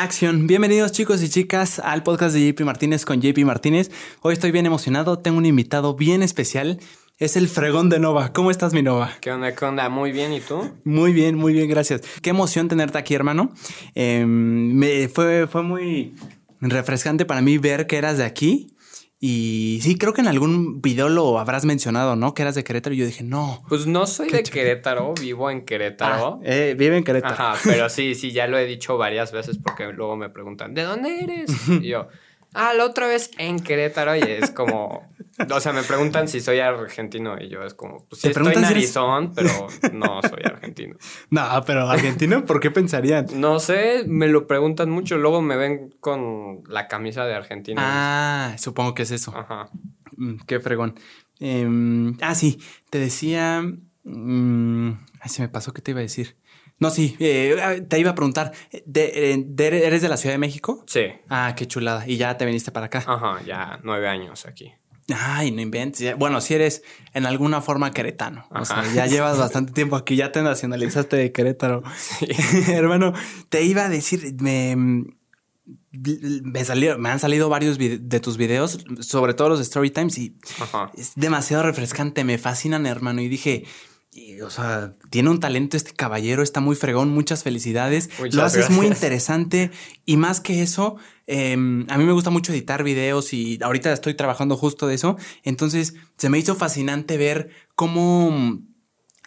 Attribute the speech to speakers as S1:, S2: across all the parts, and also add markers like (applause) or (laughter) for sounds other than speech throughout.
S1: Acción. Bienvenidos chicos y chicas al podcast de JP Martínez con JP Martínez. Hoy estoy bien emocionado, tengo un invitado bien especial. Es el fregón de Nova. ¿Cómo estás, mi Nova?
S2: ¿Qué onda? ¿Qué onda? Muy bien, ¿y tú?
S1: Muy bien, muy bien, gracias. Qué emoción tenerte aquí, hermano. Eh, me, fue, fue muy refrescante para mí ver que eras de aquí. Y sí, creo que en algún video lo habrás mencionado, ¿no? Que eras de Querétaro. Y yo dije, no.
S2: Pues no soy de Querétaro, vivo en Querétaro.
S1: Ah, eh, vive en Querétaro.
S2: Ajá, pero (laughs) sí, sí, ya lo he dicho varias veces porque luego me preguntan, ¿de dónde eres? Y yo, ah, la otra vez en Querétaro. Y es como, o sea, me preguntan si soy argentino. Y yo es como, pues sí, estoy narizón, (laughs) pero no soy argentino.
S1: no, pero argentino, ¿por qué pensarían?
S2: No sé, me lo preguntan mucho. Luego me ven con la camisa de Argentina.
S1: Ah, supongo que es eso. Ajá. Mm, qué fregón. Em, ah, sí, te decía. Mm, ay, se me pasó que te iba a decir. No, sí, eh, te iba a preguntar, ¿de, eres de la Ciudad de México?
S2: Sí.
S1: Ah, qué chulada. ¿Y ya te viniste para acá?
S2: Ajá, ya nueve años aquí.
S1: Ay, no inventes. Bueno, si eres en alguna forma queretano. O sea, ya (laughs) llevas bastante tiempo aquí, ya te nacionalizaste de Querétaro. Sí. (laughs) Hermano, te iba a decir, me, me, salieron, me han salido varios de tus videos, sobre todo los de Story Times, y es demasiado refrescante, me fascinan, hermano. Y dije, o sea, tiene un talento este caballero, está muy fregón, muchas felicidades. Lo haces muy interesante y más que eso, em, a mí me gusta mucho editar videos y ahorita estoy trabajando justo de eso. Entonces, se me hizo fascinante ver cómo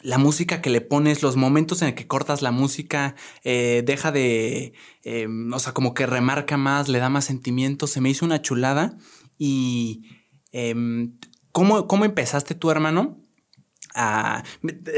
S1: la música que le pones, los momentos en el que cortas la música, eh, deja de, em, o sea, como que remarca más, le da más sentimiento. Se me hizo una chulada y... Em, ¿Cómo, ¿Cómo empezaste tú, hermano? A...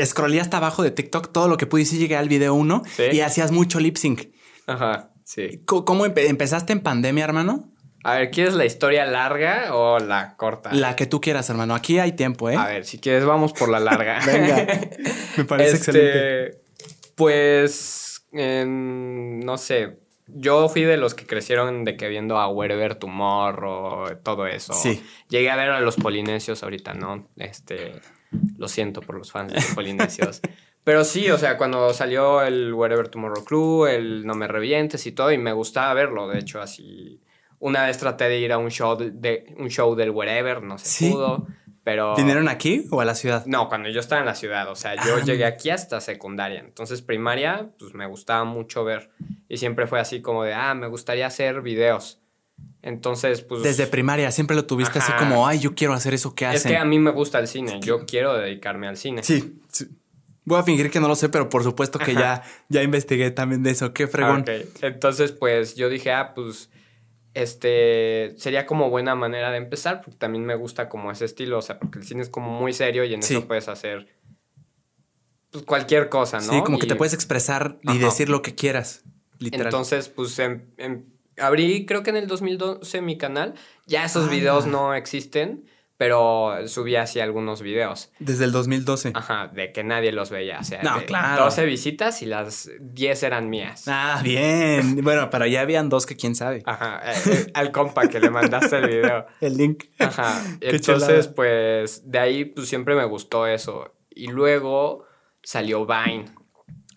S1: Scrollé hasta abajo de TikTok todo lo que pude y llegué al video 1 y hacías mucho lip sync.
S2: Ajá, sí.
S1: ¿Cómo, empezaste en pandemia, hermano?
S2: A ver, ¿quieres la historia larga o la corta?
S1: La que tú quieras, hermano. Aquí hay tiempo, ¿eh?
S2: A ver, si quieres, vamos por la larga. (laughs)
S1: Venga. (laughs) Me parece
S2: este,
S1: excelente.
S2: Pues, no sé. Yo fui de los que crecieron de que viendo a Wherever Tomorrow, todo eso. Sí. Llegué a ver a los polinesios ahorita, ¿no? Este lo siento por los fans de los polinesios. Pero sí, o sea, cuando salió el Wherever Tomorrow Crew, el No Me Revientes y todo, y me gustaba verlo. De hecho, así. Una vez traté de ir a un show, de, un show del Wherever, no se pudo. Pero...
S1: ¿Vinieron aquí o a la ciudad?
S2: No, cuando yo estaba en la ciudad. O sea, yo ah. llegué aquí hasta secundaria. Entonces, primaria, pues me gustaba mucho ver. Y siempre fue así como de, ah, me gustaría hacer videos. Entonces, pues.
S1: Desde primaria siempre lo tuviste así como, ay, yo quiero hacer eso que hacen.
S2: Es que a mí me gusta el cine, yo quiero dedicarme al cine.
S1: Sí, Voy a fingir que no lo sé, pero por supuesto que ya, ya investigué también de eso. Qué fregón.
S2: Ok, entonces, pues yo dije, ah, pues. Este sería como buena manera de empezar, porque también me gusta como ese estilo, o sea, porque el cine es como muy serio y en eso puedes hacer pues, cualquier cosa, ¿no?
S1: Sí, como que te puedes expresar y decir lo que quieras,
S2: literal. Entonces, pues en, en abrí creo que en el 2012 mi canal. Ya esos videos no existen, pero subí así algunos videos.
S1: Desde el 2012.
S2: Ajá, de que nadie los veía. O sea, no, claro. 12 visitas y las 10 eran mías.
S1: Ah, bien. (laughs) bueno, pero ya habían dos que quién sabe.
S2: Ajá, eh, eh, al compa que le mandaste el video. (laughs)
S1: el link.
S2: Ajá. (laughs) Entonces, pues de ahí pues siempre me gustó eso. Y luego salió Vine.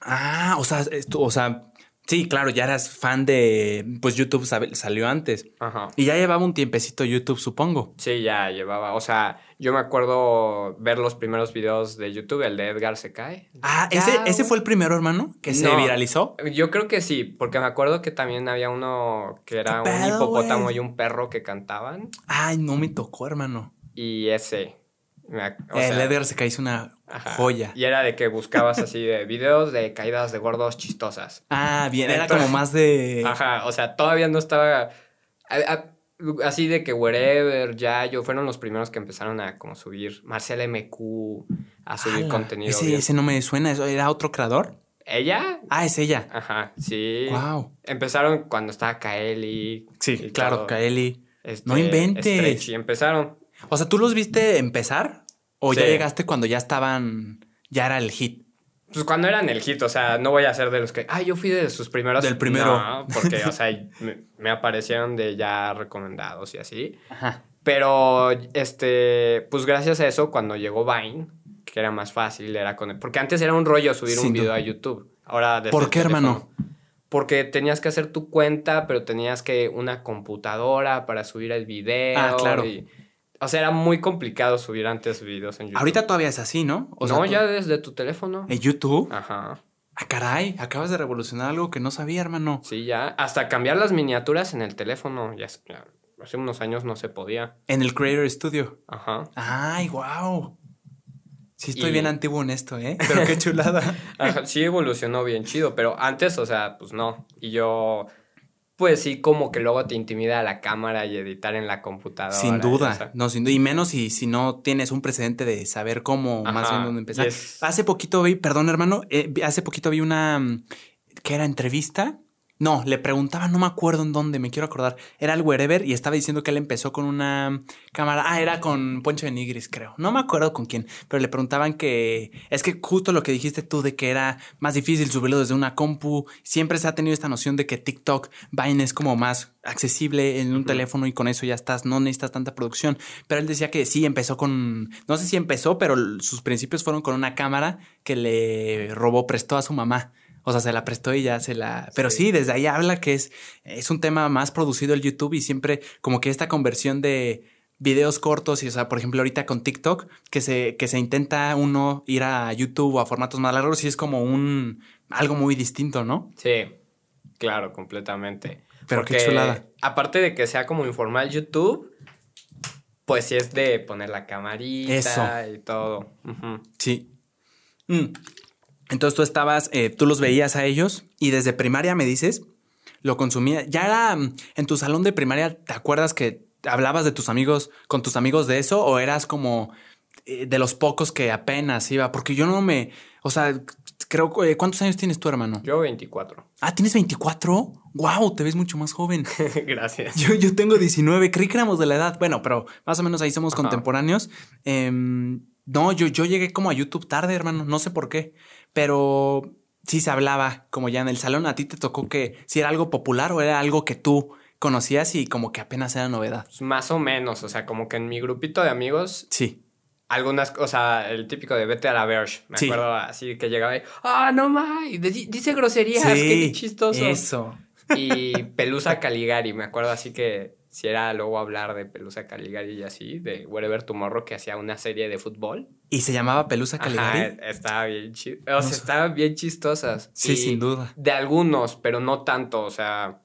S1: Ah, o sea, esto, o sea, Sí, claro, ya eras fan de. Pues YouTube salió antes. Ajá. Y ya llevaba un tiempecito YouTube, supongo.
S2: Sí, ya llevaba. O sea, yo me acuerdo ver los primeros videos de YouTube, el de Edgar se cae.
S1: Ah, ¿ese, ese fue el primero, hermano, que se viralizó.
S2: Yo creo que sí, porque me acuerdo que también había uno que era un hipopótamo y un perro que cantaban.
S1: Ay, no me tocó, hermano.
S2: Y ese.
S1: el Edgar se cae, una joya.
S2: Y era de que buscabas así de videos de caídas de gordos chistosas.
S1: Ah, bien, era como más de.
S2: Ajá, o sea, todavía no estaba. así de que Wherever, yo fueron los primeros que empezaron a como subir. Marcela MQ a subir contenido.
S1: Ese, ese, no me suena, ¿era otro creador?
S2: ¿Ella?
S1: Ah, es ella.
S2: Ajá, sí. Wow. Empezaron cuando estaba Kaeli.
S1: Sí, claro, Kaeli. Este, no inventes.
S2: Sí, empezaron.
S1: O sea, ¿tú los viste empezar? ¿O ya llegaste cuando ya estaban, ya era el hit?
S2: Pues cuando eran el hit, o sea, no voy a ser de los que, ah, yo fui de sus primeros.
S1: Del primero.
S2: No, porque, o sea, (laughs) me, aparecieron de ya recomendados y así. Ajá. Pero, este, pues gracias a eso, cuando llegó Vine, que era más fácil, era con... Porque antes era un rollo subir un video a YouTube. Ahora
S1: ¿Por qué, hermano?
S2: porque tenías que hacer tu cuenta, pero tenías que una computadora para subir el video. Ah, claro. O sea, era muy complicado subir antes videos en YouTube.
S1: Ahorita todavía es así, ¿no?
S2: no, ya desde tu teléfono.
S1: ¿En YouTube? Ajá. Ah, caray, acabas de revolucionar algo que no sabía, hermano.
S2: Sí, ya. Hasta cambiar las miniaturas en el teléfono. Ya, hace unos años no se podía.
S1: En el Creator Studio. Ajá. Ay, wow. Sí, estoy bien antiguo en esto, ¿eh? Pero qué chulada. (laughs)
S2: sí evolucionó bien chido, pero antes, o sea, pues no. Y yo, pues sí, como que luego te intimida la cámara y editar en la computadora.
S1: Sin duda, no, sin duda. Y menos si, si no tienes un precedente de saber cómo, más bien dónde empezar. Hace poquito vi, perdón hermano, eh, hace poquito vi una, mm, que era entrevista no, le preguntaba, no me acuerdo en dónde, me quiero acordar. Era el Wherever y estaba diciendo que él empezó con una cámara. Ah, era con Poncho de Nigris, creo. No me acuerdo con quién, pero le preguntaban que. Es que justo lo que dijiste tú de que era más difícil subirlo desde una compu. Siempre se ha tenido esta noción de que TikTok, Vine es como más accesible en un teléfono y con eso ya estás, no necesitas tanta producción. Pero él decía que sí, empezó con. No sé si empezó, pero sus principios fueron con una cámara que le robó, prestó a su mamá. O sea, se la prestó y ya se la... Pero sí, desde ahí habla que es, es un tema más producido el YouTube y siempre como que esta conversión de videos cortos y, o sea, por ejemplo, ahorita con TikTok, que se, que se intenta uno ir a YouTube o a formatos más largos y es como un... algo muy distinto, ¿no?
S2: Sí, claro, completamente. Pero qué chulada. Aparte de que sea como informal YouTube, pues sí es de poner la camarita y todo.
S1: Sí. Mm. Entonces tú estabas, eh, tú los veías a ellos y desde primaria me dices, lo consumía. Ya era mm, en tu salón de primaria, ¿te acuerdas que hablabas de tus amigos, con tus amigos de eso o eras como eh, de los pocos que apenas iba? Porque yo no me, o sea, creo, eh, ¿cuántos años tienes tú, hermano?
S2: Yo 24.
S1: Ah, ¿tienes 24? ¡Wow! Te ves mucho más joven. (laughs)
S2: Gracias.
S1: Yo, yo, tengo 19, creí que éramos de la edad. Bueno, pero más o menos ahí somos contemporáneos. Em, no, yo, yo llegué como a YouTube tarde, hermano, no sé por qué pero sí se hablaba como ya en el salón. ¿A ti te tocó que si era algo popular o era algo que tú conocías y como que apenas era novedad?
S2: Pues más o menos, o sea, como que en mi grupito de amigos.
S1: Sí.
S2: Algunas, o sea, el típico de vete a la Verge. Me acuerdo así que llegaba y, ah, no mames, dice groserías, qué chistoso. Eso. Y Pelusa Caligari, me acuerdo así que si era luego hablar de Pelusa Caligari y así, de Wherever Tomorrow, que hacía una serie de fútbol.
S1: ¿Y se llamaba Pelusa Caligari?
S2: estaba bien. O sea, estaban bien chistosas.
S1: Sí, sin duda.
S2: De algunos, pero no tanto. O sea,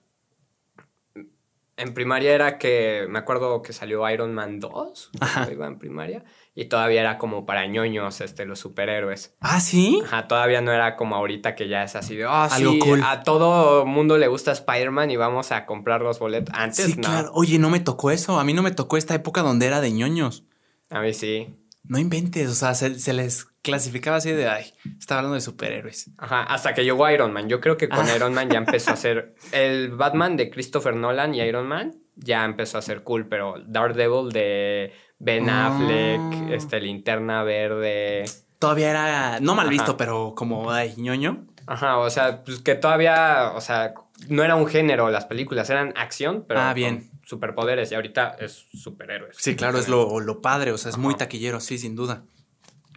S2: en primaria era que, me acuerdo que salió Iron Man 2, Ajá. iba en primaria, y todavía era como para ñoños, este, los superhéroes.
S1: ¿Ah, sí?
S2: Ajá, todavía no era como ahorita que ya es así de, oh, sí, a todo mundo le gusta Spider-Man y vamos a comprar los boletos. Antes sí, Claro.
S1: Oye, no me tocó eso, a mí no me tocó esta época donde era de ñoños.
S2: A mí sí.
S1: No inventes, o sea, se, les clasificaba así de, ay, estaba hablando de superhéroes.
S2: Ajá, hasta que llegó Iron Man. Yo creo que con ah. Iron Man ya empezó a ser (laughs) el Batman de Christopher Nolan y Iron Man ya empezó a ser cool, pero Daredevil de Ben Affleck, ah. este, Linterna Verde.
S1: Todavía era, no mal visto, pero como, ay, ñoño.
S2: Ajá, o sea, pues que todavía, o sea, no era un género las películas, eran acción, pero ah, bien. superpoderes y ahorita es superhéroes.
S1: Sí, claro, es lo, lo padre, o sea, es muy taquillero, sí, sin duda.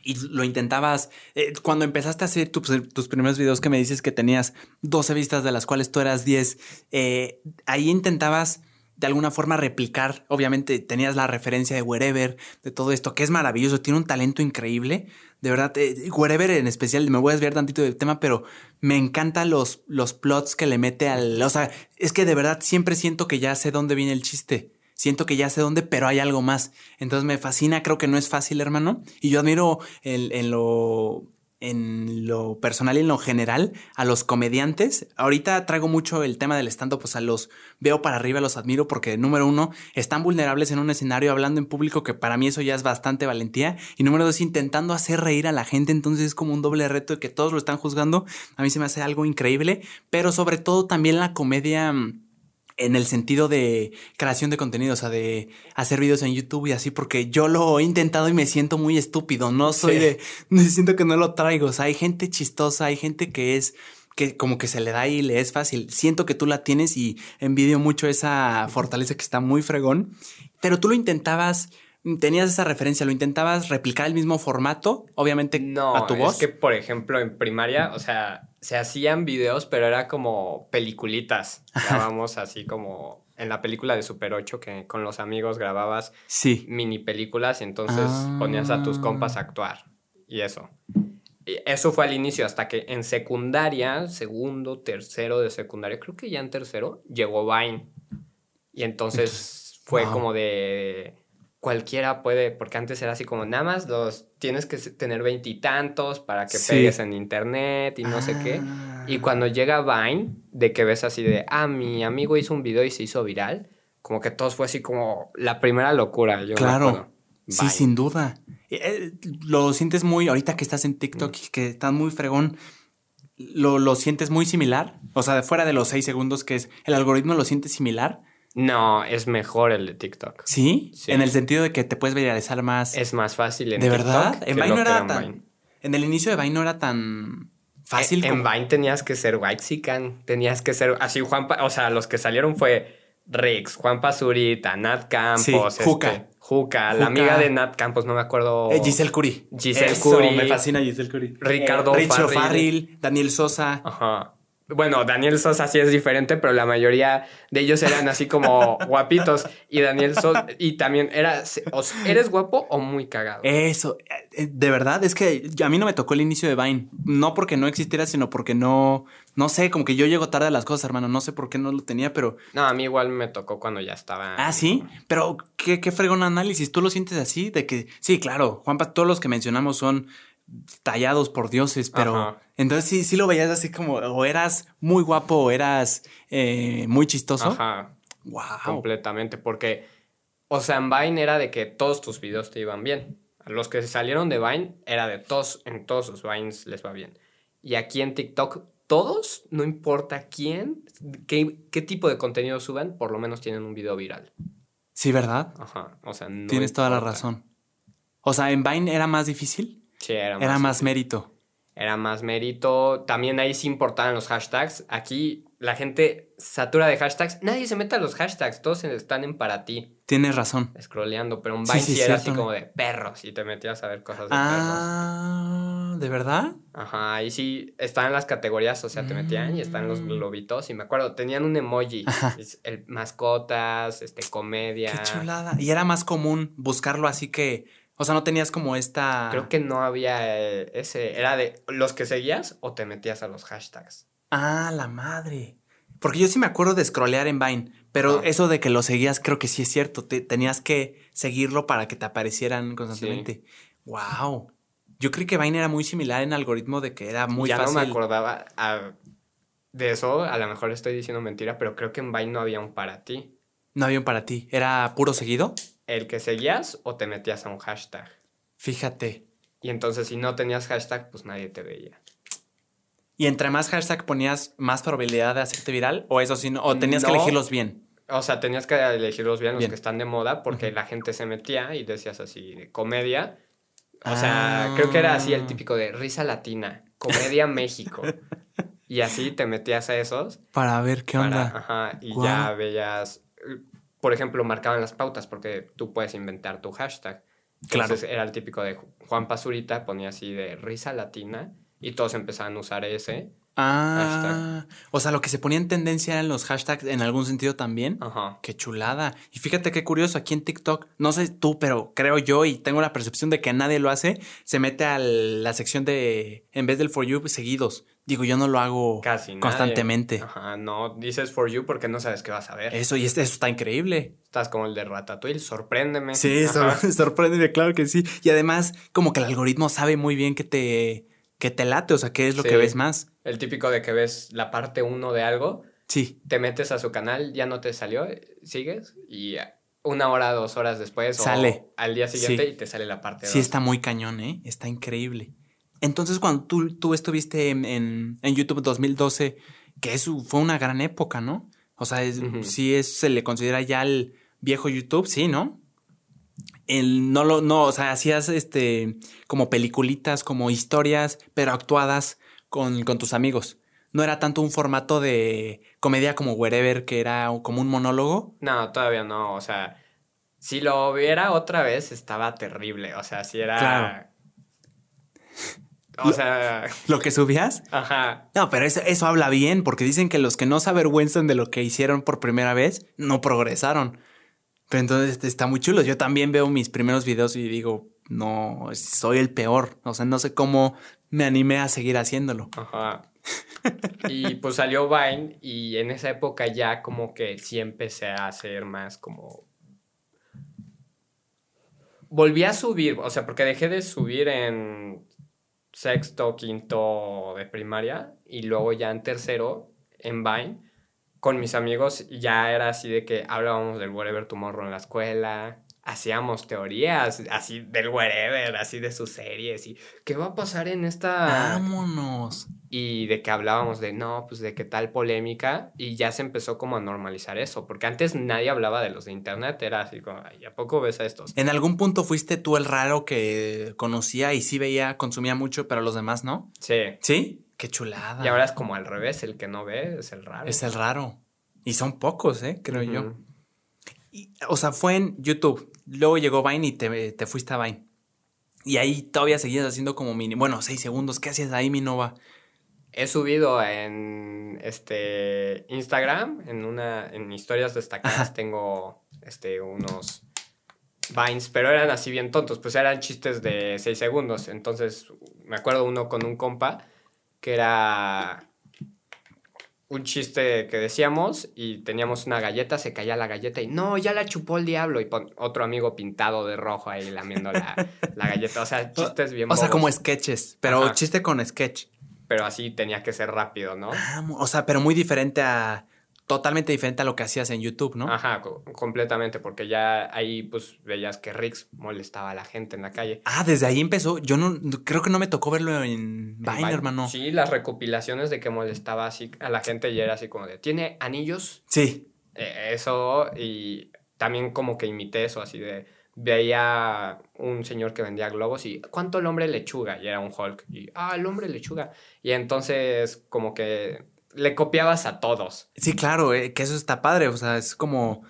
S1: Y lo intentabas, eh, cuando empezaste a hacer tus primeros videos que me dices que tenías 12 vistas de las cuales tú eras 10, eh, ahí intentabas de alguna forma replicar, obviamente tenías la referencia de Wherever, de todo esto, que es maravilloso, tiene un talento increíble, de verdad, eh, Wherever en especial, me voy a desviar tantito del tema, pero me encantan los, los plots que le mete al, o sea, es que de verdad siempre siento que ya sé dónde viene el chiste. Siento que ya sé dónde, pero hay algo más. Entonces me fascina, creo que no es fácil, hermano. Y yo admiro en lo en lo personal y en lo general a los comediantes. Ahorita traigo mucho el tema del stand-up, pues a los veo para arriba, los admiro porque número uno, están vulnerables en un escenario hablando en público, que para mí eso ya es bastante valentía. Y número dos, intentando hacer reír a la gente, entonces es como un doble reto de que todos lo están juzgando. A mí se me hace algo increíble, pero sobre todo también la comedia en el sentido de creación de contenido, o sea, de hacer videos en YouTube y así, porque yo lo he intentado y me siento muy estúpido, no soy de, me (laughs) siento que no lo traigo, o sea, hay gente chistosa, hay gente que es, que como que se le da y le es fácil, siento que tú la tienes y envidio mucho esa fortaleza que está muy fregón, pero tú lo intentabas tenías esa referencia, lo intentabas replicar el mismo formato, obviamente
S2: no, a tu voz. Es que, por ejemplo, en primaria, o sea, se hacían videos, pero era como peliculitas. Grabamos así como en la película de Super 8 que con los amigos grababas mini películas y entonces ponías a tus compas a actuar. Y eso. Y eso fue al inicio, hasta que en secundaria, segundo, tercero de secundaria, creo que ya en tercero, llegó Vine. Y entonces fue como de cualquiera puede, porque antes era así como nada más los tienes que tener veintitantos para que pegues en internet y no sé qué. Y ah. cuando llega Vine, de que ves así de, ah, mi amigo hizo un video y se hizo viral, como que todos fue así como la primera locura. Yo
S1: claro. Sí, sin duda. Eh, lo sientes muy, ahorita que estás en TikTok y que estás muy fregón, lo, lo sientes muy similar. O sea, fuera de los seis segundos que es, el algoritmo lo sientes similar.
S2: No, es mejor el de TikTok.
S1: ¿Sí? En el sentido de que te puedes viralizar más.
S2: Es más fácil
S1: en ¿De verdad? En Vine no era tan. En el inicio de Vine no era tan fácil.
S2: En, Vine tenías que ser white tenías que ser así Juan, o sea, los que salieron fue Rix, Juan Pazurita, Nat Campos, sí, Juca. Juca, la amiga de Nat Campos, no me acuerdo.
S1: Eh, Giselle Curie.
S2: Giselle Curie.
S1: Me fascina Giselle Curie.
S2: Ricardo
S1: eh, Farril, Daniel Sosa.
S2: Ajá. Bueno, Daniel Sosa sí es diferente, pero la mayoría de ellos eran así como (laughs) guapitos. Y Daniel Sosa, y también era, ¿eres guapo o muy cagado?
S1: Eso, eh, de verdad, es que a mí no me tocó el inicio de Vine. No porque no existiera, sino porque no, no sé, como que yo llego tarde a las cosas, hermano. No sé por qué no lo tenía, pero.
S2: No, a mí igual me tocó cuando ya estaba.
S1: Ah, sí, pero qué, qué fregón análisis. ¿Tú lo sientes así? De que, sí, claro, Juanpa, todos los que mencionamos son tallados por dioses, pero entonces sí, sí lo veías así como, o eras muy guapo o eras eh, muy chistoso. Ajá.
S2: Wow. Completamente, porque, o sea, en Vine era de que todos tus videos te iban bien. Los que salieron de Vine era de todos, en todos sus Vines les va bien. Y aquí en TikTok, todos, no importa quién, qué, qué tipo de contenido suban, por lo menos tienen un video viral.
S1: Sí, ¿verdad?
S2: Ajá, o sea,
S1: no Tienes toda la razón. O sea, ¿en Vine era más difícil?
S2: Sí, era
S1: más, era más mérito.
S2: Era más mérito. También ahí sí importaban los hashtags. Aquí la gente satura de hashtags. Nadie se mete a los hashtags. Todos están en para ti.
S1: Tienes razón.
S2: Scrolleando. Pero un Vine sí, era así como de perros. Y te metías a ver cosas de
S1: ah, ¿De verdad?
S2: Ajá. Ahí sí estaban las categorías. O sea, te metían y están los mm. globitos. Y me acuerdo, tenían un emoji. El, mascotas, este, comedia.
S1: Qué chulada. Y era más común buscarlo así que o sea, no tenías como esta.
S2: Creo que no había eh, ese. Era de los que seguías o te metías a los hashtags.
S1: Ah, la madre. Porque yo sí me acuerdo de scrollear en Vine, pero ah. eso de que lo seguías creo que sí es cierto. Te, tenías que seguirlo para que te aparecieran constantemente. Wow. Yo creí que Vine era muy similar en algoritmo de que era muy fácil.
S2: Ya no me acordaba de eso. A lo mejor estoy diciendo mentira, pero creo que en Vine no había un para ti.
S1: No había un para ti. ¿Era puro seguido?
S2: El que seguías o te metías a un hashtag.
S1: Fíjate.
S2: Y entonces si no tenías hashtag, pues nadie te veía.
S1: ¿Y entre más hashtag ponías más probabilidad de hacerte viral? ¿O eso sí, no, o tenías que elegirlos bien?
S2: O sea, tenías que elegirlos bien, los que están de moda, porque la gente se metía y decías así, de comedia. O sea, creo que era así el ah. típico de risa latina, comedia (laughs) México. y así te metías a esos.
S1: Para ver qué onda.
S2: Ajá, y ya veías por ejemplo, marcaban las pautas porque tú puedes inventar tu hashtag. Entonces era el típico de Juan Pazurita, ponía así de risa latina y todos empezaban a usar ese.
S1: Ah, o sea, lo que se ponía en tendencia eran los hashtags en algún sentido también. Ajá. Qué chulada. Y fíjate qué curioso, aquí en TikTok, no sé tú, pero creo yo y tengo la percepción de que nadie lo hace, se mete a la sección de, en vez del For You, seguidos. Digo, yo no lo hago Casi constantemente.
S2: Ajá, no dices for you porque no sabes qué vas a ver.
S1: Eso, y este, eso está increíble.
S2: Estás como el de Ratatouille, sorpréndeme.
S1: Sí, (laughs) sorpréndeme, claro que sí. Y además, como que el algoritmo sabe muy bien que te, que te late, o sea, qué es lo que ves más.
S2: El típico de que ves la parte uno de algo.
S1: Sí.
S2: Te metes a su canal, ya no te salió, sigues y una hora, dos horas después
S1: sale.
S2: O al día siguiente y te sale la parte
S1: Sí, está muy cañón, ¿eh? Está increíble. Entonces, cuando tú, tú estuviste en, en, YouTube 2012, que eso fue una gran época, ¿no? O sea, sí es, se le considera ya el viejo YouTube, sí, ¿no? El, no lo, no, o sea, hacías este como peliculitas, como historias, pero actuadas con, con tus amigos. No era tanto un formato de comedia como Wherever, que era como un monólogo.
S2: No, todavía no. O sea, Si lo viera otra vez, estaba terrible. O sea, si era. Claro.
S1: O sea. (laughs) ¿Lo que subías? Ajá. No, pero eso, eso habla bien, porque dicen que los que no se avergüenzan de lo que hicieron por primera vez no progresaron. Pero entonces está muy chulo. Yo también veo mis primeros videos y digo, no, soy el peor. O sea, no sé cómo me animé a seguir haciéndolo. Ajá. (laughs)
S2: Y pues salió Vine y en esa época ya como que sí empecé a hacer más como... Volví a subir, o sea, porque dejé de subir en sexto, quinto de primaria y luego ya en tercero en Vine con mis amigos ya era así de que hablábamos del Whatever Tomorrow en la escuela, hacíamos teorías así del wherever, así de sus series y qué va a pasar en esta... Vámonos. Y de que hablábamos de, no, pues de qué tal polémica y ya se empezó como a normalizar eso, porque antes nadie hablaba de los de internet, era así como, Ay, ¿a poco ves a estos?
S1: ¿En algún punto fuiste tú el raro que conocía y sí veía, consumía mucho, pero los demás no? Sí. ¿Sí? Qué chulada.
S2: Y ahora es como al revés, el que no ve es el raro.
S1: Es el raro. Y son pocos, ¿eh? Creo yo. o sea, fue en YouTube. Luego llegó Vine y te, fuiste a Vine. Y ahí todavía seguías haciendo como mini. Bueno, seis segundos. ¿Qué hacías ahí, mi nova?
S2: He subido en este Instagram, en una. en historias destacadas, tengo este unos Vines, pero eran así bien tontos, pues eran chistes de seis segundos. Entonces, me acuerdo uno con un compa que era un chiste que decíamos y teníamos una galleta, se caía la galleta y no, ya la chupó el diablo. Y otro amigo pintado de rojo ahí lamiendo la, galleta. O sea, (laughs) chistes bien.
S1: O sea, como sketches, pero chiste con sketch.
S2: Pero así tenía que ser rápido, ¿no?
S1: Ah, o sea, pero muy diferente a totalmente diferente a lo que hacías en YouTube, ¿no?
S2: Ajá, completamente, porque ya ahí pues veías que Rix molestaba a la gente en la calle.
S1: Ah, desde ahí empezó. Yo no creo que no me tocó verlo en Vine, hermano.
S2: Sí, las recopilaciones de que molestaba así a la gente y era así como de, ¿tiene anillos? Sí. Eh, eso y también como que imité eso, así de veía un señor que vendía globos y ¿cuánto el hombre lechuga? Y era un Hulk y ah, el hombre lechuga. Y entonces como que le copiabas a todos.
S1: Sí, claro, eh, que eso está padre, o sea, es como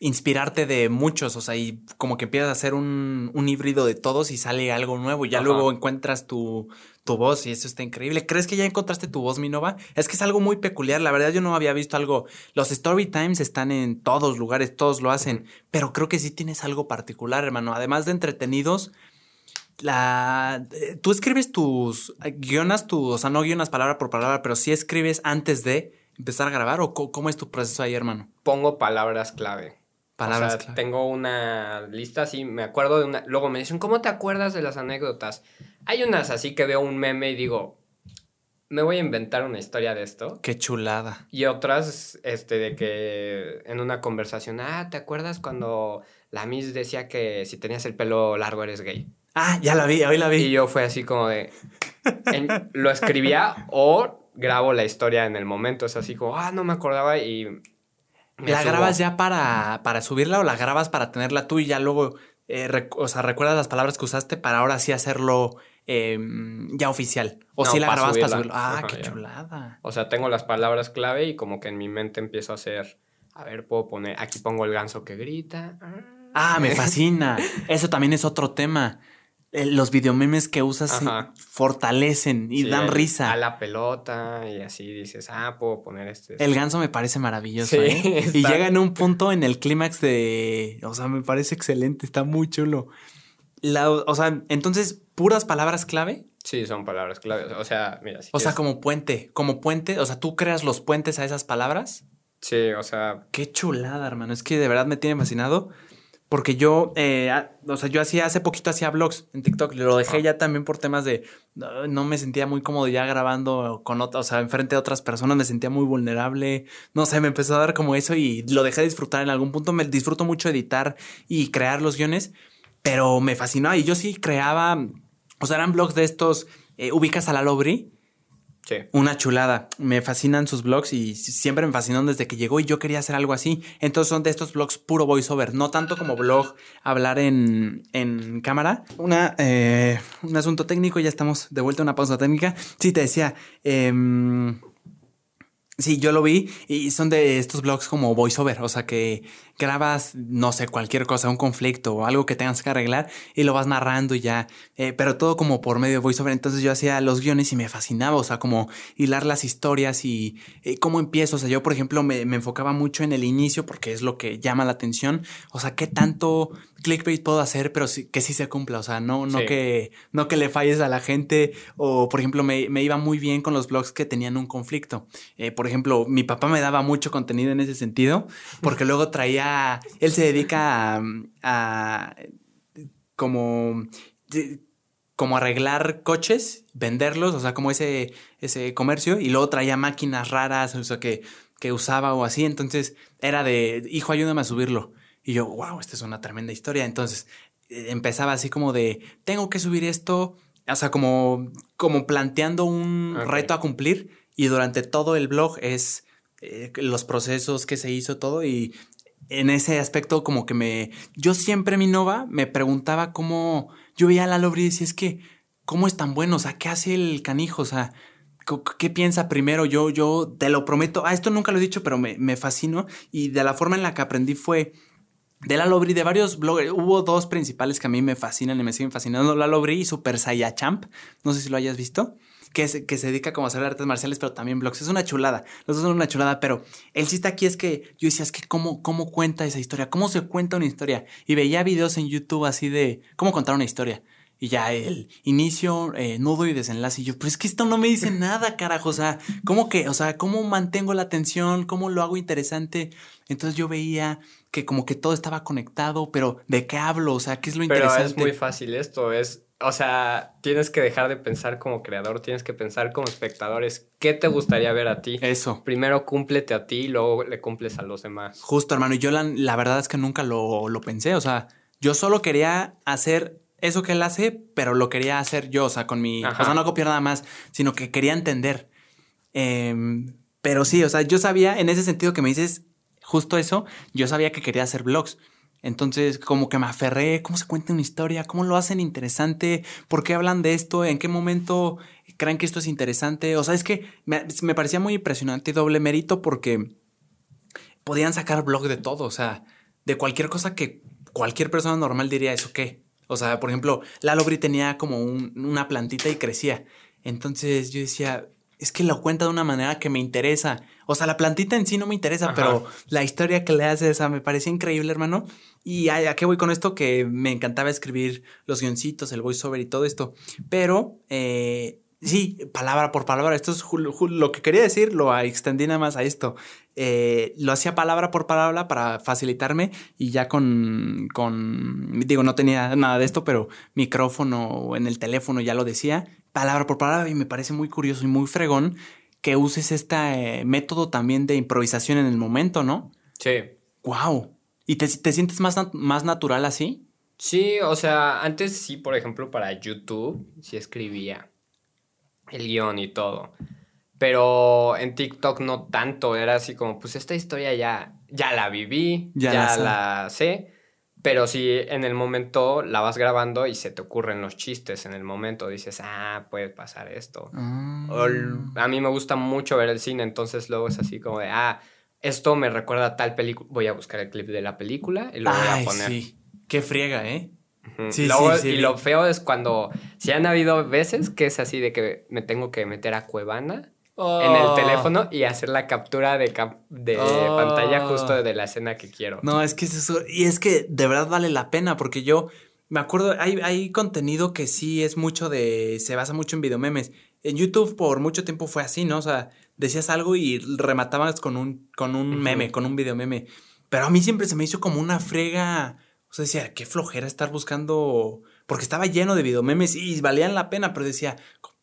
S1: inspirarte de muchos, o sea, y como que empiezas a hacer un, híbrido de todos y sale algo nuevo, y ya luego encuentras tu, tu voz y eso está increíble. ¿Crees que ya encontraste tu voz, Minova? Es que es algo muy peculiar, la verdad yo no había visto algo, los story times están en todos lugares, todos lo hacen, pero creo que sí tienes algo particular, hermano, además de entretenidos, la eh, tú escribes tus guionas, tu, o sea, no guionas palabra por palabra, pero sí escribes antes de empezar a grabar o cómo es tu proceso ahí, hermano?
S2: Pongo palabras clave. Palabras o sea, tengo una lista así, me acuerdo de una, luego me dicen, "¿Cómo te acuerdas de las anécdotas?" Hay unas así que veo un meme y digo, me voy a inventar una historia de esto.
S1: Qué chulada.
S2: Y otras, este, de que en una conversación, ah, ¿te acuerdas cuando la Miss decía que si tenías el pelo largo eres gay?
S1: Ah, ya la vi, hoy la vi.
S2: Y yo fue así como de. lo escribía o grabo la historia en el momento. Es así como, ah, no me acordaba y.
S1: ¿La grabas ya para, para subirla o la grabas para tenerla tú y ya luego, eh, o sea, recuerdas las palabras que usaste para ahora sí hacerlo em, ya oficial? ¿O si sí la grabas para subirlo? Ah, qué chulada.
S2: O sea, tengo las palabras clave y como que en mi mente empiezo a hacer, a ver, puedo poner, aquí pongo el ganso que grita.
S1: Ah, me fascina. Eso también es otro tema. Eh, los videomemes que usas fortalecen y dan risa.
S2: A la pelota y así dices, ah, puedo poner este.
S1: El ganso me parece maravilloso. ¿eh? (laughs) Y llega en un punto en el clímax de. O sea, me parece excelente, está muy chulo. o sea, entonces, puras palabras clave.
S2: Sí, son palabras clave. O sea, mira.
S1: o sea, como puente. Como puente. O sea, tú creas los puentes a esas palabras.
S2: Sí, o sea.
S1: Qué chulada, hermano. Es que de verdad me tiene fascinado. Porque yo, eh, o sea, yo hacía hace poquito hacía vlogs en TikTok, lo dejé ya también por temas de no me sentía muy cómodo ya grabando con otras, o sea, enfrente de otras personas, me sentía muy vulnerable, no sé, me empezó a dar como eso y lo dejé de disfrutar en algún punto, me disfruto mucho editar y crear los guiones, pero me fascinó y yo sí creaba, o sea, eran vlogs de estos, eh, ubicas a la Lobri, una chulada. Me fascinan sus blogs y siempre me fascinó desde que llegó y yo quería hacer algo así. Entonces son de estos blogs puro voiceover, no tanto como blog hablar en, en cámara. Una, eh, un asunto técnico, ya estamos de vuelta a una pausa técnica. Sí, te decía, em, Sí, yo lo vi y son de estos blogs como voiceover, o sea que grabas, no sé, cualquier cosa, un conflicto o algo que tengas que arreglar y lo vas narrando y ya, eh, pero todo como por medio de voiceover. Entonces yo hacía los guiones y me fascinaba, o sea, como hilar las historias y eh, cómo empiezo. O sea, yo, por ejemplo, me, me, enfocaba mucho en el inicio porque es lo que llama la atención. O sea, qué tanto clickbait puedo hacer, pero sí, que sí se cumpla. O sea, no, no, que, no que le falles a la gente. O, por ejemplo, me, me iba muy bien con los blogs que tenían un conflicto. Eh, por ejemplo, mi papá me daba mucho contenido en ese sentido porque luego traía él se dedica a, como, como arreglar coches, venderlos, o sea, como ese, ese comercio, y luego traía máquinas raras, o sea, que, que usaba o así, entonces era de, hijo, ayúdame a subirlo. Y yo, wow, esta es una tremenda historia. Entonces eh, empezaba así como de, tengo que subir esto, o sea, como, como planteando un reto a cumplir y durante todo el blog es eh, los procesos que se hizo todo y en ese aspecto como que me... Yo siempre mi Nova me preguntaba cómo... Yo veía a Lalo y decía, es que, ¿cómo es tan bueno? O sea, ¿qué hace el canijo? O sea, ¿qué piensa primero? Yo, yo te lo prometo. Ah, esto nunca lo he dicho, pero me, me. Y de la forma en la que aprendí fue de Lalo Bri, de varios bloggers. Hubo dos principales que a mí me fascinan y me siguen fascinando. Lalo Bri y Super Champ. No sé si lo hayas visto que se, que se dedica como a hacer artes marciales, pero también blogs. Es una chulada. Los dos son una chulada, pero el chiste aquí es que yo decía, es que cómo, cómo cuenta esa historia, cómo se cuenta una historia. Y veía videos en YouTube así de cómo contar una historia. Y ya el inicio, eh, nudo y desenlace. Y yo, pero es que esto no me dice nada, carajo. O sea, ¿cómo que? O sea, ¿cómo mantengo la atención? ¿Cómo lo hago interesante? Entonces yo veía que como que todo estaba conectado, pero ¿de qué hablo? O sea, ¿qué es lo interesante?
S2: Pero es muy fácil esto, es o sea, tienes que dejar de pensar como creador, tienes que pensar como espectadores. ¿Qué te gustaría ver a ti?
S1: Eso.
S2: Primero cúmplete a ti y luego le cumples a los demás.
S1: Justo, hermano. Y yo la, verdad es que nunca lo, lo, pensé. O sea, yo solo quería hacer eso que él hace, pero lo quería hacer yo, o sea, con mi... O sea, no copiar nada más, sino que quería entender. Em, pero sí, o sea, yo sabía, en ese sentido que me dices justo eso, yo sabía que quería hacer vlogs. Entonces, como que me aferré, cómo se cuenta una historia, cómo lo hacen interesante, por qué hablan de esto, en qué momento creen que esto es interesante. O sea, es que me, parecía muy impresionante y doble mérito porque podían sacar blog de todo, o sea, de cualquier cosa que cualquier persona normal diría, ¿eso qué? O sea, por ejemplo, Lalo Bri tenía como una plantita y crecía. Entonces yo decía, es que lo cuenta de una manera que me interesa. O sea, la plantita en sí no me interesa, pero la historia que le hace, esa me parecía increíble, hermano. Y a, qué voy con esto, que me encantaba escribir los guioncitos, el voiceover y todo esto. Pero, eh, sí, palabra por palabra. Esto es lo que quería decir, lo extendí nada más a esto. Eh, lo hacía palabra por palabra para facilitarme y ya con, con, digo, no tenía nada de esto, pero micrófono en el teléfono ya lo decía, palabra por palabra y me parece muy curioso y muy fregón que uses este método también de improvisación en el momento, ¿no?
S2: Sí.
S1: ¡Wow! ¿Y te, sientes más, más natural así?
S2: Sí, o sea, antes sí, por ejemplo, para YouTube, sí escribía el guion y todo. Pero en TikTok no tanto, era así como, pues esta historia ya, ya la viví, ya, la, sé. Pero si en el momento la vas grabando y se te ocurren los chistes en el momento, dices, ah, puede pasar esto. Ah. a mí me gusta mucho ver el cine, entonces luego es así como de, ah, esto me recuerda a tal película. Voy a buscar el clip de la película y lo voy a poner.
S1: Sí, qué friega, ¿eh?
S2: sí, sí, Y lo feo es cuando, si han habido veces que es así de que me tengo que meter a Cuevana en el oh. teléfono y hacer la captura de, de oh. pantalla justo de la escena que quiero.
S1: No, es que es eso. Y es que de verdad vale la pena porque yo me acuerdo, hay, hay contenido que sí es mucho de, se basa mucho en videomemes. En YouTube por mucho tiempo fue así, ¿no? O sea, decías algo y rematabas con un, con un meme, con un video meme. Pero a mí siempre se me hizo como una frega. O sea, decía, qué flojera estar buscando. Porque estaba lleno de videomemes y valían la pena, pero decía,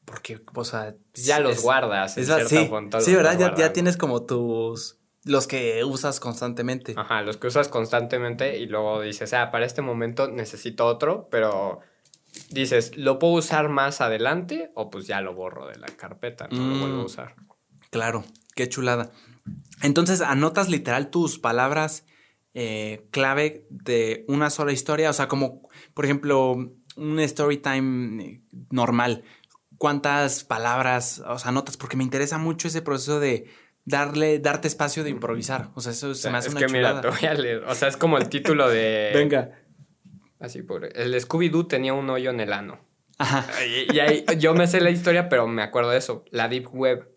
S1: porque, o sea.
S2: Ya los guardas.
S1: Es, sí, sí, ¿verdad? Ya, ya, tienes como tus. Los que usas constantemente.
S2: Ajá, los que usas constantemente y luego dices, ah, para este momento necesito otro, pero dices, ¿lo puedo usar más adelante? O pues ya lo borro de la carpeta, no lo vuelvo a mm. usar.
S1: Claro, qué chulada. Entonces, anotas literal tus palabras eh, clave de una sola historia. O sea, como, por ejemplo, un story time normal. ¿Cuántas palabras, o sea, anotas? Porque me interesa mucho ese proceso de, darle, darte espacio de improvisar. O sea, eso se me hace es que
S2: Mira, te voy a leer. O sea, es como el título de. (laughs) Venga. Así por. El Scooby-Doo tenía un hoyo en el ano. Ajá. Y, ahí, yo me sé la historia, pero me acuerdo de eso. La Deep Web.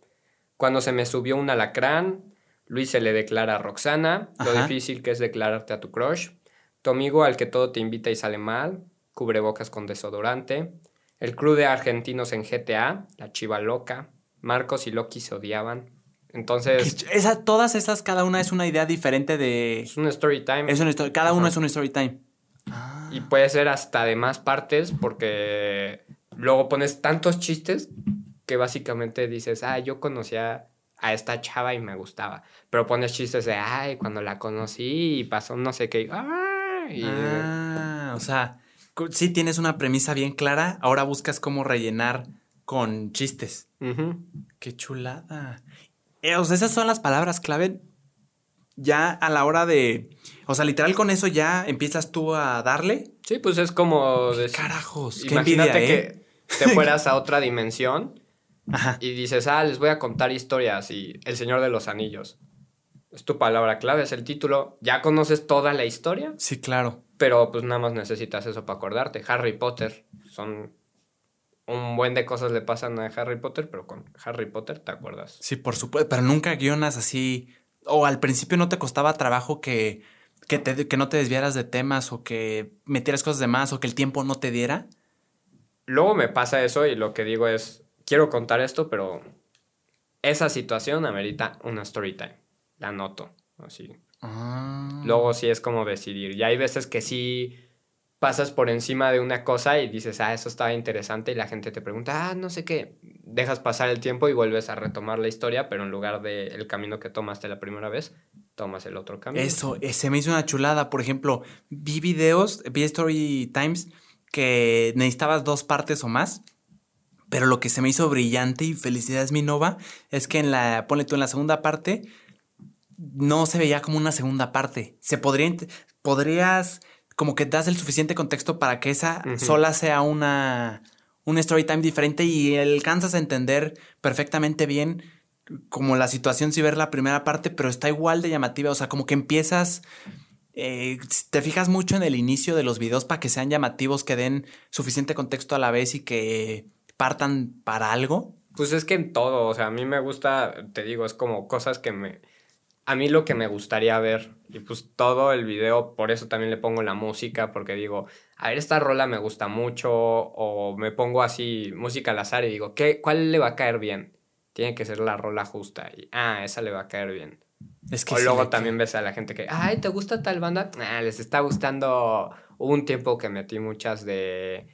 S2: Cuando se me subió un alacrán, Luis se le declara a Roxana, lo difícil que es declararte a tu crush, tu amigo al que todo te invita y sale mal, cubrebocas con desodorante, el crew de argentinos en GTA, la chiva loca, Marcos y Loki se odiaban, entonces.
S1: Esa, todas esas, cada una es una idea diferente de.
S2: Es un story time.
S1: Es una cada uno es un story time.
S2: Y puede ser hasta de más partes porque luego pones tantos chistes que básicamente dices, ah, yo conocía a esta chava y me gustaba. Pero pones chistes de, ay, cuando la conocí y pasó no sé qué.
S1: ah, o sea, sí tienes una premisa bien clara, ahora buscas cómo rellenar con chistes. Qué chulada. Eh, o sea, esas son las palabras clave. Ya a la hora de. O sea, literal con eso ya empiezas tú a darle.
S2: Sí, pues es como. carajos? Imagínate que ¿eh? te (laughs) fueras a otra dimensión y dices, ah, les voy a contar historias y El Señor de los Anillos. Es tu palabra clave, es el título. ¿Ya conoces toda la historia?
S1: Sí, claro.
S2: Pero pues nada más necesitas eso para acordarte. Harry Potter son un buen de cosas le pasan a Harry Potter, pero con Harry Potter te acuerdas.
S1: Sí, por supuesto, pero nunca guionas así, o al principio no te costaba trabajo que, que, te, que no te desviaras de temas o que metieras cosas de más o que el tiempo no te diera.
S2: Luego me pasa eso y lo que digo es, quiero contar esto, pero esa situación amerita una story time. La noto, así. Ah. Luego sí es como decidir. Y hay veces que sí pasas por encima de una cosa y dices, ah, eso estaba interesante y la gente te pregunta, ah, no sé qué, dejas pasar el tiempo y vuelves a retomar la historia, pero en lugar del camino que tomaste la primera vez, tomas el otro camino.
S1: Eso, eh, se me hizo una chulada, por ejemplo, vi videos, vi Story Times que necesitabas dos partes o más. Pero lo que se me hizo brillante y felicidades mi Nova es que en la, ponle tú en la segunda parte, no se veía como una segunda parte. Se podría, podrías como que das el suficiente contexto para que esa sola sea una, un story time diferente y alcanzas a entender perfectamente bien como la situación si ver la primera parte, pero está igual de llamativa, o sea, como que empiezas, eh, te fijas mucho en el inicio de los videos para que sean llamativos, que den suficiente contexto a la vez y que partan para algo.
S2: Pues es que en todo, o sea, a mí me gusta, te digo, es como cosas que me, a mí lo que me gustaría ver, y pues todo el video, por eso también le pongo la música, porque digo, a ver, esta rola me gusta mucho, o me pongo así música al azar y digo, ¿qué, ¿cuál le va a caer bien? Tiene que ser la rola justa, y ah, esa le va a caer bien. Es que o luego también ves a la gente que, ay, ¿te gusta tal banda? Ah, les está gustando. Hubo un tiempo que metí muchas de.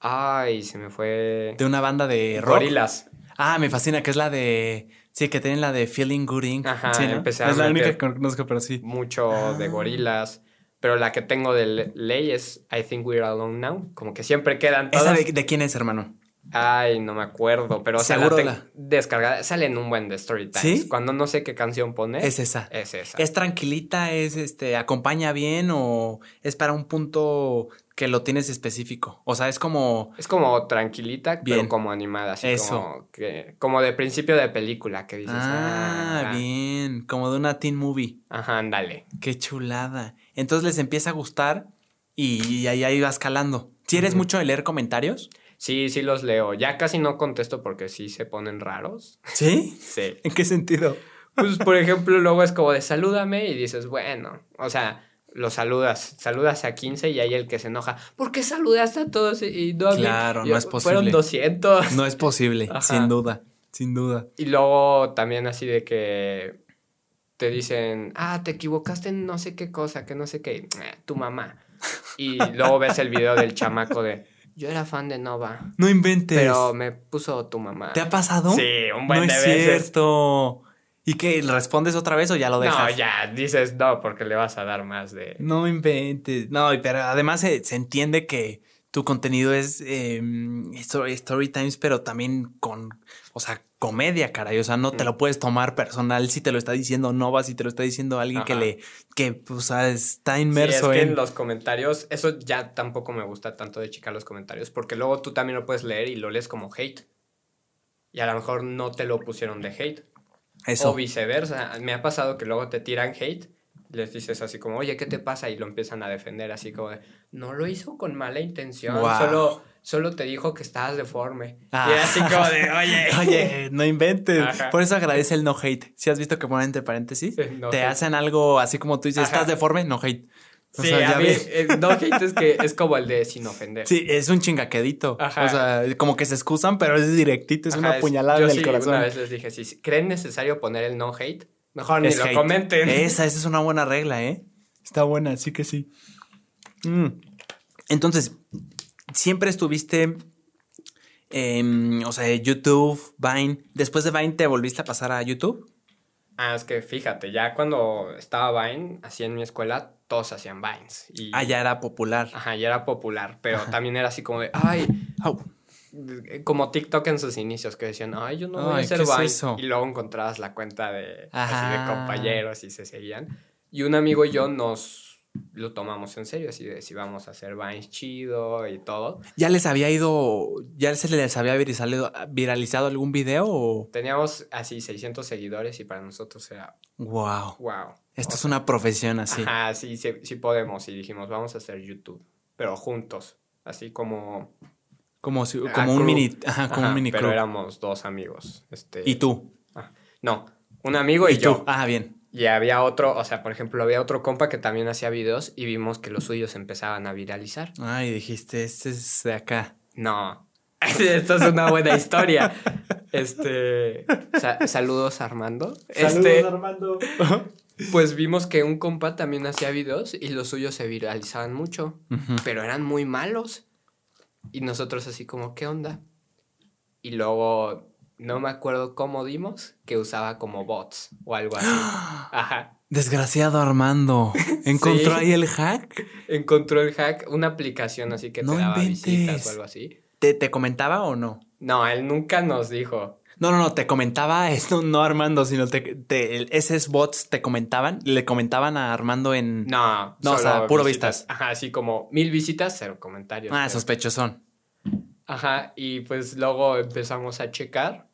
S2: Ay, se me fue.
S1: De una banda de rock. Gorilas. Ah, me fascina, que es la de. Sí, que tienen la de Feeling Good Inc. Ajá, sí, Es
S2: la única que conozco, pero sí. Mucho de ah. gorilas. Pero la que tengo de ley es I Think We're Alone Now. Como que siempre quedan
S1: todas. ¿Esa de, quién es, hermano?
S2: Ay, no me acuerdo, pero Seguro la descargada. Sale en un buen de Story Times. ¿Sí? Cuando no sé qué canción pone.
S1: Es esa. Es esa. ¿Es tranquilita? ¿Es este, acompaña bien o es para un punto que lo tienes específico. O sea, es como.
S2: Es como tranquilita, pero como animada. Así Eso. Como, que, como de principio de película que dices.
S1: Ah, ah, bien. Como de una teen movie.
S2: Ajá, ándale.
S1: Qué chulada. Entonces les empieza a gustar y ahí, ahí vas calando. ¿Si eres mucho de leer comentarios?
S2: Sí, sí los leo. Ya casi no contesto porque sí se ponen raros. (laughs)
S1: ¿Sí? (laughs) sí. ¿En qué sentido?
S2: Pues, por ejemplo, luego es como de salúdame y dices, bueno, o sea, lo saludas, saludas a 15 y hay el que se enoja. ¿Por qué saludaste a todos y no Claro, no es
S1: posible. Fueron 200. No es posible, sin duda, sin duda.
S2: Y luego también así de que te dicen, ah, te equivocaste en no sé qué cosa, que no sé qué, eh, tu mamá. (laughs) Y luego ves el video del chamaco de, yo era fan de Nova.
S1: No inventes.
S2: Pero me puso tu mamá.
S1: ¿Te ha pasado? Sí, un buen no es cierto. ¿Y qué? ¿Respondes otra vez o ya lo dejas?
S2: No, ya, dices no, porque le vas a dar más de.
S1: No inventes. No, pero además se, entiende que tu contenido es eh, story, times, pero también con, o sea, comedia, caray. O sea, no te lo puedes tomar personal si te lo está diciendo Nova, si te lo está diciendo alguien que le, que, o sea, está inmerso
S2: sí, es que en... los comentarios, eso ya tampoco me gusta tanto de checar los comentarios, porque luego tú también lo puedes leer y lo lees como hate. Y a lo mejor no te lo pusieron de hate Eso. O viceversa. Me ha pasado que luego te tiran hate les dices así como, oye, ¿qué te pasa? Y lo empiezan a defender así como de, no lo hizo con mala intención, solo, solo te dijo que estabas deforme. Y ah. así como de, oye. (laughs)
S1: oye, no inventes. Por eso agradece el no hate. Si has visto que ponen entre paréntesis, te hacen algo así como tú dices, estás deforme, no hate.
S2: Sí, a mí, no hate es que es como el de sin ofender.
S1: Sí, es un chingaquedito. O sea, como que se excusan, pero es directito, es una puñalada en el corazón.
S2: Una vez les dije, si creen necesario poner el no hate, Mejor ni lo comenten.
S1: Esa, esa es una buena regla, ¿eh? Está buena, sí que sí. Mm. Entonces, siempre estuviste, en, o sea, YouTube, Vine. Después de Vine, ¿te volviste a pasar a YouTube?
S2: Ah, es que fíjate, ya cuando estaba Vine, así en mi escuela, todos hacían Vines.
S1: Y... Ah, ya era popular.
S2: Ajá, ya era popular, pero también era así como de, ay, como TikTok en sus inicios, que decían, ay, yo no voy a hacer Vine. y luego encontrabas la cuenta de, así de compañeros y se seguían. Y un amigo y yo nos lo tomamos en serio, así de si vamos a hacer Vines chido y todo.
S1: ¿Ya les había ido, ya se les había viralizado, viralizado algún video o...?
S2: Teníamos así 600 seguidores y para nosotros era...
S1: Wow.
S2: Wow.
S1: Esto es una profesión así.
S2: Ah, sí, sí, sí podemos. Y dijimos, vamos a hacer YouTube, pero juntos, así como
S1: como, como un mini, como un mini
S2: Pero éramos dos amigos. Este...
S1: ¿Y tú?
S2: Ah, no, un amigo y, yo.
S1: Ah, bien.
S2: Y había otro, o sea, por ejemplo, había otro compa que también hacía videos y vimos que los suyos empezaban a viralizar.
S1: Ah, y dijiste, este es de acá.
S2: No, (laughs) esto es una buena historia. Este, saludos Armando.
S1: Saludos
S2: este,
S1: Armando. (laughs)
S2: Pues vimos que un compa también hacía videos y los suyos se viralizaban mucho, pero eran muy malos. Y nosotros así como, ¿qué onda? Y luego, no me acuerdo cómo dimos, que usaba como bots o algo así. Ajá.
S1: Desgraciado Armando. (laughs) ¿Encontró ahí el hack?
S2: Encontró el hack, una aplicación así que te daba visitas o algo así.
S1: ¿Te, ¿Te comentaba o no?
S2: No, él nunca nos dijo.
S1: No, no, no, te comentaba (laughs) esto, no Armando, sino te, te, esos bots te comentaban, le comentaban a Armando en.
S2: No,
S1: no, o sea, puro vistas.
S2: Ajá, así como mil visitas, cero comentarios.
S1: Ah, sospechosón.
S2: Ajá, y pues luego empezamos a checar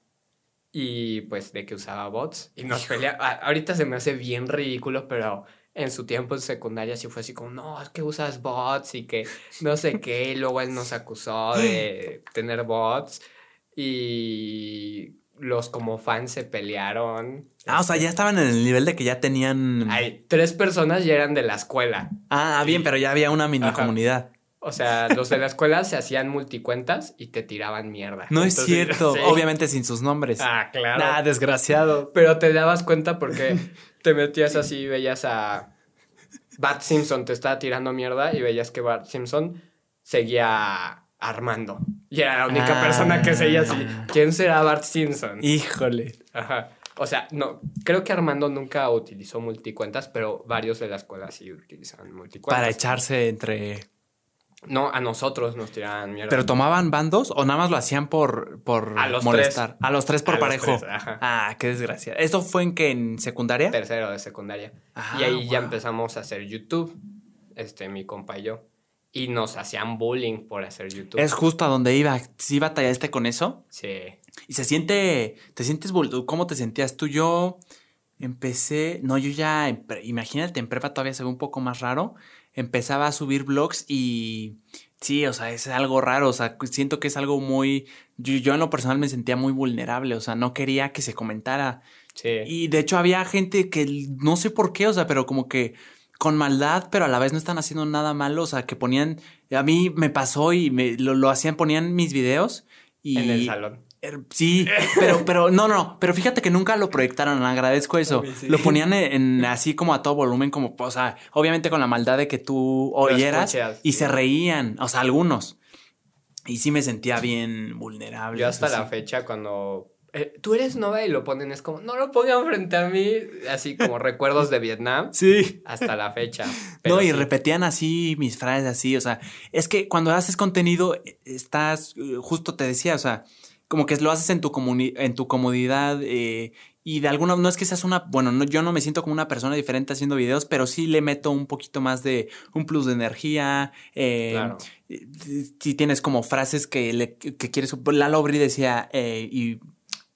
S2: y pues de que usaba bots y nos pelea. Ahorita se me hace bien ridículo, pero en su tiempo en secundaria sí fue así como, no, es que usas bots y que no sé qué. Y luego él nos acusó de (laughs) tener bots. Y los como fans se pelearon.
S1: Ah, o sea, ya estaban en el nivel de que ya tenían.
S2: Hay tres personas ya eran de la escuela.
S1: Ah, bien, pero ya había una mini comunidad.
S2: O sea, los de la escuela se hacían multicuentas y te tiraban mierda.
S1: No es cierto, (laughs) obviamente sin sus nombres.
S2: Ah, claro.
S1: Ah, desgraciado.
S2: Pero te dabas cuenta porque (laughs) te metías así y veías a Bart Simpson te estaba tirando mierda y veías que Bart Simpson seguía Armando. Y era la única persona que seguía así. Ah. ¿Quién será Bart Simpson?
S1: Híjole.
S2: Ajá. O sea, no, creo que Armando nunca utilizó multicuentas, pero varios de la escuela sí utilizaban multicuentas.
S1: Para echarse entre.
S2: No, a nosotros nos tiraban mierda.
S1: ¿Pero tomaban bandos o nada más lo hacían por, por
S2: a los
S1: molestar?
S2: Tres.
S1: A los tres por parejo. Ah, qué desgracia. ¿Esto fue en qué? ¿En secundaria?
S2: Tercero de secundaria. Ah, y ahí ya empezamos a hacer YouTube. Este, mi compa y yo y nos hacían bullying por hacer YouTube.
S1: Es justo a donde iba. ¿Sí batallaste con eso?
S2: Sí.
S1: Y se siente, ¿te sientes, cómo te sentías tú? Yo empecé, no, yo ya, imagínate, en prepa todavía se ve un poco más raro. Empezaba a subir blogs y sí, o sea, es algo raro, o sea, siento que es algo muy, yo, yo en lo personal me sentía muy vulnerable, o sea, no quería que se comentara.
S2: Sí.
S1: Y de hecho había gente que no sé por qué, o sea, pero como que con maldad, pero a la vez no están haciendo nada malo. O sea, que ponían. A mí me pasó y me, lo, hacían, ponían mis videos y.
S2: En el salón.
S1: Sí, pero, pero no, no, pero fíjate que nunca lo proyectaron, agradezco eso. Lo ponían en, así como a todo volumen, como, o sea, obviamente con la maldad de que tú oyeras y se reían, o sea, algunos. Y sí me sentía bien vulnerable.
S2: Yo hasta la fecha cuando eh, tú eres Nova y lo ponen, es como, no lo pongan frente a mí, así como recuerdos de Vietnam. (laughs)
S1: Sí.
S2: Hasta la fecha. (laughs)
S1: no, y repetían así mis frases así, o sea, es que cuando haces contenido, estás, eh, justo te decía, o sea, como que lo haces en tu, en tu comodidad eh, y de alguna, no es que seas una, bueno, no, yo no me siento como una persona diferente haciendo videos, pero sí le meto un poquito más de un plus de energía. claro. Si tienes como frases que, le, que quieres, Lalo Bri decía, y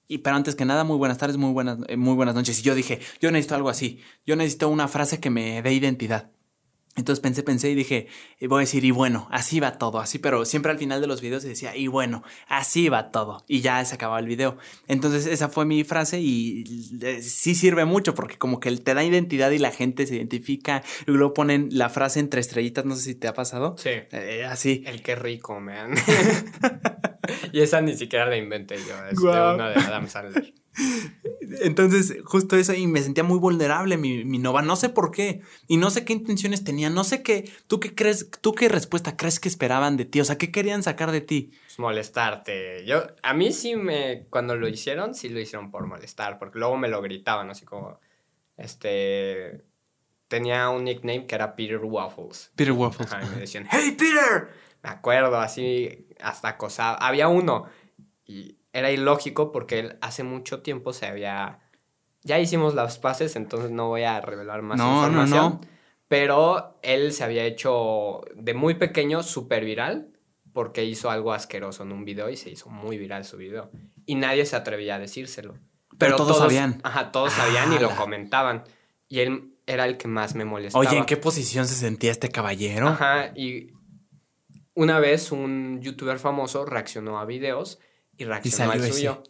S1: Y pero antes que nada, muy buenas tardes, muy buenas, eh, muy buenas noches. Y yo dije, yo necesito algo así. Yo necesito una frase que me dé identidad. Entonces pensé, pensé y dije, voy a decir, y bueno, así va todo, así, pero siempre al final de los videos decía, y bueno, así va todo, y ya se acababa el video. Entonces esa fue mi frase y eh, sí sirve mucho porque como que te da identidad y la gente se identifica, y luego ponen la frase entre estrellitas, no sé si te ha pasado.
S2: Sí.
S1: Eh, así.
S2: El qué rico, man. (laughs) (laughs) y esa ni siquiera la inventé yo, es de una de Adam Sandler.
S1: Entonces, justo eso, y me sentía muy vulnerable mi, mi, Nova. No sé por qué. Y no sé qué intenciones tenía. No sé qué. ¿Tú qué crees? ¿Tú qué respuesta crees que esperaban de ti? O sea, ¿qué querían sacar de ti?
S2: Pues molestarte. Yo, a mí sí me. Cuando lo hicieron, sí lo hicieron por molestar. Porque luego me lo gritaban, así como. Este. Tenía un nickname que era Peter Waffles.
S1: Peter Waffles.
S2: y me decían, ¡Hey, Peter! Me acuerdo, así, hasta acosado. Había uno. Y era ilógico porque él hace mucho tiempo se había... Ya hicimos las paces, entonces no voy a revelar más información. No, no. Pero él se había hecho de muy pequeño súper viral porque hizo algo asqueroso en un video y se hizo muy viral su video. Y nadie se atrevía a decírselo.
S1: Pero, todos, sabían.
S2: Ajá, todos sabían y lo comentaban. Y él era el que más me molestaba.
S1: Oye, ¿en qué posición se sentía este caballero?
S2: Ajá, y una vez un youtuber famoso reaccionó a videos y reaccionó al suyo.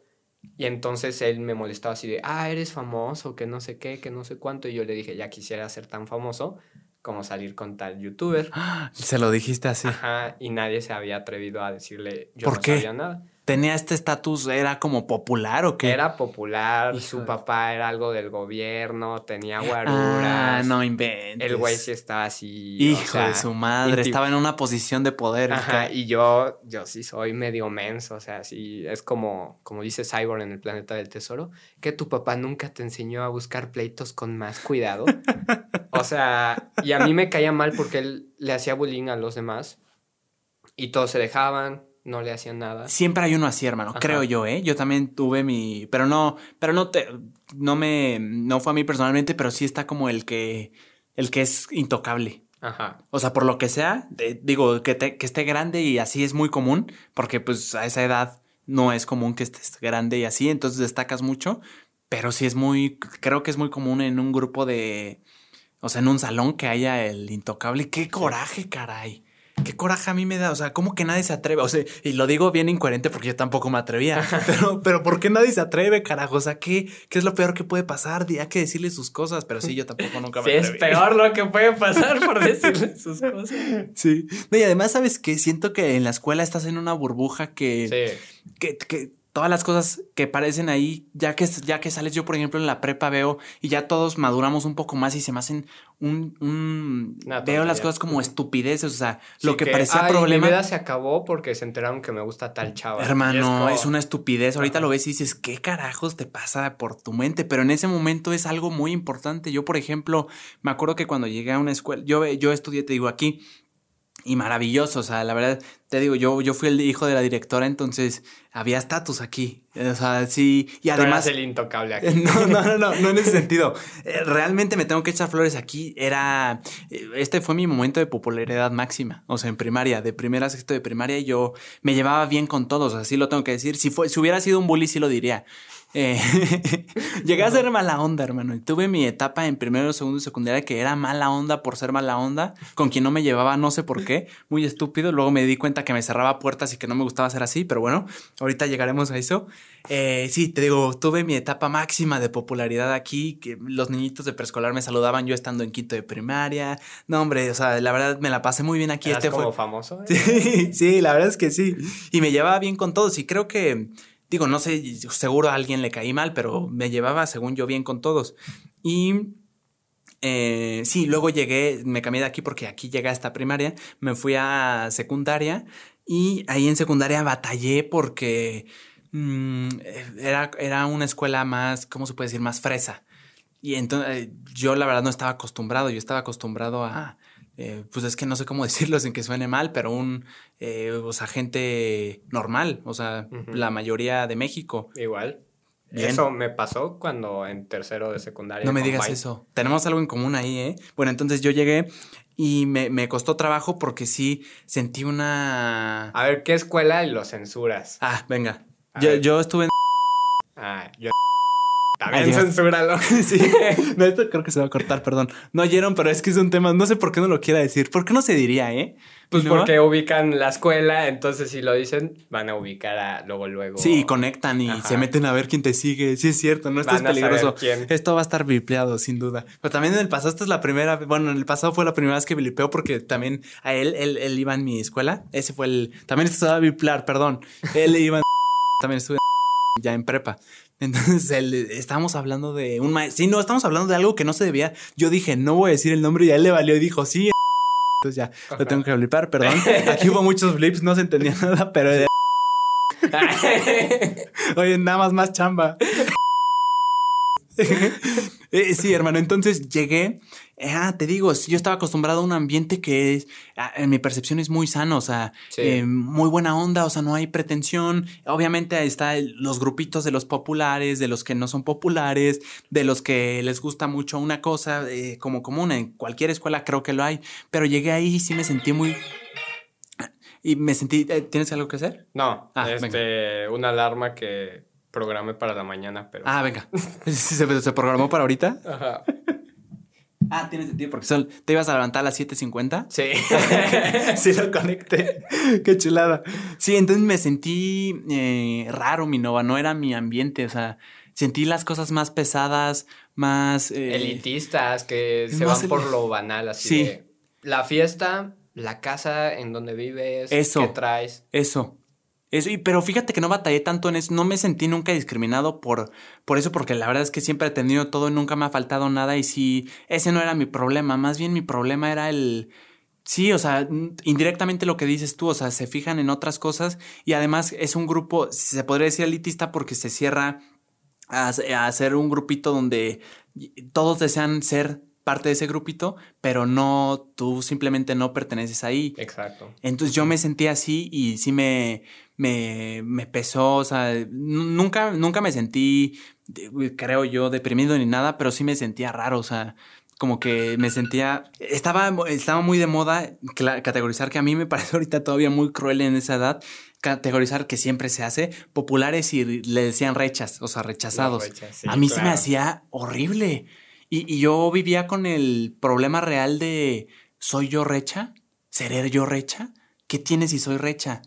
S2: Y entonces él me molestaba así de, ah, eres famoso, que no sé qué, que no sé cuánto. Y yo le dije, ya quisiera ser tan famoso como salir con tal youtuber. (gasps)
S1: Se lo dijiste así.
S2: Ajá, y nadie se había atrevido a decirle, yo no sabía nada
S1: tenía este estatus, era como popular o qué?
S2: Era popular, su papá era algo del gobierno, tenía guaruras.
S1: Ah, no inventes.
S2: El güey sí estaba así.
S1: Hijo de su madre, estaba en una posición de poder.
S2: Ajá, y yo, yo sí soy medio menso, o sea, sí, es como, como dice Cyborg en el planeta del tesoro, que tu papá nunca te enseñó a buscar pleitos con más cuidado. o sea, y a mí me caía mal porque él le hacía bullying a los demás y todos se dejaban, no le hacían nada.
S1: Siempre hay uno así, hermano, creo yo, ¿eh? Yo también tuve mi, pero no, pero no te, no me, no fue a mí personalmente, pero sí está como el que, el que es intocable.
S2: Ajá.
S1: O sea, por lo que sea, digo, que, que esté grande y así es muy común, porque pues a esa edad no es común que estés grande y así, entonces destacas mucho, pero sí es muy, creo que es muy común en un grupo de, o sea, en un salón que haya el intocable. ¡Qué coraje, caray! Qué coraje a mí me da. O sea, ¿cómo que nadie se atreve? O sea, y lo digo bien incoherente porque yo tampoco me atrevía. Pero, pero ¿por qué nadie se atreve, carajo? O sea, ¿qué, qué es lo peor que puede pasar? Hay que decirle sus cosas. Pero sí, yo tampoco nunca me
S2: sí, es peor lo que puede pasar por decirle sus cosas.
S1: Sí. y además, ¿sabes qué? Siento que en la escuela estás en una burbuja que... Que, que todas las cosas que parecen ahí, ya que, ya que sales, yo por ejemplo en la prepa veo y ya todos maduramos un poco más y se me hacen un... veo las cosas como estupideces, o sea, lo que, parecía problema...
S2: Mi vida se acabó porque se enteraron que me gusta tal chava.
S1: Hermano, es, una estupidez. Ahorita lo ves y dices, ¿qué carajos te pasa por tu mente? Pero en ese momento es algo muy importante. Yo, por ejemplo, me acuerdo que cuando llegué a una escuela, yo, yo estudié, te digo, aquí y maravilloso. O sea, la verdad, te digo, yo, yo fui el hijo de la directora, entonces había estatus aquí. O sea, sí. Y además.
S2: el intocable (laughs) aquí.
S1: No, no, no, no, no en ese sentido. Eh, realmente me tengo que echar flores aquí. Era. Eh, este fue mi momento de popularidad máxima. O sea, en primaria, de primera a sexto de primaria, yo me llevaba bien con todos. Así lo tengo que decir. Si, fue, si hubiera sido un bully, sí lo diría. Eh, (laughs) llegué a ser mala onda, hermano. Y tuve mi etapa en primero, segundo y secundaria que era mala onda por ser mala onda, con quien no me llevaba, no sé por qué, muy estúpido. Luego me di cuenta que me cerraba puertas y que no me gustaba ser así, pero bueno, ahorita llegaremos a eso. Eh, sí, te digo, tuve mi etapa máxima de popularidad aquí, que los niñitos de preescolar me saludaban yo estando en quinto de primaria. No, hombre, o sea, la verdad me la pasé muy bien aquí.
S2: este como famoso?
S1: ¿eh? (laughs) Sí, sí, la verdad es que sí. Y me llevaba bien con todos y creo que Digo, no sé, seguro a alguien le caí mal, pero me llevaba, según yo, bien con todos. Y eh, sí, luego llegué, me cambié de aquí porque aquí llegué esta primaria, me fui a secundaria y ahí en secundaria batallé porque mm, era, era una escuela más, ¿cómo se puede decir? Más fresa. Y entonces yo la verdad no estaba acostumbrado, yo estaba acostumbrado a, eh, pues es que no sé cómo (laughs) decirlo sin que suene mal, pero un, eh, o sea, gente normal, o sea, la mayoría de México.
S2: Igual. Eso me pasó cuando en tercero de secundaria.
S1: No me digas eso. Tenemos algo en común ahí, ¿eh? Bueno, entonces yo llegué y me, me, costó trabajo porque sí sentí una...
S2: A ver, ¿qué escuela y lo censuras?
S1: Ah, venga. Yo, yo, estuve en...
S2: Ah, yo también censúralo. (laughs)
S1: sí. No, esto creo que se va a cortar, perdón. No oyeron, pero es que es un tema, no sé por qué no lo quiera decir. ¿Por qué no se diría, eh?
S2: Pues porque ubican la escuela, entonces si lo dicen, van a ubicar a luego, luego.
S1: Sí, conectan y se meten a ver quién te sigue. Sí, es cierto, no estás peligroso. Esto va a estar vipleado, sin duda. Pero también en el pasado, esta es la primera, bueno, en el pasado fue la primera vez que vipeo porque también a él, él, él iba en mi escuela. Ese fue el, también esto se va a viplear, perdón. Él iba en, (laughs) también estuve (laughs) ya en prepa. Entonces, él, estábamos hablando de un maestro. Sí, no, estamos hablando de algo que no se debía. Yo dije, no voy a decir el nombre y a él le valió y dijo, sí. (laughs) Entonces ya, lo tengo que blipar, perdón. (laughs) Aquí hubo muchos blips, no se entendía nada, pero... De... (laughs) Oye, nada más más chamba. Eh, sí, hermano, entonces llegué Ah, te digo, yo estaba acostumbrado a un ambiente que es, ah, en mi percepción es muy sano, o sea, eh, muy buena onda, o sea, no hay pretensión. Obviamente ahí están los grupitos de los populares, de los que no son populares, de los que les gusta mucho una cosa eh, como común. En cualquier escuela creo que lo hay, pero llegué ahí y sí me sentí muy... Y me sentí... Eh, ¿Tienes algo que hacer?
S2: No, ah, este, una alarma que programé para la mañana, pero...
S1: Ah, venga. (laughs) (laughs) ¿Se, ¿Se programó para ahorita? Ajá. Ah, tiene sentido porque te ibas a levantar a las 7.50.
S2: Sí. (laughs)
S1: sí, lo conecté. Qué chulada. Sí, entonces me sentí eh, raro, mi nova. No era mi ambiente. O sea, sentí las cosas más pesadas, más.
S2: Eh, Elitistas, que se van por lo banal, así. Sí. la fiesta, la casa en donde vives, eso, qué traes.
S1: Eso. Eso, pero fíjate que no batallé tanto en eso, no me sentí nunca discriminado por, por eso, porque la verdad es que siempre he tenido todo y nunca me ha faltado nada y sí, ese no era mi problema, más bien mi problema era el, sí, o sea, indirectamente lo que dices tú, o sea, se fijan en otras cosas y además es un grupo, se podría decir elitista porque se cierra a, a hacer un grupito donde todos desean ser parte de ese grupito, pero no, tú simplemente no perteneces ahí.
S2: Exacto.
S1: Entonces yo me sentí así y sí me, me, me pesó, o sea, nunca, nunca me sentí, creo yo, deprimido ni nada, pero sí me sentía raro, o sea, como que me sentía, estaba, estaba muy de moda categorizar, que a mí me (laughs) parece ahorita todavía muy cruel en esa edad, categorizar que siempre se hace, populares y le decían rechas, o sea, rechazados. a mí se me hacía horrible. Y, yo vivía con el problema real de, ¿soy yo recha? ¿Seré yo recha? ¿Qué tienes si soy recha?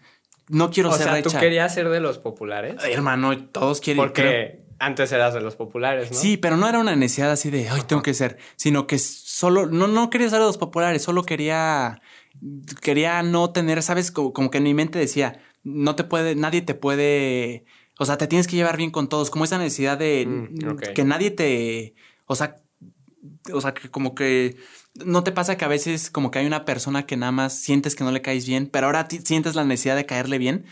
S1: No quiero ser recha.
S2: ¿tú querías ser de los populares?
S1: hermano, todos quieren...
S2: Porque antes eras de los populares, ¿no?
S1: Sí, pero no era una necesidad así de, ay, tengo que ser, sino que solo, no, no quería ser de los populares, solo quería, quería no tener, ¿sabes? Como, que en mi mente decía, no te puede, nadie te puede, o sea, te tienes que llevar bien con todos, como esa necesidad de mm, que nadie te, o sea, o sea, que como que no te pasa que a veces como que hay una persona que nada más sientes que no le caes bien, pero ahora sientes la necesidad de caerle bien.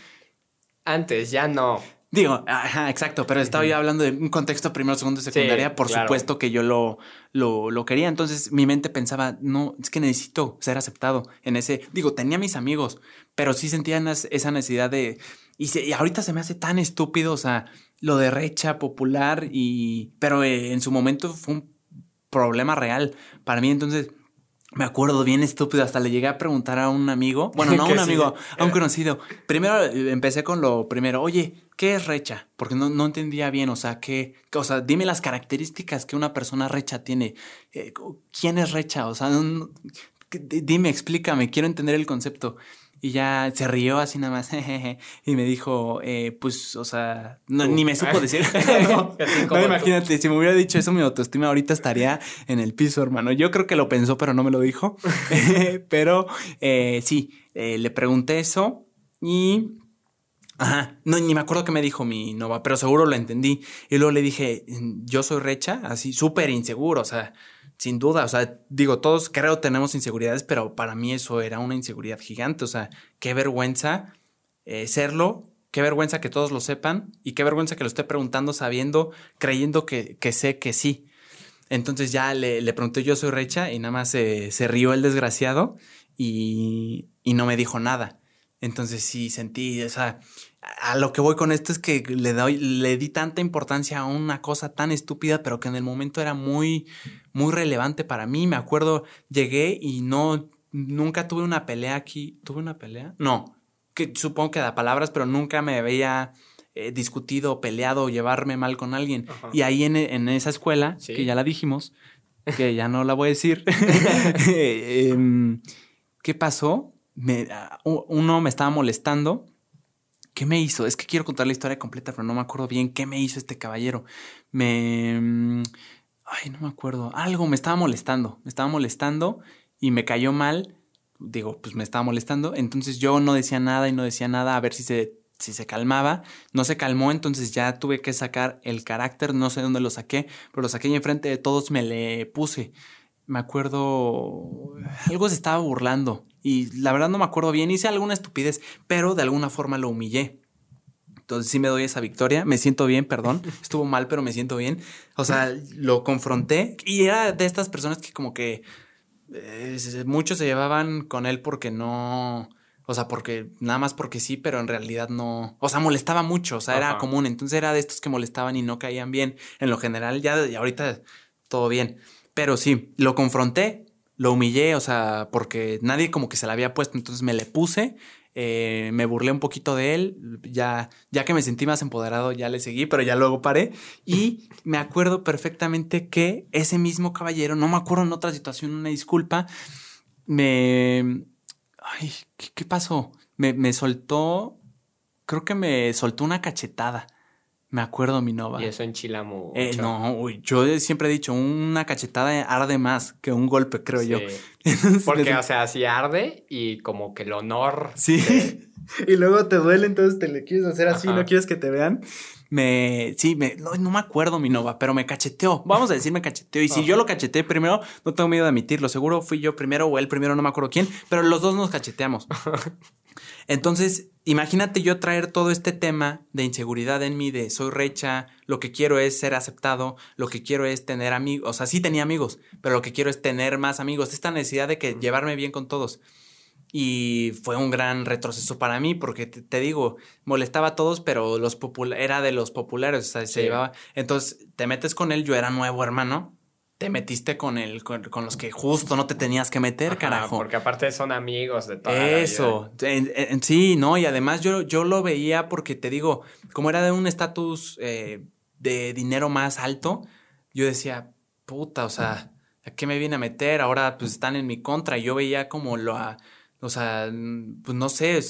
S2: Antes, ya no.
S1: Digo, ajá, exacto, pero estaba yo hablando de un contexto primero, segundo, secundaria. por supuesto que yo lo, lo, lo, quería. Entonces mi mente pensaba, no, es que necesito ser aceptado en ese. Digo, tenía mis amigos, pero sí sentía esa necesidad de. Y, y ahorita se me hace tan estúpido, o sea, lo de recha popular y. Pero eh, en su momento fue un problema real para mí. Entonces, me acuerdo bien estúpido, hasta le llegué a preguntar a un amigo, bueno, (laughs) no a un amigo, a un conocido. Primero eh, empecé con lo primero, oye, ¿qué es recha? Porque no, no entendía bien, o sea, ¿qué, o sea, dime las características que una persona recha tiene. Eh, ¿Quién es recha? O sea, dime, explícame, quiero entender el concepto. Y ya se rió así nada más (laughs) y me dijo, eh, pues, o sea, ni me supo decir. (laughs) no, (laughs) imagínate, si me hubiera dicho eso, mi autoestima ahorita estaría en el piso, hermano. Yo creo que lo pensó, pero no me lo dijo. pero eh, sí, eh, le pregunté eso y... Ajá, no, ni me acuerdo qué me dijo mi nova, pero seguro lo entendí. Y luego le dije, yo soy recha, así súper inseguro, o sea, sin duda, o sea, digo, todos creo tenemos inseguridades, pero para mí eso era una inseguridad gigante, o sea, qué vergüenza eh, serlo, qué vergüenza que todos lo sepan y qué vergüenza que lo esté preguntando sabiendo, creyendo que, que sé que sí. Entonces ya le, le, pregunté yo soy Recha y nada más se, rió el desgraciado y, y no me dijo nada. Entonces sí sentí, o sea, a lo que voy con esto es que le, doy, le di tanta importancia a una cosa tan estúpida, pero que en el momento era muy, muy relevante para mí. Me acuerdo, llegué y no, nunca tuve una pelea aquí. ¿Tuve una pelea? No, que supongo que da palabras, pero nunca me veía eh, discutido, peleado, llevarme mal con alguien. Y ahí en, esa escuela, que ya la dijimos, que ya no la voy a decir, (laughs) (laughs) em, ¿qué pasó? uno me estaba molestando. ¿Qué me hizo? Es que quiero contar la historia completa, pero no me acuerdo bien qué me hizo este caballero. Me... Ay, no me acuerdo. Algo me estaba molestando. Me estaba molestando y me cayó mal. Digo, pues me estaba molestando. Entonces yo no decía nada y no decía nada a ver si se, si se calmaba. No se calmó, entonces ya tuve que sacar el carácter. No sé dónde lo saqué, pero lo saqué y enfrente de todos me le puse. Me acuerdo. Algo se estaba burlando. Y la verdad no me acuerdo bien. Hice alguna estupidez, pero de alguna forma lo humillé. Entonces sí me doy esa victoria, me siento bien, perdón, (laughs) estuvo mal, pero me siento bien. O sea, lo confronté. Y era de estas personas que como que eh, muchos se llevaban con él porque no, o sea, porque nada más porque sí, pero en realidad no, o sea, molestaba mucho, o sea, era común, entonces era de estos que molestaban y no caían bien. En lo general, ya, ya ahorita todo bien, pero sí, lo confronté, lo humillé, o sea, porque nadie como que se la había puesto, entonces me le puse eh, me burlé un poquito de él, ya, ya que me sentí más empoderado, ya le seguí, pero ya luego paré. Y me acuerdo perfectamente que ese mismo caballero, no me acuerdo en otra situación, una disculpa, me... Ay, ¿qué, pasó? Me, me soltó, creo que me soltó una cachetada. Me acuerdo, mi nova.
S2: Y eso enchila mucho.
S1: Eh, no, yo siempre he dicho, una cachetada arde más que un golpe, creo yo. (laughs)
S2: Porque, o sea, si arde y como que el honor.
S1: Sí. (laughs) y luego te duele, entonces te le quieres hacer así, no quieres que te vean. Me, sí, me, no, me acuerdo, mi nova, pero me cacheteó. Vamos a decir, me cacheteó. Y si yo lo cacheteé primero, no tengo miedo de admitirlo. Seguro fui yo primero o él primero, no me acuerdo quién, pero los dos nos cacheteamos. (laughs) Entonces, imagínate yo traer todo este tema de inseguridad en mí, de soy recha, lo que quiero es ser aceptado, lo que quiero es tener amigos, o sea, sí tenía amigos, pero lo que quiero es tener más amigos, esta necesidad de que llevarme bien con todos. Y fue un gran retroceso para mí, porque te, digo, molestaba a todos, pero los era de los populares, o sea, se llevaba. Entonces, te metes con él, yo era nuevo hermano, te metiste con el, con, los que justo no te tenías que meter, carajo.
S2: Porque aparte son amigos de toda
S1: Eso, sí, no, y además yo, yo lo veía porque te digo, como era de un estatus eh, de dinero más alto, yo decía, puta, o sea, ¿a qué me viene a meter? Ahora pues están en mi contra. Y yo veía como lo, o sea, pues no sé,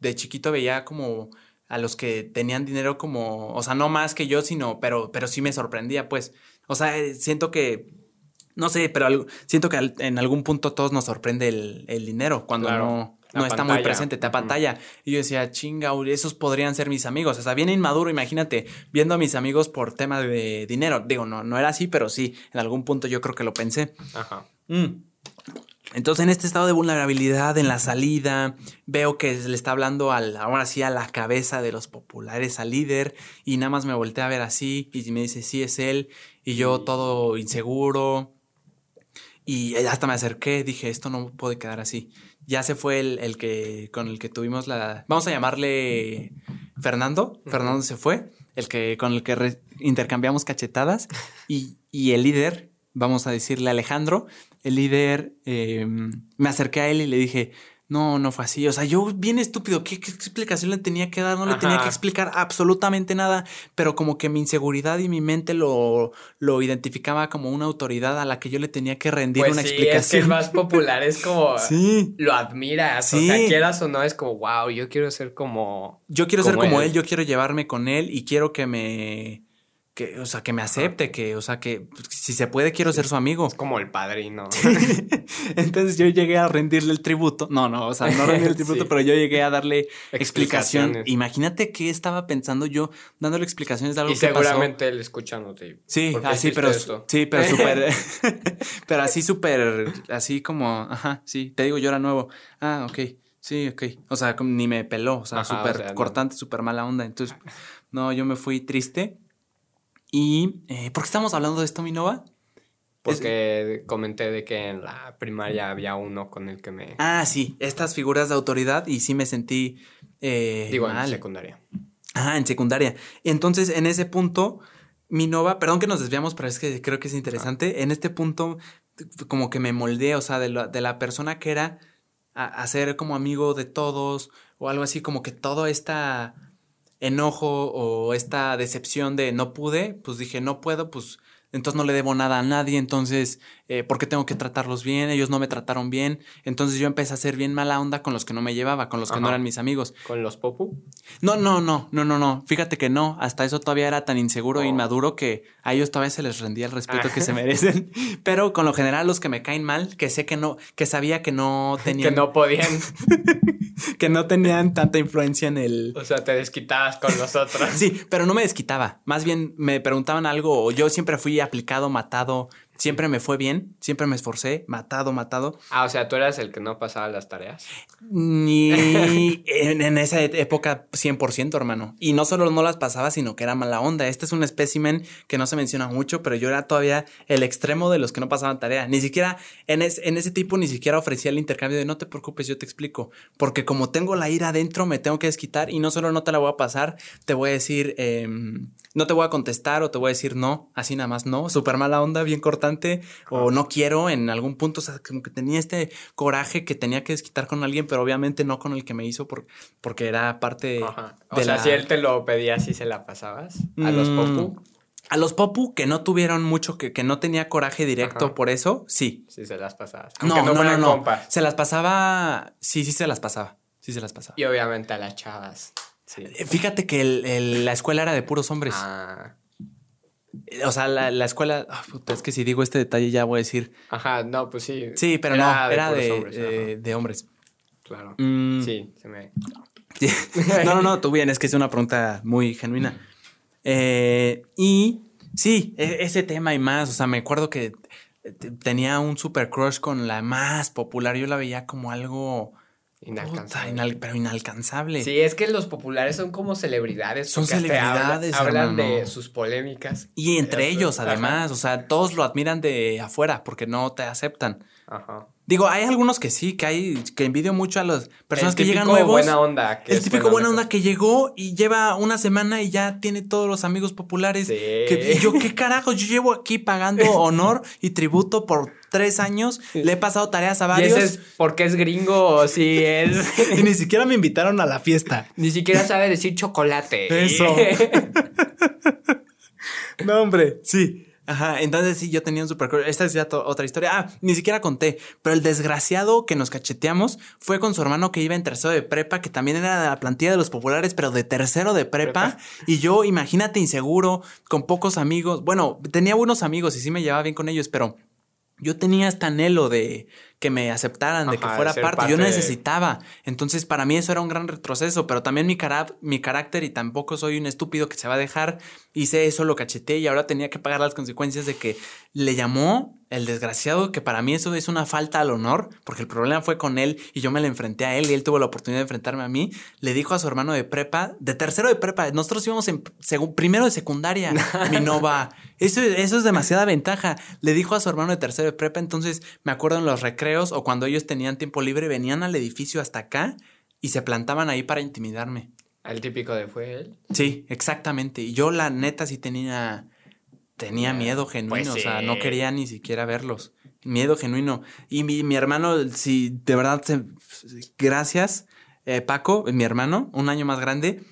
S1: de chiquito veía como a los que tenían dinero como, o sea, no más que yo, sino, pero, pero sí me sorprendía, pues. O sea, eh, siento que no sé, pero siento que en algún punto todos nos sorprende el, dinero cuando no, no está muy presente, te apantalla. Y yo decía, chinga, esos podrían ser mis amigos. O sea, bien inmaduro, imagínate, viendo a mis amigos por tema de dinero. Digo, no, no era así, pero sí, en algún punto yo creo que lo pensé. Ajá. Mm. Entonces, en este estado de vulnerabilidad, en la salida, veo que le está hablando al, ahora sí a la cabeza de los populares, al líder, y nada más me volteé a ver así, y me dice, sí, es él, y yo todo inseguro, y hasta me acerqué, dije, esto no puede quedar así. Ya se fue el, que con el que tuvimos la. Vamos a llamarle Fernando. Fernando se fue, el que con el que intercambiamos cachetadas. (laughs) Y, y, el líder, vamos a decirle Alejandro, el líder, em, me acerqué a él y le dije, no, no fue así. O sea, yo bien estúpido, ¿qué, explicación le tenía que dar? No le tenía que explicar absolutamente nada, pero como que mi inseguridad y mi mente lo, lo identificaba como una autoridad a la que yo le tenía que rendir pues una sí, explicación. Es que
S2: el más popular es como (laughs) sí. lo admiras. O sea, quieras o no, es como, wow, yo quiero ser como.
S1: Yo quiero ser como él, yo quiero llevarme con él y quiero que me que, o sea, que me acepte, que, o sea, que pues, si se puede, quiero ser su amigo.
S2: Es como el padrino. (laughs)
S1: Entonces yo llegué a rendirle el tributo. No, no, o sea, no rendirle el (laughs) tributo, pero yo llegué a darle explicación. Imagínate qué estaba pensando yo dándole explicaciones de algo y
S2: que seguramente él escuchándote.
S1: Sí, así, pero sí, pero (laughs) súper, pero así súper, así como, ajá, sí, te digo, yo era nuevo. Ah, ok. Sí, ok. O sea, ni me peló, o sea, súper cortante, súper mala onda. Entonces, no, yo me fui triste ¿Y eh, por qué estamos hablando de esto, Minova?
S2: Porque comenté de que en la primaria había uno con el que me...
S1: Ah, sí, estas figuras de autoridad y sí me sentí... Eh,
S2: Digo, en secundaria.
S1: Ah, en secundaria. Entonces, en ese punto, Minova, perdón que nos desviamos, pero es que creo que es interesante. En este punto, como que me moldeé, o sea, de la, de la persona que era a, a, ser como amigo de todos o algo así, como que toda esta enojo o esta decepción de no pude, pues dije, no puedo, pues entonces no le debo nada a nadie, entonces, eh, ¿por qué tengo que tratarlos bien? Ellos no me trataron bien, entonces yo empecé a hacer bien mala onda con los que no me llevaba, con los que no eran mis amigos.
S2: ¿Con los popu?
S1: No, no, no, no, no, no, fíjate que no, hasta eso todavía era tan inseguro e inmaduro que a ellos todavía se les rendía el respeto que se merecen, (laughs) pero con lo general los que me caen mal, que sé que no, que sabía que no (laughs) tenían...
S2: que no podían. (laughs)
S1: que no tenían tanta influencia en el...
S2: O sea, te desquitabas con los otros.
S1: sí, pero no me desquitaba, más bien me preguntaban algo o yo siempre fui aplicado, matado. Siempre me fue bien, siempre me esforcé, matado, matado.
S2: Ah, o sea, tú eras el que no pasaba las tareas.
S1: Ni (laughs) en, esa época 100%, hermano. Y no solo no las pasaba, sino que era mala onda. Este es un espécimen que no se menciona mucho, pero yo era todavía el extremo de los que no pasaban tarea. Ni siquiera en, en ese tipo, ni siquiera ofrecía el intercambio de no te preocupes, yo te explico. Porque como tengo la ira adentro, me tengo que desquitar y no solo no te la voy a pasar, te voy a decir, em, no te voy a contestar o te voy a decir no, así nada más no. Súper mala onda, bien o no quiero en algún punto, o sea, como que tenía este coraje que tenía que desquitar con alguien, pero obviamente no con el que me hizo por, porque era parte
S2: O sea, si él te lo pedía, ¿sí se la pasabas a los mm, popu.
S1: A los popu que no tuvieron mucho, que, que no tenía coraje directo por eso, sí.
S2: Sí, se las pasabas.
S1: no, no, no, no. Se las pasaba, sí, sí se las pasaba. Sí se las pasaba.
S2: Y obviamente a las chavas. Sí.
S1: Fíjate que la escuela era de puros hombres. Ah. O sea, la, la escuela. Ah, es que si digo este detalle ya voy a decir.
S2: Ajá, no, pues sí.
S1: Sí, pero no, era de, hombres, eh, de, hombres.
S2: Claro. Mm. Sí, se me. (laughs)
S1: no, no, no, tú bien, es que es una pregunta muy genuina. Eh, y sí, e, ese tema y más. O sea, me acuerdo que tenía un super crush con la más popular. Yo la veía como algo Inalcanzable. pero inalcanzable.
S2: Sí, es que los populares son como celebridades. Son celebridades. Hablan, de sus polémicas.
S1: Y entre ellos, además. O sea, todos lo admiran de afuera porque no te aceptan. Ajá. Digo, hay algunos que sí, que hay, que envidio mucho a las personas que llegan nuevos.
S2: buena onda.
S1: el típico buena onda. que llegó y lleva una semana y ya tiene todos los amigos populares. Que, yo, ¿qué carajo? Yo llevo aquí pagando (laughs) honor y tributo por tres años. Le he pasado tareas a varios.
S2: ¿Y ese es porque es gringo o si es. (laughs)
S1: y ni siquiera me invitaron a la fiesta. (laughs)
S2: Ni siquiera sabe decir chocolate.
S1: Eso. no, hombre, sí. Ajá, entonces sí, yo tenía un super... Esta es ya otra historia. Ah, ni siquiera conté, pero el desgraciado que nos cacheteamos fue con su hermano que iba en tercero de prepa, que también era de la plantilla de los populares, pero de tercero de prepa. Y yo, imagínate, inseguro, con pocos amigos. Bueno, tenía buenos amigos y sí me llevaba bien con ellos, pero yo tenía este anhelo de que me aceptaran, de que fuera parte. Yo necesitaba. Entonces, para mí eso era un gran retroceso, pero también mi, mi carácter y tampoco soy un estúpido que se va a dejar. Hice eso, lo cacheté y ahora tenía que pagar las consecuencias de que le llamó el desgraciado, que para mí eso es una falta al honor, porque el problema fue con él y yo me le enfrenté a él y él tuvo la oportunidad de enfrentarme a mí. Le dijo a su hermano de prepa, de tercero de prepa, nosotros íbamos en primero de secundaria, (laughs) mi nova. Eso, eso es demasiada ventaja. Le dijo a su hermano de tercero de prepa, entonces me acuerdo en los recreos o cuando ellos tenían tiempo libre, venían al edificio hasta acá y se plantaban ahí para intimidarme.
S2: ¿El típico de fue él?
S1: Sí, exactamente. Y yo la neta sí tenía tenía miedo genuino, o sea, no quería ni siquiera verlos. Miedo genuino. Y mi, mi hermano, si de verdad, gracias, eh, Paco, mi hermano, un año más grande,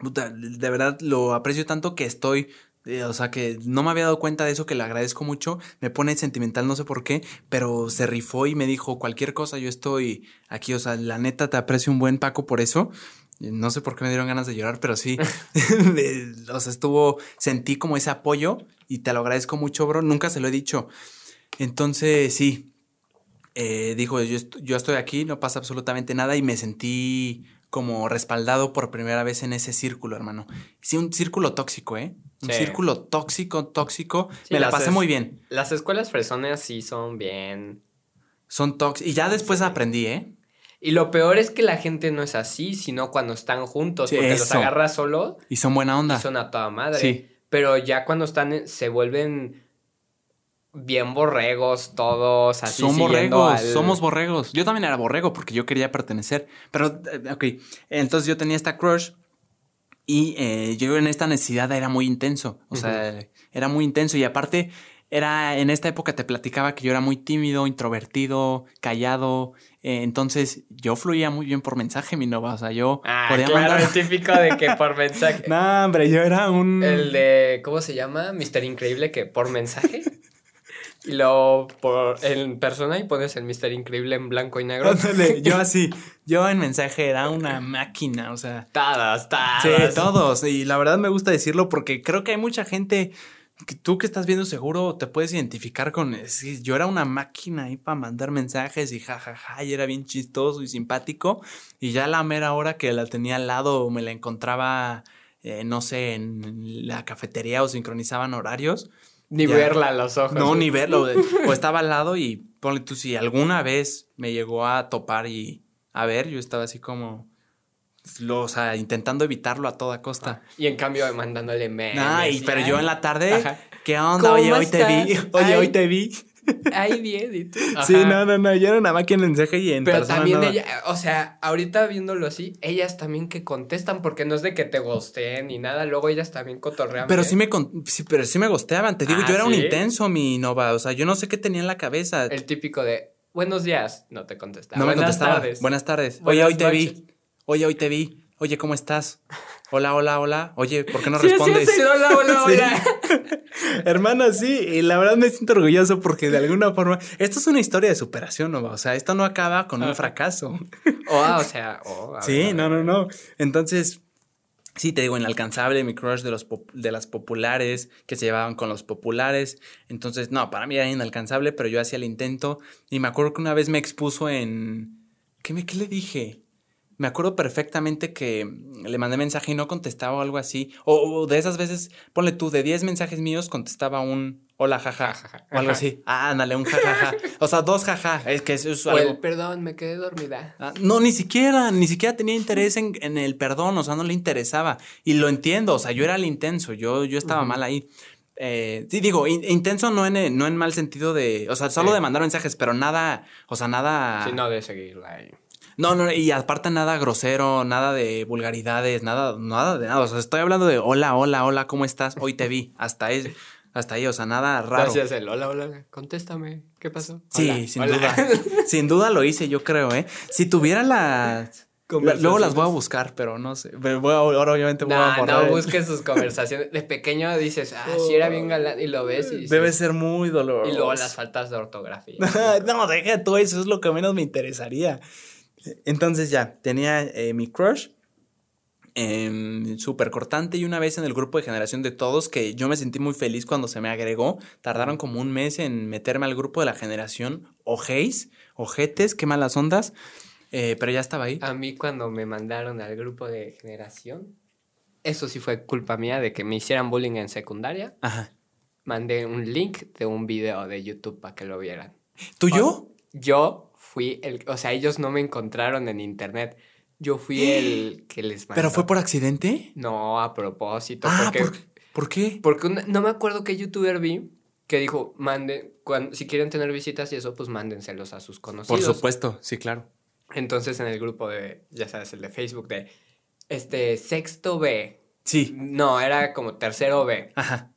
S1: de verdad lo aprecio tanto que estoy eh, o sea que no me había dado cuenta de eso, que le agradezco mucho. Me pone sentimental, no sé por qué, pero se rifó y me dijo cualquier cosa, yo estoy aquí. O sea, la neta te aprecio un buen Paco por eso. No sé por qué me dieron ganas de llorar, pero sí. (laughs) (laughs) o sea, estuvo, sentí como ese apoyo y te lo agradezco mucho, bro. Nunca se lo he dicho. Entonces, sí. Eh, dijo, yo, yo estoy aquí, no pasa absolutamente nada y me sentí como respaldado por primera vez en ese círculo, hermano. Sí, un círculo tóxico, ¿eh? Un círculo tóxico, tóxico. me la pasé muy bien.
S2: Las escuelas fresones sí son bien.
S1: Son tóxicos. Y ya después aprendí, ¿eh?
S2: Y lo peor es que la gente no es así, sino cuando están juntos, porque los agarras solo.
S1: Y son buena onda.
S2: Y son a toda madre. Sí. Pero ya cuando están, se vuelven bien borregos todos, así.
S1: Son borregos, somos borregos. Yo también era borrego porque yo quería pertenecer. Pero, eh, ok, entonces yo tenía esta crush y eh, yo en esta necesidad era muy intenso. O sea, era muy intenso y aparte era en esta época te platicaba que yo era muy tímido, introvertido, callado. Eh, entonces yo fluía muy bien por mensaje, mi nova. O sea, yo
S2: ah, podía claro, el típico de que por mensaje. (laughs)
S1: no, hombre, yo era un.
S2: El de. ¿Cómo se llama? Mister Increíble, que por mensaje. y luego por, en persona y pones el Mister Increíble en blanco y negro. (laughs)
S1: yo así. Yo en mensaje era una máquina, o sea.
S2: Todos, todos.
S1: Sí, todos. Y la verdad me gusta decirlo porque creo que hay mucha gente tú que estás viendo seguro te puedes identificar con sí, yo era una máquina ahí para mandar mensajes y jajaja y era bien chistoso y simpático y ya la mera hora que la tenía al lado me la encontraba eh, no sé en la cafetería o sincronizaban horarios
S2: ni verla a los ojos.
S1: No ni verlo (laughs) o estaba al lado y ponle tú si alguna vez me llegó a topar y a ver yo estaba así como lo, o sea, intentando evitarlo a toda costa.
S2: Y en cambio mandándole memes.
S1: Ay, pero yo en la tarde, ¿qué onda? Oye, hoy te vi. Oye, hoy te vi.
S2: Ahí bien, y tú. (laughs)
S1: Sí, no, no, no, yo era una máquina en mensaje y en
S2: Pero también ella, o sea, ahorita viéndolo así, ellas también que contestan, porque no es de que te gosteen ni nada, luego ellas también cotorrean.
S1: Pero sí me, sí, pero sí me gosteaban, te digo, yo ah, era un intenso, mi nova, o sea, yo no sé qué tenía en la cabeza.
S2: El típico de, buenos días, no te contestaba.
S1: No me Buenas Tardes. Buenas tardes. Oye, hoy te vi. Oye, hoy te vi. Oye, ¿cómo estás? Hola, hola, hola. Oye, ¿por qué no respondes?
S2: Sí, sí, hola, hola, (laughs) hola. (laughs)
S1: Hermana, sí, y la verdad me siento orgulloso porque de alguna forma, esto es una historia de superación, ¿no? O sea, esto no acaba con un fracaso.
S2: Oh, o sea, oh, (laughs)
S1: sí, no, no, no. Entonces, sí, te digo, inalcanzable, mi crush de, los de las populares, que se llevaban con los populares. Entonces, no, para mí era inalcanzable, pero yo hacía el intento. Y me acuerdo que una vez me expuso en... ¿Qué, me, qué le dije? Me acuerdo perfectamente que le mandé mensaje y no contestaba o algo así. O, de esas veces, ponle tú, de 10 mensajes míos contestaba un hola jaja o algo así. Ah, ándale, un jajaja. (laughs) o sea, dos jaja. Es que eso es algo.
S2: perdón, me quedé dormida.
S1: Ah, no, ni siquiera, ni siquiera tenía interés en, el perdón, o sea, no le interesaba. Y lo entiendo, o sea, yo era el intenso, yo, yo estaba mal ahí. Eh, sí, digo, intenso no en, no en mal sentido de, o sea, solo de mandar mensajes, pero nada, o sea, nada...
S2: Sí, no de seguirla ahí.
S1: No, no, y aparte nada grosero, nada de vulgaridades, nada, nada de nada. O sea, estoy hablando de hola, hola, hola, ¿cómo estás? Hoy te vi. Hasta ahí, hasta ahí, o sea, nada raro.
S2: Gracias, el hola, hola, contéstame, ¿qué pasó?
S1: Sí, sin duda. (laughs) sin duda lo hice, yo creo, ¿eh? Si tuviera la... Luego las voy a buscar, pero no sé. ahora obviamente voy a
S2: borrar. No, busques sus conversaciones. De pequeño dices, ah, sí era bien galán. Y lo ves y...
S1: Debe ser muy doloroso.
S2: Y luego las faltas de ortografía. (laughs)
S1: no, deja tú eso. Es lo que menos me interesaría. Entonces ya, tenía eh, mi crush. Eh, súper cortante y una vez en el grupo de generación de todos que yo me sentí muy feliz cuando se me agregó tardaron como un mes en meterme al grupo de la generación ojéis ojetes qué malas ondas eh, pero ya estaba ahí
S2: a mí cuando me mandaron al grupo de generación eso sí fue culpa mía de que me hicieran bullying en secundaria Ajá. mandé un link de un video de YouTube para que lo vieran
S1: ¿tú yo?
S2: yo fui el, o sea, ellos no me encontraron en internet. Yo fui el que les
S1: mandó. ¿Pero fue por accidente?
S2: No, a propósito.
S1: Ah, porque, ¿por, qué?
S2: Porque no me acuerdo qué youtuber vi que dijo, manden, cuando, si quieren tener visitas y eso, pues mándenselos a sus conocidos.
S1: Por supuesto, sí, claro.
S2: Entonces en el grupo de, ya sabes, el de Facebook de, este, sexto B.
S1: Sí.
S2: No, era como tercero B. Ajá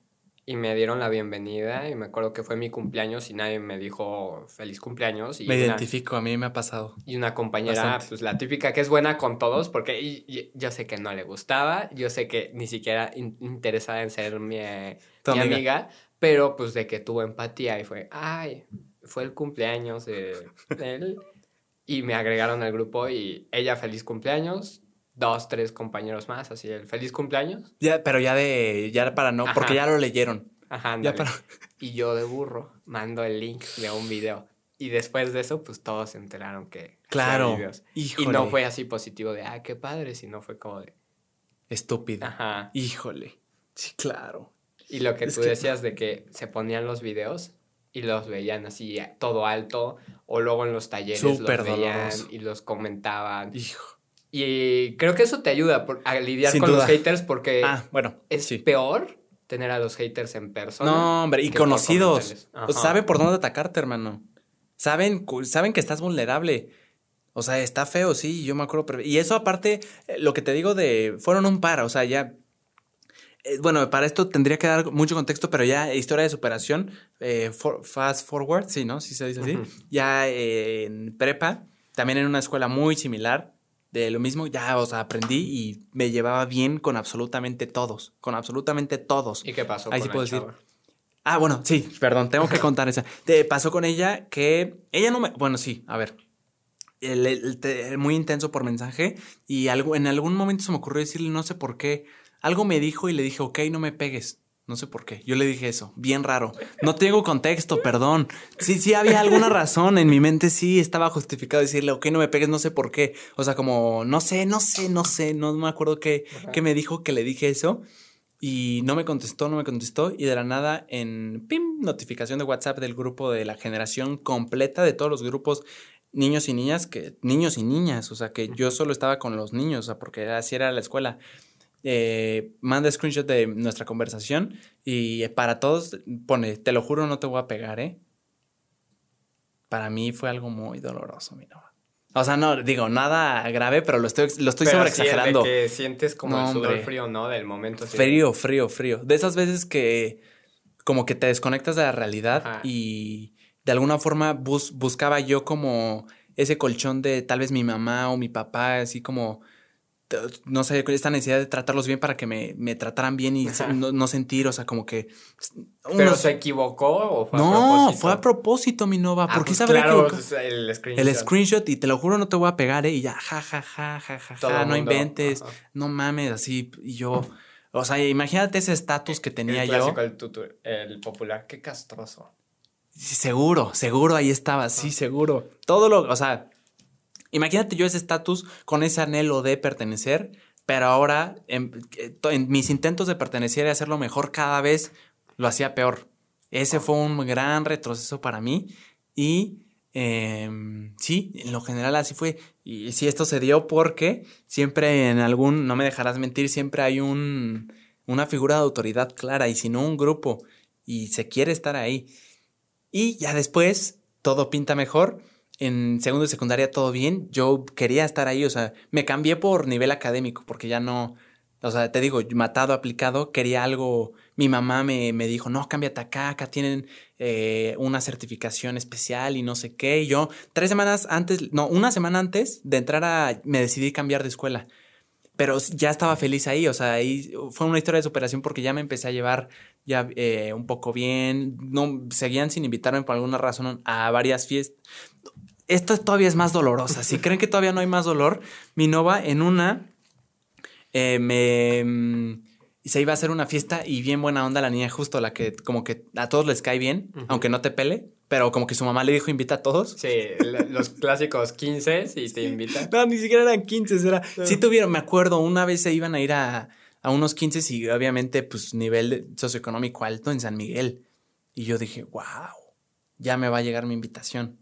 S2: y me dieron la bienvenida y me acuerdo que fue mi cumpleaños y nadie me dijo feliz cumpleaños. Y
S1: me identifico, a mí me ha pasado.
S2: Y una compañera, pues la típica que es buena con todos, porque yo sé que no le gustaba, yo sé que ni siquiera interesada en ser mi, mi amiga. pero pues de que tuvo empatía y fue, ay, fue el cumpleaños de él. y me agregaron al grupo y ella feliz cumpleaños, dos, tres compañeros más, así el feliz cumpleaños.
S1: Ya, pero ya de, ya para no, porque ya lo leyeron.
S2: Ajá, ya para... Y yo de burro mando el link de un video. Y después de eso, pues todos se enteraron que...
S1: Claro.
S2: Y no fue así positivo de, ah, qué padre, sino fue como de...
S1: Estúpido. Ajá. Híjole. Sí, claro.
S2: Y lo que tú decías de que se ponían los videos y los veían así todo alto, o luego en los talleres los veían y los comentaban.
S1: Hijo.
S2: Y creo que eso te ayuda a lidiar con los haters porque
S1: ah, bueno,
S2: es peor tener a los haters en persona.
S1: No, hombre, y conocidos. sabe por dónde atacarte, hermano. Saben, saben que estás vulnerable. O sea, está feo, sí, yo me acuerdo. Y eso aparte, eh, lo que te digo de, fueron un par, o sea, ya eh, bueno, para esto tendría que dar mucho contexto, pero ya historia de superación, eh, fast forward, sí, ¿no? Sí se dice así. Ya en prepa, también en una escuela muy similar, de lo mismo, ya, o sea, aprendí y me llevaba bien con absolutamente todos, con absolutamente todos.
S2: ¿Y qué pasó
S1: Ahí sí puedo decir. Ah, bueno, sí, perdón, tengo que contar esa. Te pasó con ella que ella no me, bueno, sí, a ver, muy intenso por mensaje y algo, en algún momento se me ocurrió decirle, no sé por qué, algo me dijo y le dije, ok, no me pegues. No sé por qué. Yo le dije eso. Bien raro. No tengo contexto, perdón. Sí, sí había alguna razón. En mi mente sí estaba justificado decirle, ok, no me pegues, no sé por qué. O sea, como, no sé, no sé, no sé. No me acuerdo qué, qué me dijo que le dije eso. Y no me contestó, no me contestó. Y de la nada, en pim, notificación de WhatsApp del grupo de la generación completa de todos los grupos niños y niñas, que niños y niñas, o sea, que yo solo estaba con los niños, o sea, porque así era la escuela eh, manda screenshot de nuestra conversación y para todos pone, te lo juro, no te voy a pegar, ¿eh? Para mí fue algo muy doloroso, mi Nova. O sea, no, digo, nada grave, pero lo estoy, lo estoy sobreexagerando.
S2: Sí, que sientes como el sudor frío, ¿no? Del momento.
S1: Frío, frío, frío. De esas veces que como que te desconectas de la realidad y de alguna forma buscaba yo como ese colchón de tal vez mi mamá o mi papá, así como no sé, esta necesidad de tratarlos bien para que me, me trataran bien y no, sentir, o sea, como que...
S2: ¿Pero se equivocó o
S1: fue no, a propósito? No, fue a propósito, mi Nova. ¿Por qué pues claro, el screenshot. El screenshot y te lo juro no te voy a pegar, ¿eh? Y ya, ja, ja, ja, ja, ja, no inventes, no mames, así. Y yo... O sea, imagínate ese estatus que tenía
S2: el
S1: clásico,
S2: yo. El, el popular, qué castroso.
S1: seguro, seguro ahí estaba, sí, seguro. Todo lo, o sea, Imagínate yo ese estatus con ese anhelo de pertenecer, pero ahora en, mis intentos de pertenecer y hacerlo mejor cada vez lo hacía peor. Ese fue un gran retroceso para mí y em, sí, en lo general así fue. Y sí, esto se dio porque siempre en algún, no me dejarás mentir, siempre hay un, una figura de autoridad clara y si no un grupo y se quiere estar ahí. Y ya después todo pinta mejor en segundo y secundaria todo bien, yo quería estar ahí, o sea, me cambié por nivel académico porque ya no, o sea, te digo, matado, aplicado, quería algo, mi mamá me, me dijo, no, cámbiate acá, acá tienen eh, una certificación especial y no sé qué, y yo tres semanas antes, no, una semana antes de entrar a, me decidí cambiar de escuela. Pero ya estaba feliz ahí, o sea, ahí fue una historia de superación porque ya me empecé a llevar ya eh, un poco bien, no, seguían sin invitarme por alguna razón a varias fiestas esto todavía es más dolorosa. Si creen que todavía no hay más dolor, mi nova en una eh, me mm, se iba a hacer una fiesta y bien buena onda la niña, justo la que como que a todos les cae bien, aunque no te pele, pero como que su mamá le dijo invita a todos.
S2: Sí, los clásicos 15 y te invita.
S1: No, ni siquiera eran 15, era. Sí tuvieron, me acuerdo, una vez se iban a ir a, a unos 15 y obviamente pues nivel socioeconómico alto en San Miguel. Y yo dije, wow, ya me va a llegar mi invitación.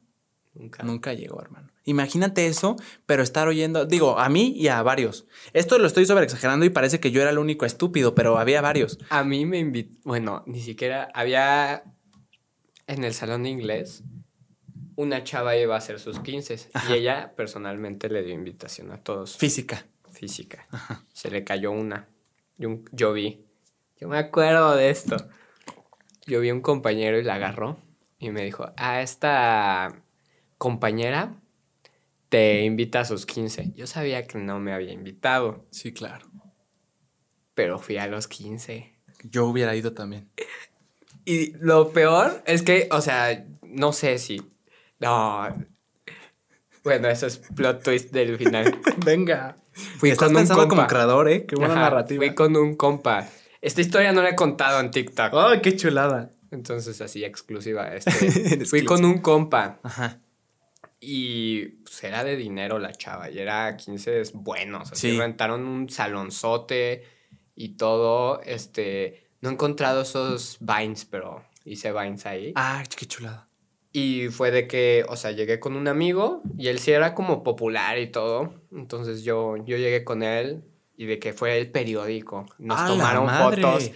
S1: Nunca. Nunca llegó, hermano. Imagínate eso, pero estar oyendo, digo, a mí y a varios. Esto lo estoy sobre exagerando y parece que yo era el único estúpido, pero había varios.
S2: A mí me invitó, bueno, ni siquiera había en el salón de inglés una chava iba a hacer sus 15 y ella personalmente le dio invitación a todos.
S1: Física.
S2: Física. Se le cayó una. Yo, yo vi. Yo me acuerdo de esto. Yo vi un compañero y la agarró y me dijo, a esta compañera te invita a sus 15. Yo sabía que no me había invitado.
S1: Sí, claro.
S2: Pero fui a los 15.
S1: Yo hubiera ido también. (laughs)
S2: Y lo peor es que, o sea, no sé si. No. Bueno, eso es plot twist del final. (laughs)
S1: Venga. Fui Estás con pensando como creador, ¿eh? Qué buena narrativa.
S2: Fui con un compa. Esta historia no la he contado en TikTok.
S1: ¡Ay, qué chulada!
S2: Entonces, así, exclusiva. (laughs) Este, fui con un compa. Ajá. Y pues era de dinero la chava, y era 15 buenos. Así rentaron un salonzote y todo. Este, no he encontrado esos vines, pero hice vines ahí.
S1: Ah, qué chulada.
S2: Y fue de que, o sea, llegué con un amigo y él sí era como popular y todo. Entonces yo, yo llegué con él y de que fue el periódico. Nos tomaron fotos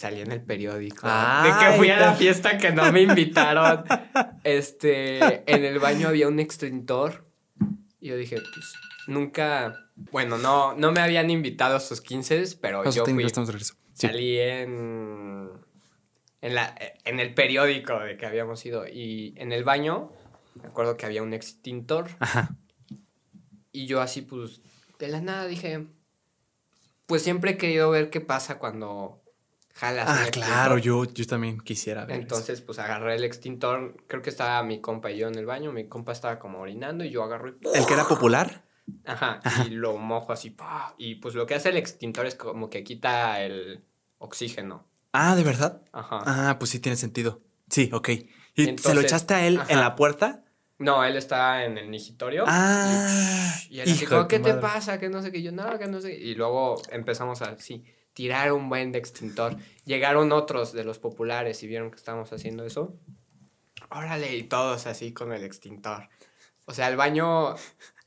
S2: salí en el periódico. de que fui a la fiesta que no me invitaron. este, en el baño había un extintor. Y yo dije, pues, nunca. Bueno, no, no me habían invitado a sus 15, pero yo fui. Salí en, en, la, en el periódico de que habíamos ido y en el baño, me acuerdo que había un extintor. Ajá. Y yo así, pues, de la nada dije, pues siempre he querido ver qué pasa cuando jalas.
S1: Ah, claro, yo, yo también quisiera ver.
S2: Entonces, pues agarré el extintor, creo que estaba mi compa y yo en el baño, mi compa estaba como orinando y yo agarro
S1: ¿El que era popular?
S2: Ajá, y lo mojo así, y pues lo que hace el extintor es como que quita el oxígeno.
S1: Ah, ¿de verdad? Ajá. Ah, pues sí tiene sentido. Sí, ok. ¿Y se lo echaste a él en la puerta?
S2: No, él está en el nigitorio. Ah. Y, él dijo, ¿qué te pasa? Que no sé qué. Yo, no, que no sé. Y luego empezamos a, sí, tirar un buen de extintor. Llegaron otros de los populares y vieron que estábamos haciendo eso. Órale, y todos así con el extintor. O sea, el baño,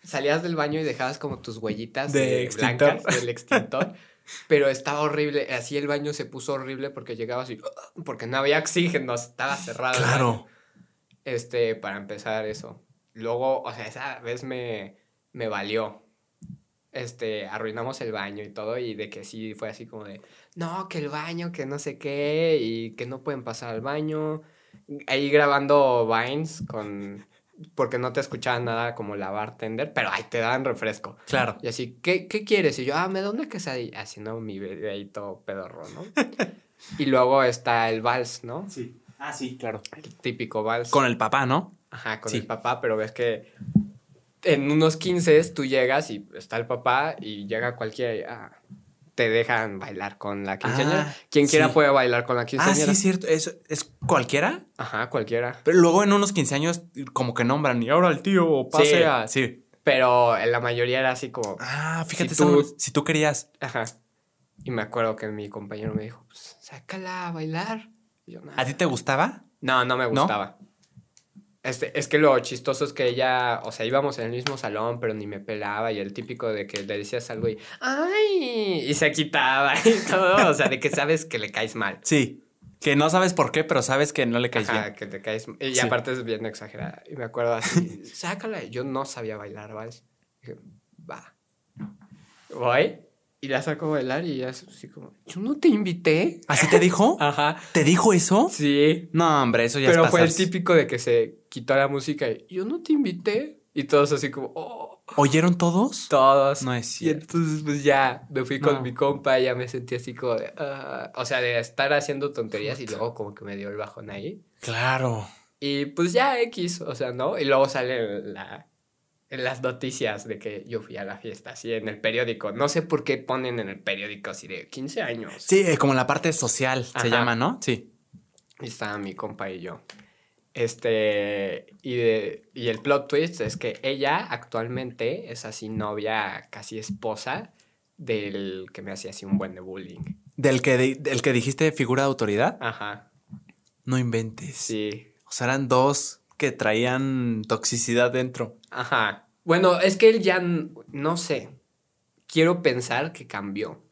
S2: salías del baño y dejabas como tus huellitas de, blancas del extintor. pero estaba horrible. Así el baño se puso horrible porque llegaba así, porque no había oxígeno, estaba cerrado. Claro. Este, para empezar eso. Luego, o sea, esa vez me, me valió. Este, arruinamos el baño y todo, y de que sí fue así como de, no, que el baño, que no sé qué, y que no pueden pasar al baño. Ahí grabando Vines con. Porque no te escuchaban nada como la bartender, pero ahí te dan refresco. Claro. Y así, ¿qué, qué quieres? Y yo, ah, me da una quesadilla. Haciendo mi videito pedorro, ¿no? (laughs) y luego está el vals, ¿no?
S1: Sí. Ah, sí, claro.
S2: El típico vals.
S1: Con el papá, ¿no?
S2: Ajá, con el papá, pero ves que en unos 15 tú llegas y está el papá y llega cualquiera y ah, te dejan bailar con la quinceañera. Ah, Quien quiera puede bailar con la quinceañera.
S1: Ah, sí, cierto. ¿Es, ¿Es cualquiera?
S2: Ajá, cualquiera.
S1: Pero luego en unos 15 años como que nombran y ahora el tío pase a... Sí.
S2: Pero en la mayoría era así como...
S1: Ah, fíjate, si tú, si tú querías...
S2: Ajá. Y me acuerdo que mi compañero me dijo, pues sácala a bailar.
S1: ¿A ti te gustaba?
S2: No, no me gustaba. Este, es que lo chistoso es que ella, o sea, íbamos en el mismo salón, pero ni me pelaba y el típico de que le decías algo y ¡ay! y se quitaba (laughs) y todo, o sea, de que sabes que le caes mal.
S1: Sí, que no sabes por qué, pero sabes que no le caes Ajá, bien.
S2: que te caes Y aparte es bien exagerada. Y me acuerdo así, (laughs) sácala. Yo no sabía bailar vals. Dije, va. Voy y la saco a bailar y ya así como, yo no te invité.
S1: ¿Así te dijo? (laughs)
S2: Ajá.
S1: ¿Te dijo eso?
S2: Sí.
S1: No, hombre, eso ya
S2: Pero fue el típico de que se quitó la música y yo no te invité. Y todos así como, oh.
S1: ¿Oyeron todos?
S2: Todos.
S1: No es cierto.
S2: Y entonces, pues ya me fui con mi compa y ya me sentí así como de, ah", o sea, de estar haciendo tonterías y luego como que me dio el bajón ahí.
S1: Claro.
S2: Y pues ya X, o sea, ¿no? Y luego sale la, en las noticias de que yo fui a la fiesta, así en el periódico. No sé por qué ponen en el periódico así de 15 años.
S1: Sí, como la parte social se llama, ¿no? Sí.
S2: Y estaba mi compa y yo. Este, y, y el plot twist es que ella actualmente es así novia, casi esposa del que me hacía así un buen de bullying.
S1: ¿Del que, del que dijiste figura de autoridad?
S2: Ajá.
S1: No inventes.
S2: Sí.
S1: O sea, eran dos que traían toxicidad dentro.
S2: Ajá. Bueno, es que él ya, no sé, quiero pensar que cambió.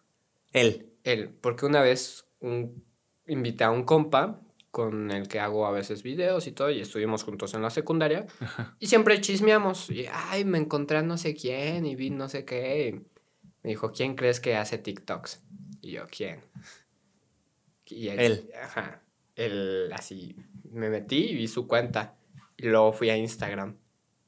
S1: Él.
S2: Él, porque una vez un, invité a un compa con el que hago a veces videos y todo, y estuvimos juntos en la secundaria, y siempre chismeamos, y, ay, me encontré a no sé quién, y vi no sé qué, me dijo, ¿quién crees que hace TikToks? Y yo, ¿quién?
S1: Y él.
S2: Ajá, él así, me metí y vi su cuenta, y luego fui a Instagram,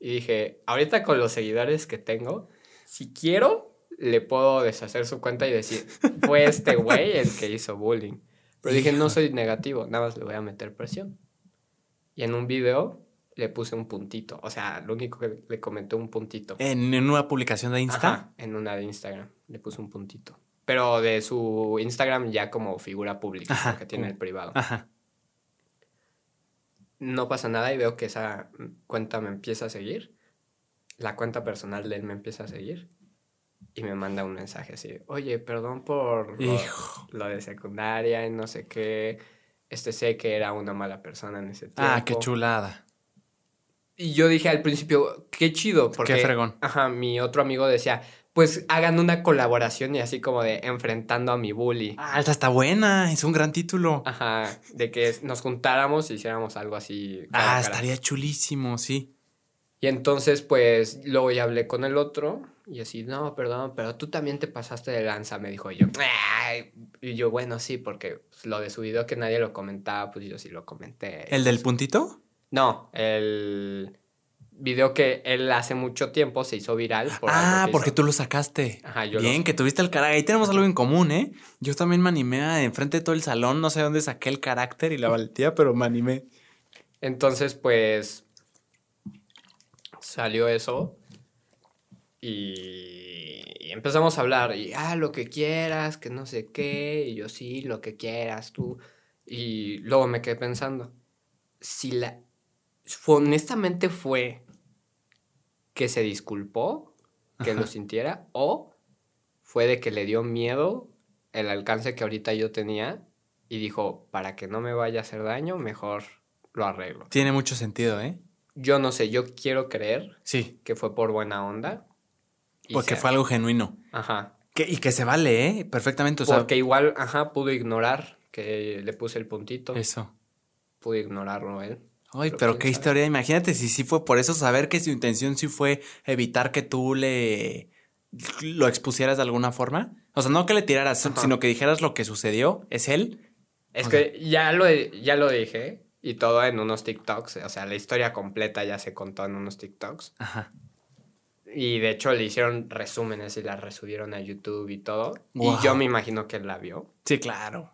S2: y dije, ahorita con los seguidores que tengo, si quiero, le puedo deshacer su cuenta y decir, fue este güey el que hizo bullying. Pero dije, no soy negativo, nada más le voy a meter presión. Y en un video le puse un puntito. O sea, lo único que le comenté un puntito.
S1: ¿En, una publicación de Insta?
S2: en una de Instagram. Le puse un puntito. Pero de su Instagram ya como figura pública, que tiene el privado. Ajá no pasa nada y veo que esa cuenta me empieza a seguir, la cuenta personal de él me empieza a seguir y me manda un mensaje así, oye, perdón por lo, de secundaria y no sé qué, este sé que era una mala persona en ese tiempo.
S1: Ah, qué chulada.
S2: Y yo dije al principio, qué chido, porque...
S1: Qué fregón.
S2: Ajá, mi otro amigo decía, pues hagan una colaboración y así como de enfrentando a mi bully.
S1: Ah, esta está buena, es un gran título.
S2: Ajá, de que nos juntáramos y hiciéramos algo así.
S1: Ah, estaría chulísimo, sí.
S2: Y entonces, pues, luego ya hablé con el otro Y así, no, perdón, pero tú también te pasaste de lanza, me dijo yo. Y yo, bueno, sí, porque pues, lo de su video que nadie lo comentaba, pues yo sí lo comenté.
S1: ¿El del puntito?
S2: No, el video que él hace mucho tiempo se hizo viral.
S1: ah, porque tú lo sacaste. Ajá, yo Bien, que tuviste el carácter. Ahí tenemos algo en común, ¿eh? Yo también me animé a enfrente de todo el salón. No sé dónde saqué el carácter y la valentía, pero me animé.
S2: Entonces, pues. Salió eso. Y, y empezamos a hablar. Y, ah, lo que quieras, que no sé qué. Y yo, sí, lo que quieras, tú. Y luego me quedé pensando. Si la honestamente fue que se disculpó, que lo sintiera, o fue de que le dio miedo el alcance que ahorita yo tenía y dijo, para que no me vaya a hacer daño, mejor lo arreglo.
S1: Tiene mucho sentido, ¿eh?
S2: Yo no sé, yo quiero creer
S1: sí.
S2: que fue por buena onda.
S1: Porque fue algo genuino. Ajá. Que, y que se vale, ¿eh? Perfectamente.
S2: Porque igual, ajá, pudo ignorar que le puse el puntito. Eso. Pudo ignorarlo él.
S1: Ay, pero, qué historia. Imagínate si sí fue por eso, saber que su intención sí fue evitar que tú le lo expusieras de alguna forma. O sea, no que le tiraras, sino que dijeras lo que sucedió. ¿Es él?
S2: Es que ya lo, ya lo dije y todo en unos TikToks. O sea, la historia completa ya se contó en unos TikToks. Ajá. Y de hecho le hicieron resúmenes y la resubieron a YouTube y todo. Y yo me imagino que él la vio.
S1: Sí, claro.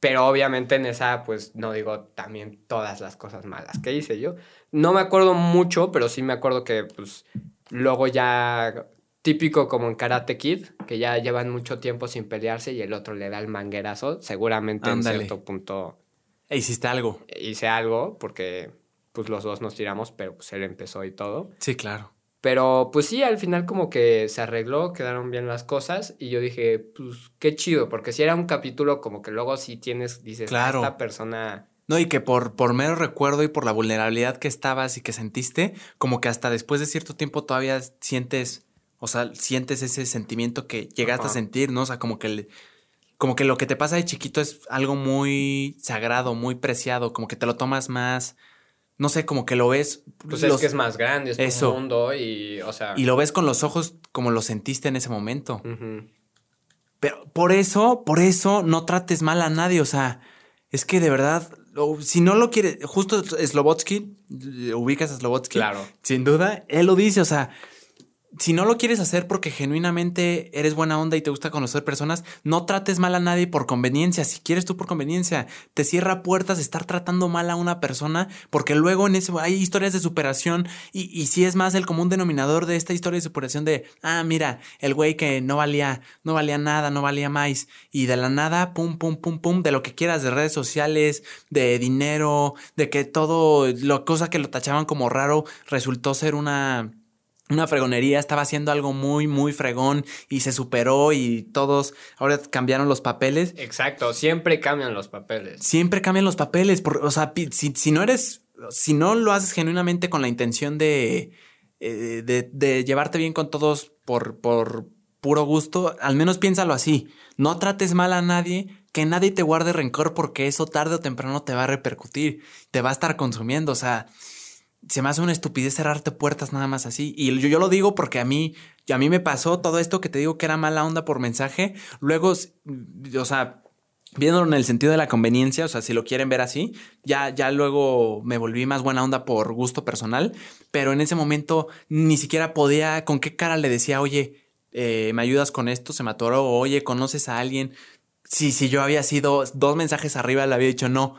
S2: Pero obviamente en esa, pues no digo también todas las cosas malas que hice yo. No me acuerdo mucho, pero sí me acuerdo que, pues, luego ya, típico como en Karate Kid, que ya llevan mucho tiempo sin pelearse y el otro le da el manguerazo. Seguramente en cierto punto.
S1: E hiciste algo.
S2: Hice algo, porque, pues, los dos nos tiramos, pero pues él empezó y todo.
S1: Sí, claro.
S2: Pero pues sí, al final como que se arregló, quedaron bien las cosas y yo dije, pues qué chido, porque si era un capítulo como que luego sí tienes, dices, ah, claro. esta persona...
S1: No, y que por, por mero recuerdo y por la vulnerabilidad que estabas y que sentiste, como que hasta después de cierto tiempo todavía sientes, o sea, sientes ese sentimiento que llegaste a sentir, ¿no? O sea, como que, como que lo que te pasa de chiquito es algo muy sagrado, muy preciado, como que te lo tomas más no sé, como que lo ves.
S2: Pues es que es más grande, es eso. mundo y, o sea.
S1: Y lo ves con los ojos como lo sentiste en ese momento. Pero por eso, por eso no trates mal a nadie. O sea, es que de verdad, si no lo quiere, justo Slobotsky, ubicas a Slobotsky. Claro. Sin duda, él lo dice, o sea, si no lo quieres hacer porque genuinamente eres buena onda y te gusta conocer personas, no trates mal a nadie por conveniencia. Si quieres tú por conveniencia, te cierra puertas estar tratando mal a una persona porque luego en eso hay historias de superación y, y si es más el común denominador de esta historia de superación de, ah, mira, el güey que no valía, no valía nada, no valía más y de la nada, pum, pum, pum, pum, de lo que quieras, de redes sociales, de dinero, de que todo, lo cosa que lo tachaban como raro resultó ser una una fregonería, estaba haciendo algo muy, muy fregón y se superó y todos ahora cambiaron los papeles.
S2: Exacto, siempre cambian los papeles.
S1: Siempre cambian los papeles. o sea, si, no eres, si no lo haces genuinamente con la intención de, eh, de, de, llevarte bien con todos por, por puro gusto, al menos piénsalo así. No trates mal a nadie, que nadie te guarde rencor porque eso tarde o temprano te va a repercutir, te va a estar consumiendo. O sea, se me hace una estupidez cerrarte puertas nada más así. Y yo, yo lo digo porque a mí, a mí me pasó todo esto que te digo que era mala onda por mensaje. Luego, o sea, viéndolo en el sentido de la conveniencia, o sea, si lo quieren ver así, ya, ya luego me volví más buena onda por gusto personal. Pero en ese momento ni siquiera podía, con qué cara le decía, oye, eh, ¿me ayudas con esto? Se me atoró, oye, ¿conoces a alguien? Si, si yo había sido dos mensajes arriba, le había dicho no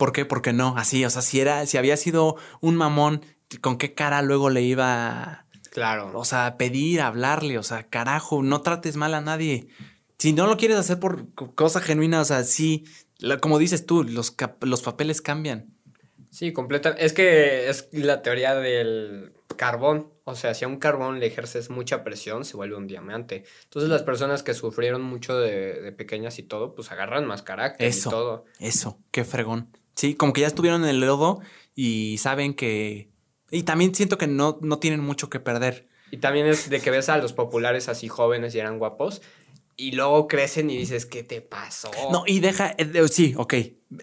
S1: ¿Por qué? Porque no, así, o sea, si era, si había sido un mamón, ¿con qué cara luego le iba Claro. O sea, pedir, hablarle, o sea, carajo, no trates mal a nadie. Si no lo quieres hacer por cosa genuina, o sea, sí, como dices tú, los, los papeles cambian.
S2: Sí, completa. Es que es la teoría del carbón. O sea, si a un carbón le ejerces mucha presión, se vuelve un diamante. Entonces, las personas que sufrieron mucho de, de pequeñas y todo, pues agarran más carácter
S1: eso,
S2: y todo.
S1: Eso, qué fregón. Sí, como que ya estuvieron en el lodo y saben que... Y también siento que no, no tienen mucho que perder.
S2: Y también es de que ves a los populares así jóvenes y eran guapos y luego crecen y dices, ¿qué te pasó?
S1: No, y deja, eh, sí, ok,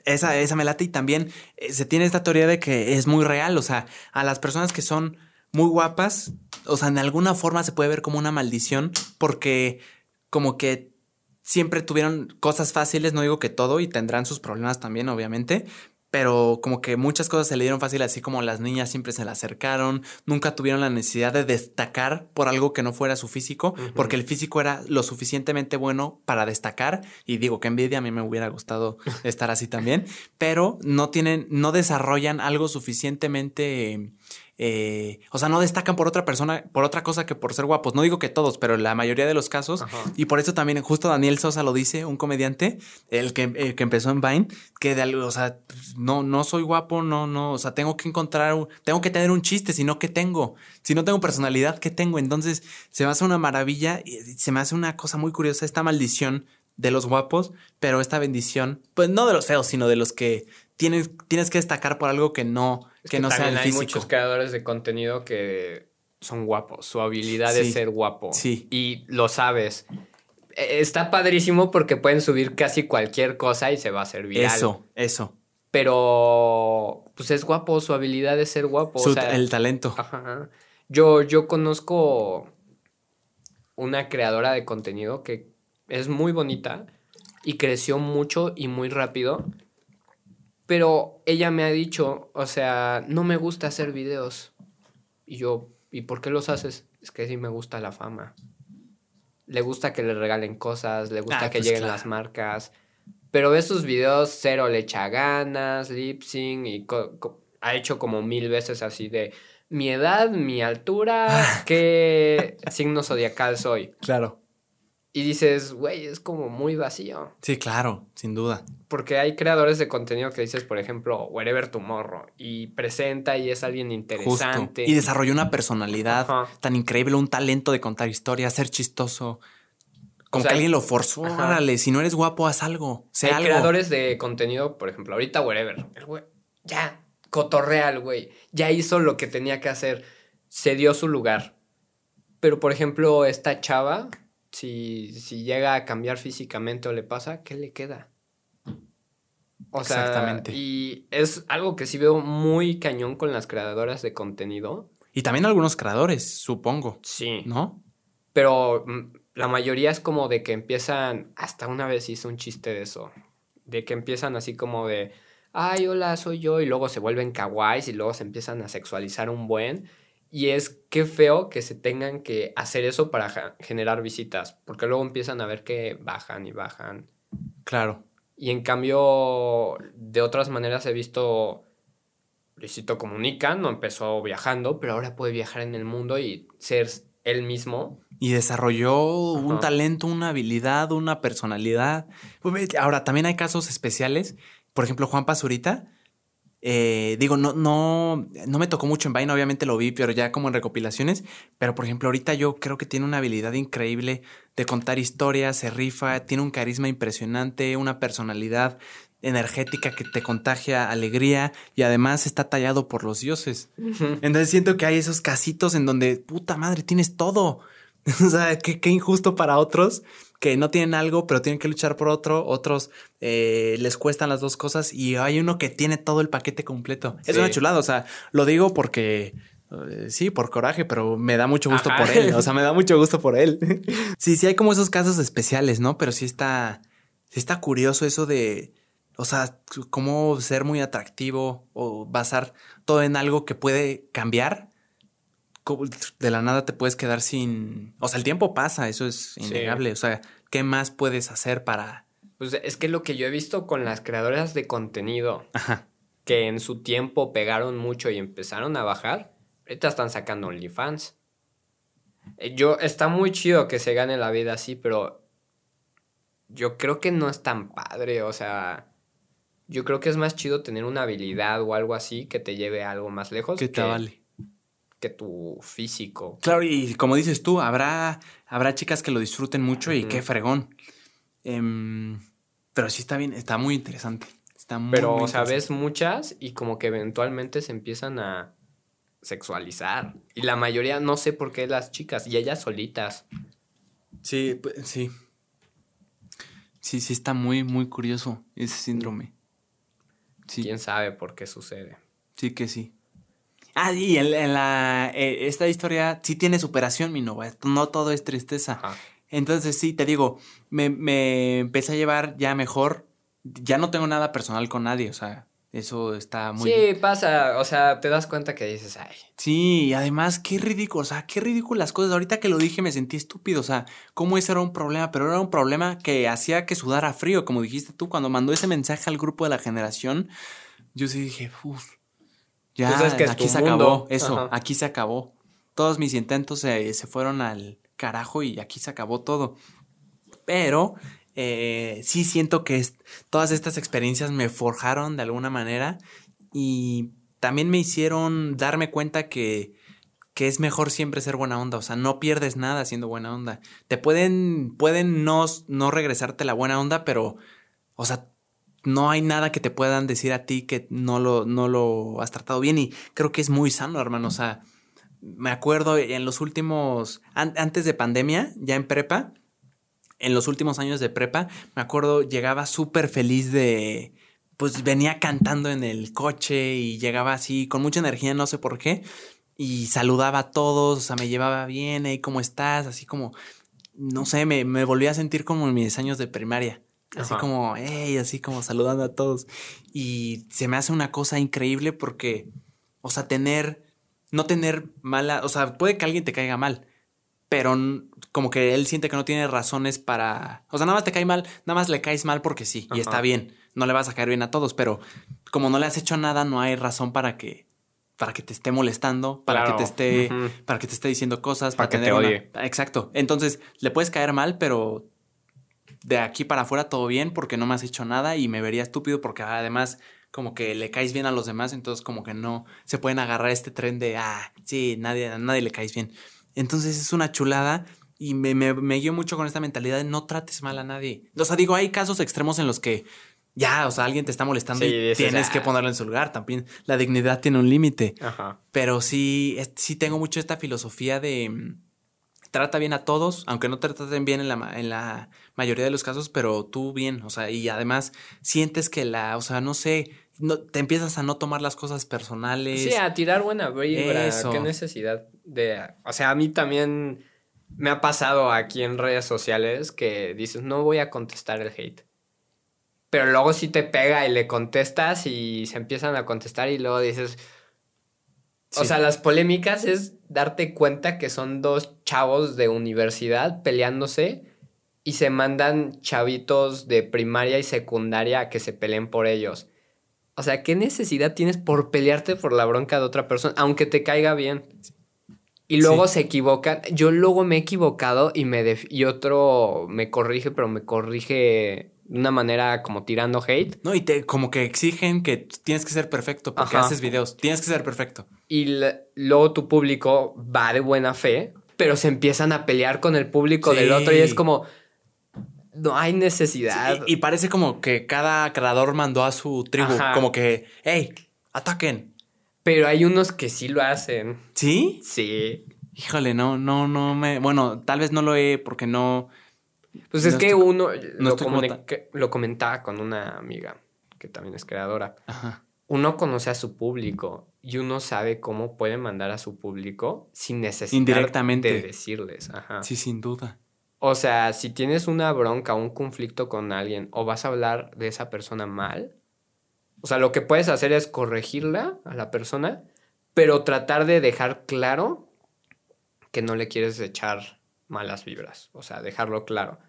S1: esa, esa me late y también eh, se tiene esta teoría de que es muy real, o sea, a las personas que son muy guapas, o sea, en alguna forma se puede ver como una maldición porque como que siempre tuvieron cosas fáciles, no digo que todo, y tendrán sus problemas también, obviamente, pero como que muchas cosas se le dieron fácil, así como las niñas siempre se le acercaron, nunca tuvieron la necesidad de destacar por algo que no fuera su físico, porque el físico era lo suficientemente bueno para destacar, y digo que envidia, a mí me hubiera gustado (laughs) estar así también, pero no tienen, no desarrollan algo suficientemente eh, o sea, no destacan por otra persona, por otra cosa que por ser guapos. No digo que todos, pero la mayoría de los casos. Y por eso también, justo Daniel Sosa lo dice, un comediante, el que, que empezó en Vine, que de algo, o sea, no, no soy guapo, no, no, o sea, tengo que encontrar, tengo que tener un chiste, si no, ¿qué tengo? Si no tengo personalidad, ¿qué tengo? Entonces, se me hace una maravilla y se me hace una cosa muy curiosa, esta maldición de los guapos, pero esta bendición, pues no de los feos, sino de los que tienes, tienes que destacar por algo que no, que, no sea el
S2: hay muchos creadores de contenido que son guapos. Su habilidad es ser guapo. Sí. Y lo sabes. E, está padrísimo porque pueden subir casi cualquier cosa y se va a hacer viral.
S1: Eso, eso.
S2: Pero, pues es guapo, su habilidad es ser guapo.
S1: el talento.
S2: Ajá. Yo, yo conozco una creadora de contenido que es muy bonita y creció mucho y muy rápido pero ella me ha dicho, o sea, no me gusta hacer videos. Y yo, ¿y por qué los haces? Es que sí me gusta la fama. Le gusta que le regalen cosas, le gusta ah, que pues lleguen las marcas. Pero esos videos cero le echa ganas, lip sync y ha hecho como mil veces así de mi edad, mi altura, (laughs) qué signo zodiacal soy.
S1: Claro.
S2: Y dices, güey, es como muy vacío.
S1: Sí, claro, sin duda.
S2: Porque hay creadores de contenido que dices, por ejemplo, Wherever Tomorrow, y presenta y es alguien interesante.
S1: Y desarrolló una personalidad tan increíble, un talento de contar historias, ser chistoso. Como que alguien lo forzó. Órale, si no eres guapo, haz algo.
S2: Hay creadores de contenido, por ejemplo, ahorita Wherever. El güey, ya, cotorrea el güey. Ya hizo lo que tenía que hacer. Se dio su lugar. Pero, por ejemplo, esta chava si, si llega a cambiar físicamente o le pasa, ¿qué le queda? O sea, Exactamente. y es algo que sí veo muy cañón con las creadoras de contenido.
S1: Y también algunos creadores, supongo.
S2: Sí.
S1: ¿No?
S2: Pero mm, la mayoría es como de que empiezan, hasta una vez hice un chiste de eso, de que empiezan así como de, ay, hola, soy yo, y luego se vuelven kawaiis y luego se empiezan a sexualizar un buen. Y es que feo que se tengan que hacer eso para generar visitas, porque luego empiezan a ver que bajan y bajan.
S1: Claro.
S2: Y en cambio, de otras maneras he visto Luisito Comunica, no empezó viajando, pero ahora puede viajar en el mundo y ser él mismo.
S1: Y desarrolló un talento, una habilidad, una personalidad. Ahora, también hay casos especiales. Por ejemplo, Juan Pazurita eh, digo, no, no, no me tocó mucho en Vine, obviamente lo vi, pero ya como en recopilaciones. Pero por ejemplo, ahorita yo creo que tiene una habilidad increíble de contar historias, se rifa, tiene un carisma impresionante, una personalidad energética que te contagia alegría y además está tallado por los dioses. Entonces siento que hay esos casitos en donde, puta madre, tienes todo. (laughs) o sea, qué, qué injusto para otros que no tienen algo, pero tienen que luchar por otro, otros eh, les cuestan las dos cosas y hay uno que tiene todo el paquete completo. Es una chulada, o sea, lo digo porque... Eh, sí, por coraje, pero me da mucho gusto por él. O sea, me da mucho gusto por él. (laughs) sí, sí hay como esos casos especiales, ¿no? Pero sí está, sí está curioso eso de, o sea, cómo ser muy atractivo o basar todo en algo que puede cambiar de la nada te puedes quedar sin. O sea, el tiempo pasa, eso es innegable. O sea, ¿qué más puedes hacer para.?
S2: Pues es que lo que yo he visto con las creadoras de contenido que en su tiempo pegaron mucho y empezaron a bajar, ahorita están sacando OnlyFans. Eh, yo, está muy chido que se gane la vida así, pero yo creo que no es tan padre, o sea, yo creo que es más chido tener una habilidad o algo así que te lleve a algo más lejos.
S1: Que te vale
S2: que tu físico.
S1: Claro, y como dices tú, habrá, habrá chicas que lo disfruten mucho y qué fregón. Em, pero sí está bien, está muy interesante. Está muy,
S2: pero, o sea, ves muchas y como que eventualmente se empiezan a sexualizar. Y la mayoría, no sé por qué las chicas, y ellas solitas.
S1: Sí, sí. Sí, sí está muy, muy curioso ese síndrome.
S2: Sí. ¿Quién sabe por qué sucede?
S1: Sí que sí. Ah, y en, la, eh, esta historia sí tiene superación, mi nova. No todo es tristeza. Entonces sí, te digo, me, me empecé a llevar ya mejor. Ya no tengo nada personal con nadie, o sea, eso está muy...
S2: Sí, pasa, o sea, te das cuenta que dices, ay.
S1: Sí, y además, qué ridículo, o sea, qué ridículas cosas. Ahorita que lo dije me sentí estúpido, o sea, cómo ese era un problema, pero era un problema que hacía que sudara frío, como dijiste tú, cuando mandó ese mensaje al grupo de la generación, yo sí dije, uff, ya, pues aquí se acabó, eso, aquí se acabó. Todos mis intentos se, se fueron al carajo y aquí se acabó todo. Pero eh, sí siento que todas estas experiencias me forjaron de alguna manera y también me hicieron darme cuenta que, que es mejor siempre ser buena onda, o sea, no pierdes nada siendo buena onda. Te pueden, pueden no, no regresarte la buena onda, pero, o sea, no hay nada que te puedan decir a ti que no lo, no lo has tratado bien y creo que es muy sano, hermano, o sea, me acuerdo en los últimos, antes de pandemia, ya en prepa, en los últimos años de prepa, me acuerdo, llegaba súper feliz de, pues venía cantando en el coche y llegaba así con mucha energía, no sé por qué, y saludaba a todos, o sea, me llevaba bien, ¿y ¿cómo estás? Así como, no sé, me, me volví a sentir como en mis años de primaria. Así como, hey, así como saludando a todos. Y se me hace una cosa increíble porque, o sea, tener, no tener mala, o sea, puede que alguien te caiga mal, pero como que él siente que no tiene razones para, o sea, nada más te cae mal, nada más le caes mal porque sí, y está bien, no le vas a caer bien a todos, pero como no le has hecho nada, no hay razón para que para que te esté molestando, para que te esté para que te esté diciendo cosas, para, que te odie. Exacto. Entonces, le puedes caer mal, pero de aquí para afuera todo bien porque no me has hecho nada y me vería estúpido porque además como que le caes bien a los demás, entonces como que no se pueden agarrar este tren de, ah, sí, nadie, a nadie le caes bien. Entonces es una chulada y me, me, me guío mucho con esta mentalidad de no trates mal a nadie. O sea, digo, hay casos extremos en los que ya, o sea, alguien te está molestando y tienes que ponerlo en su lugar. También la dignidad tiene un límite. Pero sí, sí tengo mucho esta filosofía de mm, trata bien a todos, aunque no te traten bien en la, en la mayoría de los casos, pero tú bien, o sea, y además sientes que la, o sea, no sé, no, te empiezas a no tomar las cosas personales.
S2: Sí, a tirar buena vibra. Qué necesidad de. O sea, a mí también me ha pasado aquí en redes sociales que dices, no voy a contestar el hate. Pero luego sí te pega y le contestas y se empiezan a contestar y luego dices. O sea, las polémicas es darte cuenta que son dos chavos de universidad peleándose y se mandan chavitos de primaria y secundaria a que se peleen por ellos. O sea, ¿qué necesidad tienes por pelearte por la bronca de otra persona, aunque te caiga bien? Y luego se equivocan. Yo luego me he equivocado y, me y otro me corrige, pero me corrige de una manera como tirando hate.
S1: No, y te como que exigen que tienes que ser perfecto porque haces videos. Tienes que ser perfecto.
S2: Y luego tu público va de buena fe, pero se empiezan a pelear con el público del otro y es como no hay necesidad.
S1: y, parece como que cada creador mandó a su tribu, como que, hey, ataquen.
S2: Pero hay unos que sí lo hacen.
S1: ¿Sí?
S2: Sí.
S1: Híjole, no, no, no me. Bueno, tal vez no lo he porque no.
S2: Pues es que uno lo, lo, comentaba con una amiga que también es creadora. Ajá. Uno conoce a su público y uno sabe cómo puede mandar a su público sin necesidad Indirectamente. de decirles. Ajá.
S1: Sí, sin duda.
S2: O sea, si tienes una bronca, un conflicto con alguien o vas a hablar de esa persona mal, o sea, lo que puedes hacer es corregirla a la persona, pero tratar de dejar claro que no le quieres echar malas vibras. O sea, dejarlo claro.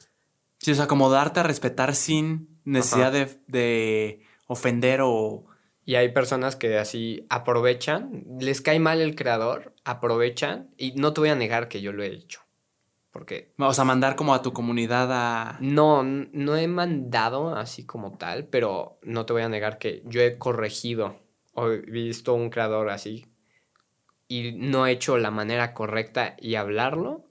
S1: Sí, o sea, como darte a respetar sin necesidad de, de, ofender o...
S2: Y hay personas que así aprovechan, les cae mal el creador, aprovechan y no te voy a negar que yo lo he hecho. Porque.
S1: Vamos a mandar como a tu comunidad a.
S2: No, no he mandado así como tal, pero no te voy a negar que yo he corregido o he visto un creador así y no he hecho la manera correcta y hablarlo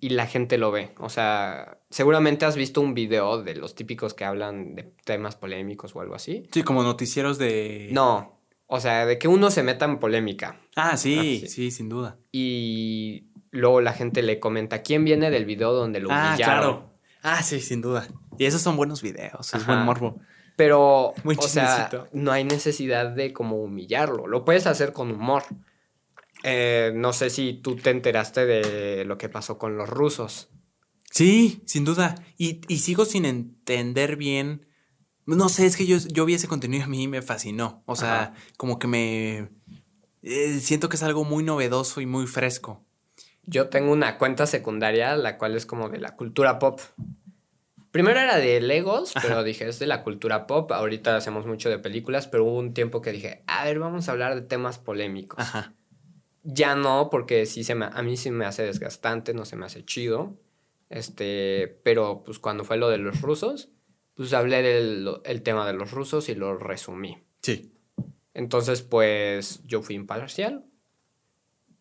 S2: y la gente lo ve. O sea, seguramente has visto un video de los típicos que hablan de temas polémicos o algo así.
S1: Sí, como noticieros de.
S2: No. O sea, de que uno se meta en polémica.
S1: Ah, sí, sí, sin duda.
S2: Y luego la gente le comenta quién viene del video donde lo
S1: ah, Claro. Ah, sí, sin duda. Y esos son buenos videos, es buen morbo.
S2: Pero, o sea, no hay necesidad de como humillarlo. Lo puedes hacer con humor. Eh, no sé si tú te enteraste de lo que pasó con los rusos.
S1: Sí, sin duda. Y, sigo sin entender bien. No sé, es que yo, yo vi ese contenido y a mí me fascinó. O sea, como que me... Eh, siento que es algo muy novedoso y muy fresco.
S2: Yo tengo una cuenta secundaria, la cual es como de la cultura pop. Primero era de Legos, pero dije, es de la cultura pop. Ahorita hacemos mucho de películas, pero hubo un tiempo que dije, a ver, vamos a hablar de temas polémicos. Ya no, porque sí se me, a mí sí me hace desgastante, no se me hace chido. Este, pero pues cuando fue lo de los rusos, pues hablé del el tema de los rusos y lo resumí. Sí. Entonces, pues yo fui imparcial,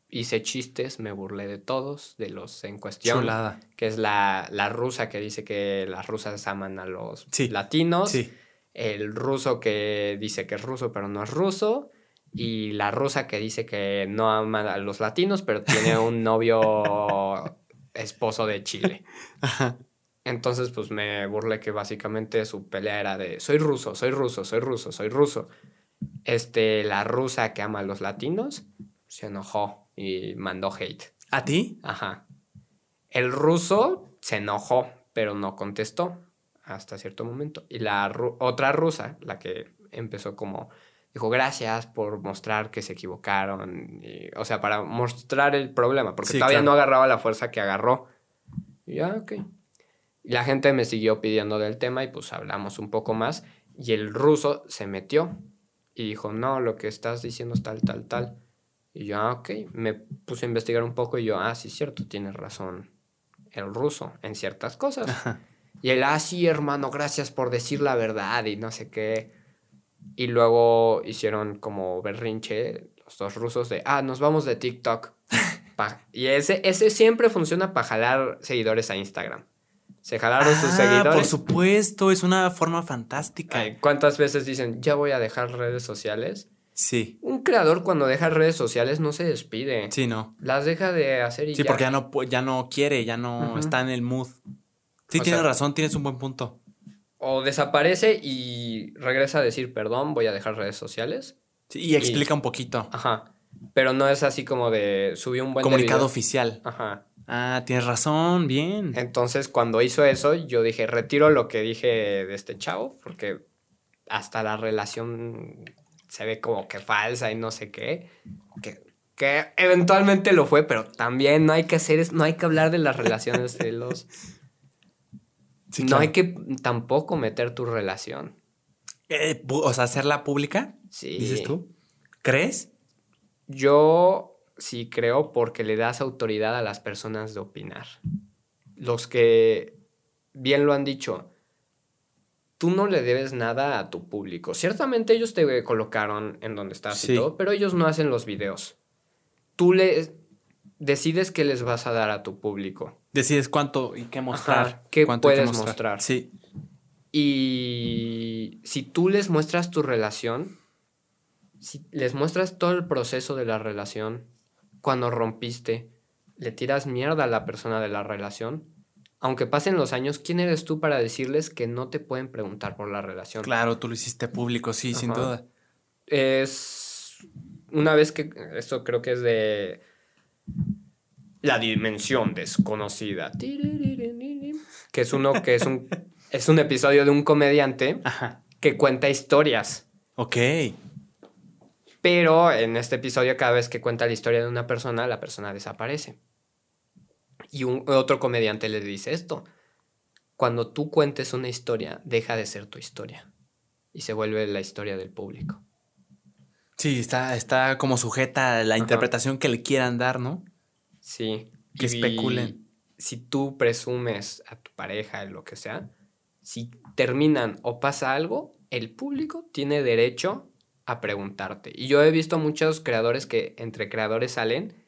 S2: hice chistes, me burlé de todos, de los en cuestión. Que es la, la, rusa que dice que las rusas aman a los latinos. El ruso que dice que es ruso, pero no es ruso. Y la rusa que dice que no ama a los latinos, pero tiene (laughs) un novio esposo de Chile. Entonces, pues me burlé que básicamente su pelea era de soy ruso, soy ruso, soy ruso, soy ruso. Este, la rusa que ama a los latinos se enojó y mandó hate.
S1: ¿A ti?
S2: Ajá. El ruso se enojó, pero no contestó hasta cierto momento. Y la otra rusa, la que empezó como, dijo, gracias por mostrar que se equivocaron. o sea, para mostrar el problema, porque todavía no agarraba la fuerza que agarró. Y ya, ok. Y la gente me siguió pidiendo del tema y pues hablamos un poco más. Y el ruso se metió y dijo, no, lo que estás diciendo es tal, tal, tal. Y yo, ah, ok, me puse a investigar un poco y yo, ah, sí, cierto, tienes razón el ruso en ciertas cosas. Y él, ah, sí, hermano, gracias por decir la verdad y no sé qué. Y luego hicieron como berrinche los dos rusos de, ah, nos vamos de TikTok. (laughs) y ese, ese siempre funciona para jalar seguidores a Instagram. Se jalaron sus ah, seguidores.
S1: Por supuesto, es una forma fantástica.
S2: ¿Cuántas veces dicen, ya voy a dejar redes sociales? Sí. Un creador cuando deja redes sociales no se despide. Sí, no. Las deja de hacer
S1: y Sí, porque ya no, ya no quiere, ya no está en el mood. Sí, tienes razón, tienes un buen punto.
S2: O desaparece y regresa a decir, perdón, voy a dejar redes sociales.
S1: Sí, y explica un poquito.
S2: Ajá. Pero no es así como de subir un buen
S1: comunicado oficial. Ajá. Ah, tienes razón, bien.
S2: Entonces, cuando hizo eso, yo dije, retiro lo que dije de este chavo, porque hasta la relación se ve como que falsa y no sé qué. Que, que eventualmente lo fue, pero también no hay que hacer, no hay que hablar de las relaciones de (laughs) los... No hay que tampoco meter tu relación.
S1: Eh, o sea, hacerla pública. Sí. Dices tú. ¿Crees?
S2: Yo sí creo porque le das autoridad a las personas de opinar. Los que bien lo han dicho, tú no le debes nada a tu público. Ciertamente ellos te colocaron en donde estás y todo, pero ellos no hacen los videos. Tú le decides qué les vas a dar a tu público.
S1: Decides cuánto y qué mostrar.
S2: qué puedes mostrar. Sí. Y si tú les muestras tu relación, si les muestras todo el proceso de la relación, cuando rompiste, le tiras mierda a la persona de la relación, aunque pasen los años, ¿quién eres tú para decirles que no te pueden preguntar por la relación?
S1: Claro, tú lo hiciste público, sí, sin duda.
S2: Es una vez que, esto creo que es de la dimensión desconocida, que es uno que es un, (laughs) es un episodio de un comediante que cuenta historias. Ok. Pero en este episodio, cada vez que cuenta la historia de una persona, la persona desaparece. Y un, otro comediante le dice esto. Cuando tú cuentes una historia, deja de ser tu historia. Y se vuelve la historia del público.
S1: Sí, está, está como sujeta a la interpretación que le quieran dar, ¿no? Sí.
S2: Que especulen. Si tú presumes a tu pareja, lo que sea, si terminan o pasa algo, el público tiene derecho a preguntarte. Y yo he visto muchos creadores que entre creadores salen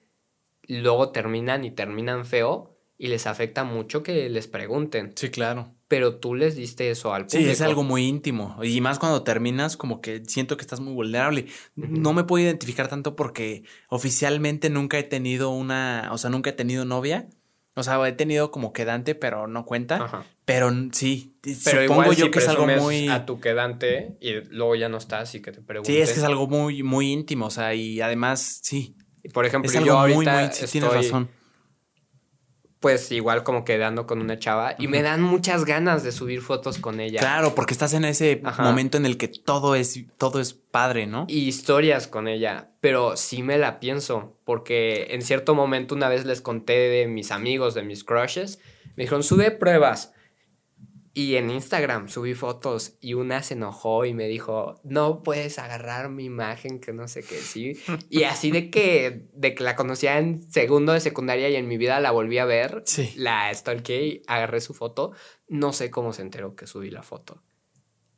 S2: luego terminan y terminan feo y les afecta mucho que les pregunten.
S1: Sí, claro.
S2: Pero tú les diste eso al
S1: público. Sí, es algo muy íntimo. Y más cuando terminas, como que siento que estás muy vulnerable. No me puedo identificar tanto porque oficialmente nunca he tenido una, o sea, nunca he tenido novia. O sea, he tenido como quedante, pero no cuenta. Pero sí, pero supongo yo
S2: que es algo muy... A tu quedante y luego ya no estás y que te preguntes.
S1: Sí, es que es algo muy, muy íntimo, o sea, y además, sí. Por ejemplo, yo ahorita
S2: tienes razón pues igual como quedando con una chava y me dan muchas ganas de subir fotos con ella.
S1: Claro, porque estás en ese momento en el que todo es todo es padre, ¿no?
S2: Y historias con ella, pero sí me la pienso, porque en cierto momento una vez les conté de mis amigos, de mis crushes, me dijeron, "Sube pruebas." Y en Instagram subí fotos y una se enojó y me dijo, no puedes agarrar mi imagen, que no sé qué, sí. (laughs) Y así de que, de que la conocía en segundo de secundaria y en mi vida la volví a ver, sí. la stalkeé, agarré su foto, no sé cómo se enteró que subí la foto.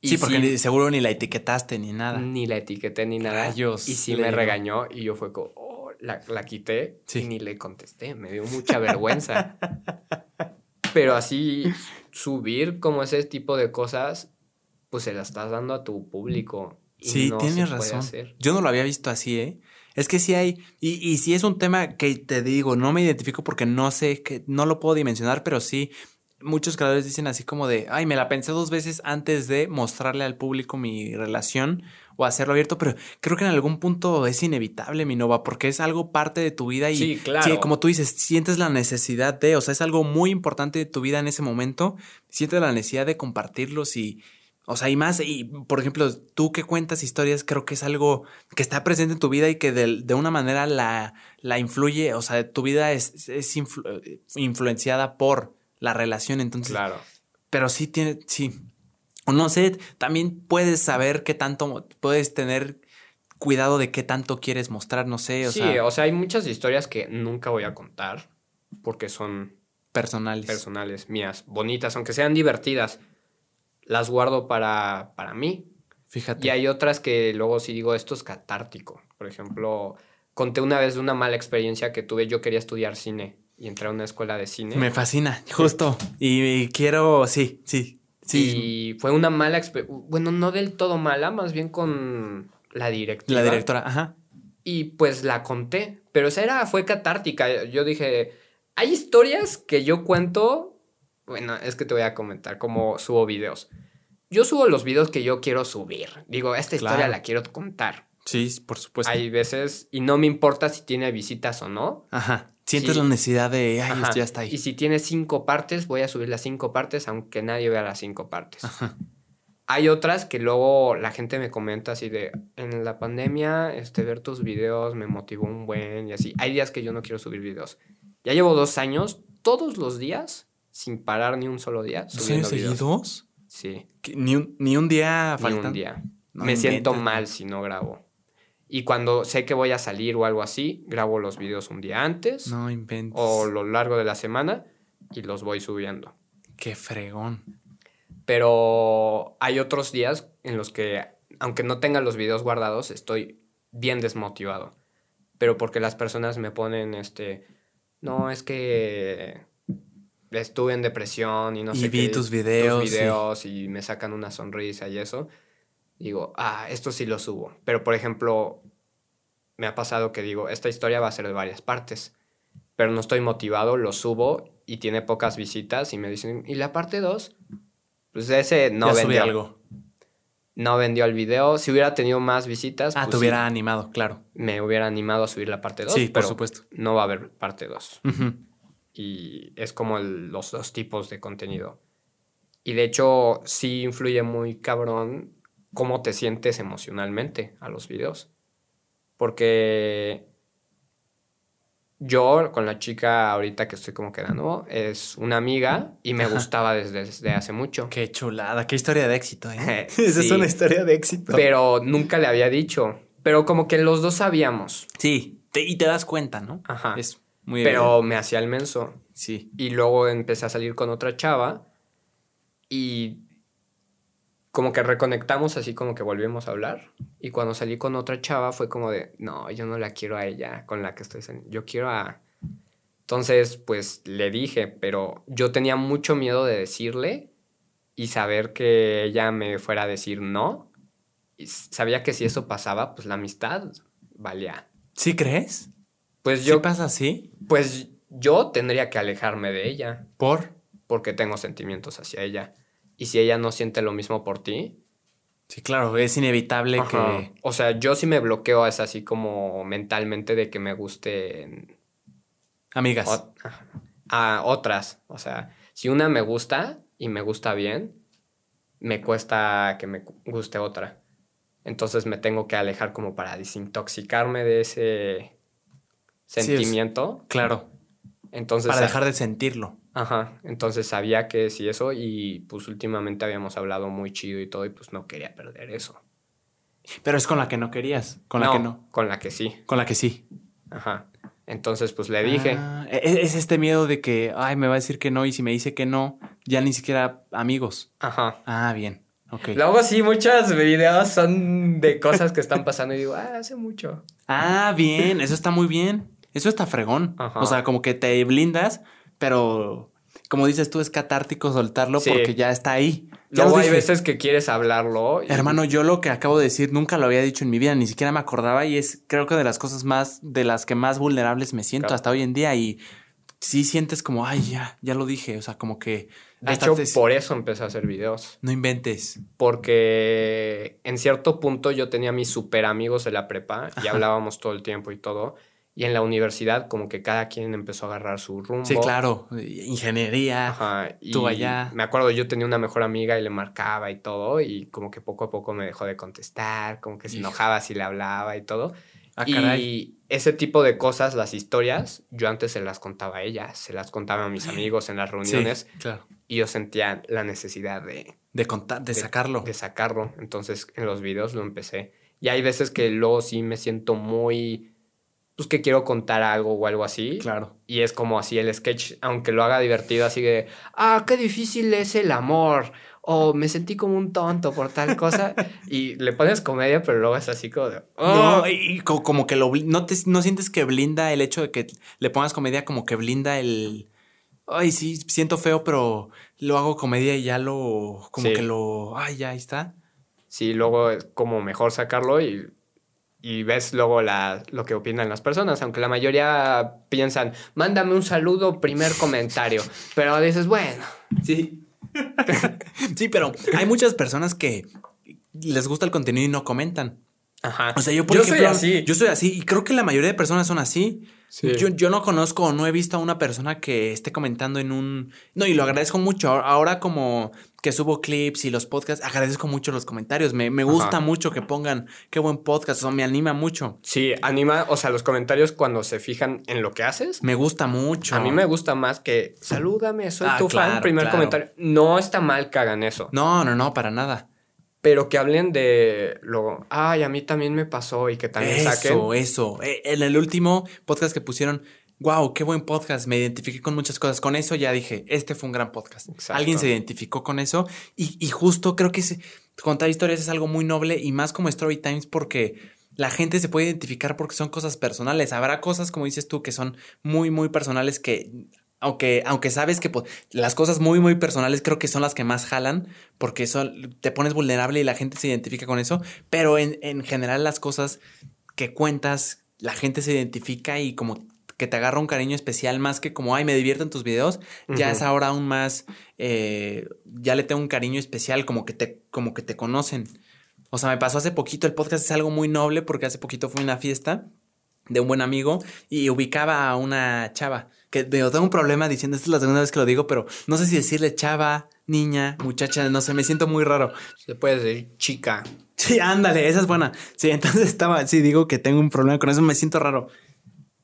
S1: sí, porque seguro ni la etiquetaste ni nada.
S2: Ni la etiqueté ni nada. y sí me regañó y yo fue como, oh, la, la, quité y ni le contesté, me dio mucha vergüenza. (laughs) Pero así subir como ese tipo de cosas, pues se las estás dando a tu público. sí, tienes
S1: razón. Yo no lo había visto así, ¿eh? Es que sí hay, y, y sí es un tema que te digo, no me identifico porque no sé, que no lo puedo dimensionar, pero sí, muchos creadores dicen así como de, ay, me la pensé dos veces antes de mostrarle al público mi relación o hacerlo abierto, pero creo que en algún punto es inevitable, mi nova, porque es algo parte de tu vida y sí, claro. como tú dices, sientes la necesidad de, o sea, es algo muy importante de tu vida en ese momento, sientes la necesidad de compartirlos y, o sea, y más, y por ejemplo, tú que cuentas historias, creo que es algo que está presente en tu vida y que de, una manera la, la, influye, o sea, tu vida es, es influenciada por la relación, entonces. Claro. Pero sí tiene, sí, no sé, también puedes saber qué tanto, puedes tener cuidado de qué tanto quieres mostrar, no sé.
S2: O sí, o sea, hay muchas historias que nunca voy a contar porque son
S1: personales.
S2: Personales, mías, bonitas, aunque sean divertidas. Las guardo para, para mí. Fíjate. Y hay otras que luego sí digo, esto es catártico. Por ejemplo, conté una vez de una mala experiencia que tuve, yo quería estudiar cine y entré a una escuela de cine.
S1: Me fascina, justo. y quiero, sí, sí,
S2: y fue una mala experiencia. Bueno, no del todo mala, más bien con la directora.
S1: La directora, ajá.
S2: Y pues la conté. Pero esa era, fue catártica. Yo dije, hay historias que yo cuento. Bueno, es que te voy a comentar cómo subo videos. Yo subo los videos que yo quiero subir. Digo, esta historia la quiero contar.
S1: Sí, por supuesto.
S2: Hay veces, y no me importa si tiene visitas o no.
S1: Ajá. Sientes la necesidad de, ay, esto ya está ahí.
S2: Y si tiene cinco partes, voy a subir las cinco partes, aunque nadie vea las cinco partes. Hay otras que luego la gente me comenta así de, en la pandemia, este, ver tus videos me motivó un buen y así. Hay días que yo no quiero subir videos. Ya llevo dos años, todos los días, sin parar ni un solo día. ¿Dos años seguidos? Sí.
S1: ¿Ni un, ni un día faltan? Ni un
S2: día. me siento mal si no grabo. Y cuando sé que voy a salir o algo así, grabo los videos un día antes. No inventes. O lo largo de la semana y los voy subiendo.
S1: Qué fregón.
S2: Pero hay otros días en los que, aunque no tenga los videos guardados, estoy bien desmotivado. Pero porque las personas me ponen este. No, es que estuve en depresión y no sé. Y vi tus videos. Tus videos y me sacan una sonrisa y eso digo, ah, esto sí lo subo. Pero, por ejemplo, me ha pasado que digo, esta historia va a ser de varias partes, pero no estoy motivado, lo subo y tiene pocas visitas y me dicen, ¿y la parte 2? Pues ese no vendió. algo. No vendió el video. Si hubiera tenido más visitas.
S1: Ah,
S2: pues
S1: te hubiera animado, claro.
S2: Me hubiera animado a subir la parte 2. Sí, por supuesto. No va a haber parte 2. Y es como los dos tipos de contenido. Y de hecho, sí influye muy cabrón cómo te sientes emocionalmente a los videos. Porque yo con la chica ahorita que estoy como quedando es una amiga y me gustaba desde, hace mucho.
S1: Qué chulada, qué historia de éxito. ¿eh? (laughs) (laughs) Esa es una historia de éxito.
S2: Pero nunca le había dicho. Pero como que los dos sabíamos.
S1: Sí, y te das cuenta, ¿no? Ajá.
S2: Es muy Pero me hacía el menso. Sí. Y luego empecé a salir con otra chava y como que reconectamos así como que volvimos a hablar. Y cuando salí con otra chava fue como de, no, yo no la quiero a ella con la que estoy saliendo, yo quiero a... Entonces, pues le dije, pero yo tenía mucho miedo de decirle y saber que ella me fuera a decir no. Y sabía que si eso pasaba, pues la amistad valía.
S1: ¿Sí crees? Pues yo... ¿Sí pasa así?
S2: Pues yo tendría que alejarme de ella.
S1: ¿Por?
S2: Porque tengo sentimientos hacia ella. Y si ella no siente lo mismo por ti.
S1: Sí, claro, es inevitable que.
S2: O sea, yo sí me bloqueo, es así como mentalmente de que me gusten.
S1: Amigas.
S2: a otras. O sea, si una me gusta y me gusta bien, me cuesta que me guste otra. Entonces me tengo que alejar como para desintoxicarme de ese sentimiento.
S1: claro. Entonces, para dejar de sentirlo.
S2: Ajá. Entonces sabía que sí eso y pues últimamente habíamos hablado muy chido y todo y pues no quería perder eso.
S1: Pero es con la que no querías, con la que no.
S2: Con la que sí.
S1: Con la que sí.
S2: Ajá. Entonces, pues le dije.
S1: Ah, e-, e-, es este miedo de que, ay, me va a decir que no, y si me dice que no, ya ni siquiera amigos. Ajá. Ah, bien.
S2: Luego sí, muchas videos son de cosas que están pasando y digo, ah, hace mucho.
S1: Ah, bien, eso está muy bien. Eso está fregón. O sea, como que te blindas, pero como dices tú, es catártico soltarlo porque ya está ahí.
S2: Luego hay veces que quieres hablarlo.
S1: Hermano, yo lo que acabo de decir nunca lo había dicho en mi vida, ni siquiera me acordaba y es creo que de las cosas más, de las que más vulnerables me siento hasta hoy en día y sí sientes como, ay, ya, ya lo dije, o sea, como que
S2: de hecho, por eso empecé a hacer videos.
S1: No inventes.
S2: Porque en cierto punto yo tenía mis super amigos de la prepa y hablábamos todo el tiempo y todo. Y en la universidad, como que cada quien empezó a agarrar su rumbo.
S1: Sí, claro. Ingeniería. Ajá. Y tú allá.
S2: Me acuerdo, yo tenía una mejor amiga y le marcaba y todo. Y como que poco a poco me dejó de contestar. Como que se enojaba si le hablaba y todo. Ah, y ese tipo de cosas, las historias, yo antes se las contaba a ella, se las contaba a mis amigos en las reuniones. Sí, claro. Y yo sentía la necesidad de...
S1: De, contar, de, sacarlo.
S2: De sacarlo. Entonces en los videos lo empecé. Y hay veces que luego sí me siento muy... Pues que quiero contar algo o algo así. Claro. Y es como así el sketch, aunque lo haga divertido, así de... Ah, qué difícil es el amor o me sentí como un tonto por tal cosa (laughs) y le pones comedia, pero luego es así como de,
S1: No, oh". y como que lo no te no sientes que blinda el hecho de que le pongas comedia como que blinda el ay, sí, siento feo, pero lo hago comedia y ya lo, como que lo, ay, ya ahí está.
S2: Sí, luego es como mejor sacarlo y, y ves luego la, lo que opinan las personas, aunque la mayoría piensan, mándame un saludo, primer comentario, pero dices, bueno,
S1: sí. (laughs) sí, pero hay muchas personas que les gusta el contenido y no comentan. Ajá. O sea, yo por ejemplo, soy así. Yo soy así y creo que la mayoría de personas son así. Yo, no conozco o no he visto a una persona que esté comentando en un... No, y lo agradezco mucho. Ahora como que subo clips y los podcasts, agradezco mucho los comentarios. Me, gusta mucho que pongan qué buen podcast, o me anima mucho.
S2: Sí, anima, o sea, los comentarios cuando se fijan en lo que haces.
S1: Me gusta mucho.
S2: A mí me gusta más que salúdame, soy ah, tu fan, primer comentario. No está mal que hagan eso.
S1: No, no, no, para nada
S2: pero que hablen de lo, ay, a mí también me pasó y que también saquen.
S1: Eso, eso. En el último podcast que pusieron, wow, qué buen podcast, me identifiqué con muchas cosas. Con eso ya dije, este fue un gran podcast. Alguien se identificó con eso y, y justo creo que contar historias es algo muy noble y más como Story Times porque la gente se puede identificar porque son cosas personales. Habrá cosas, como dices tú, que son muy, muy personales que aunque, aunque sabes que las cosas muy, muy personales creo que son las que más jalan, porque son, te pones vulnerable y la gente se identifica con eso, pero en, en, general las cosas que cuentas, la gente se identifica y como que te agarra un cariño especial más que como, ay, me divierto en tus videos, ya es ahora aún más, eh, ya le tengo un cariño especial, como que, te, como que te conocen. O sea, me pasó hace poquito, el podcast es algo muy noble porque hace poquito fue una fiesta de un buen amigo y ubicaba a una chava que tengo un problema diciendo, esta es la segunda vez que lo digo, pero no sé si decirle chava, niña, muchacha, no sé, me siento muy raro.
S2: Se puede decir chica.
S1: Sí, ándale, esa es buena. Sí, entonces estaba, sí, digo que tengo un problema con eso, me siento raro.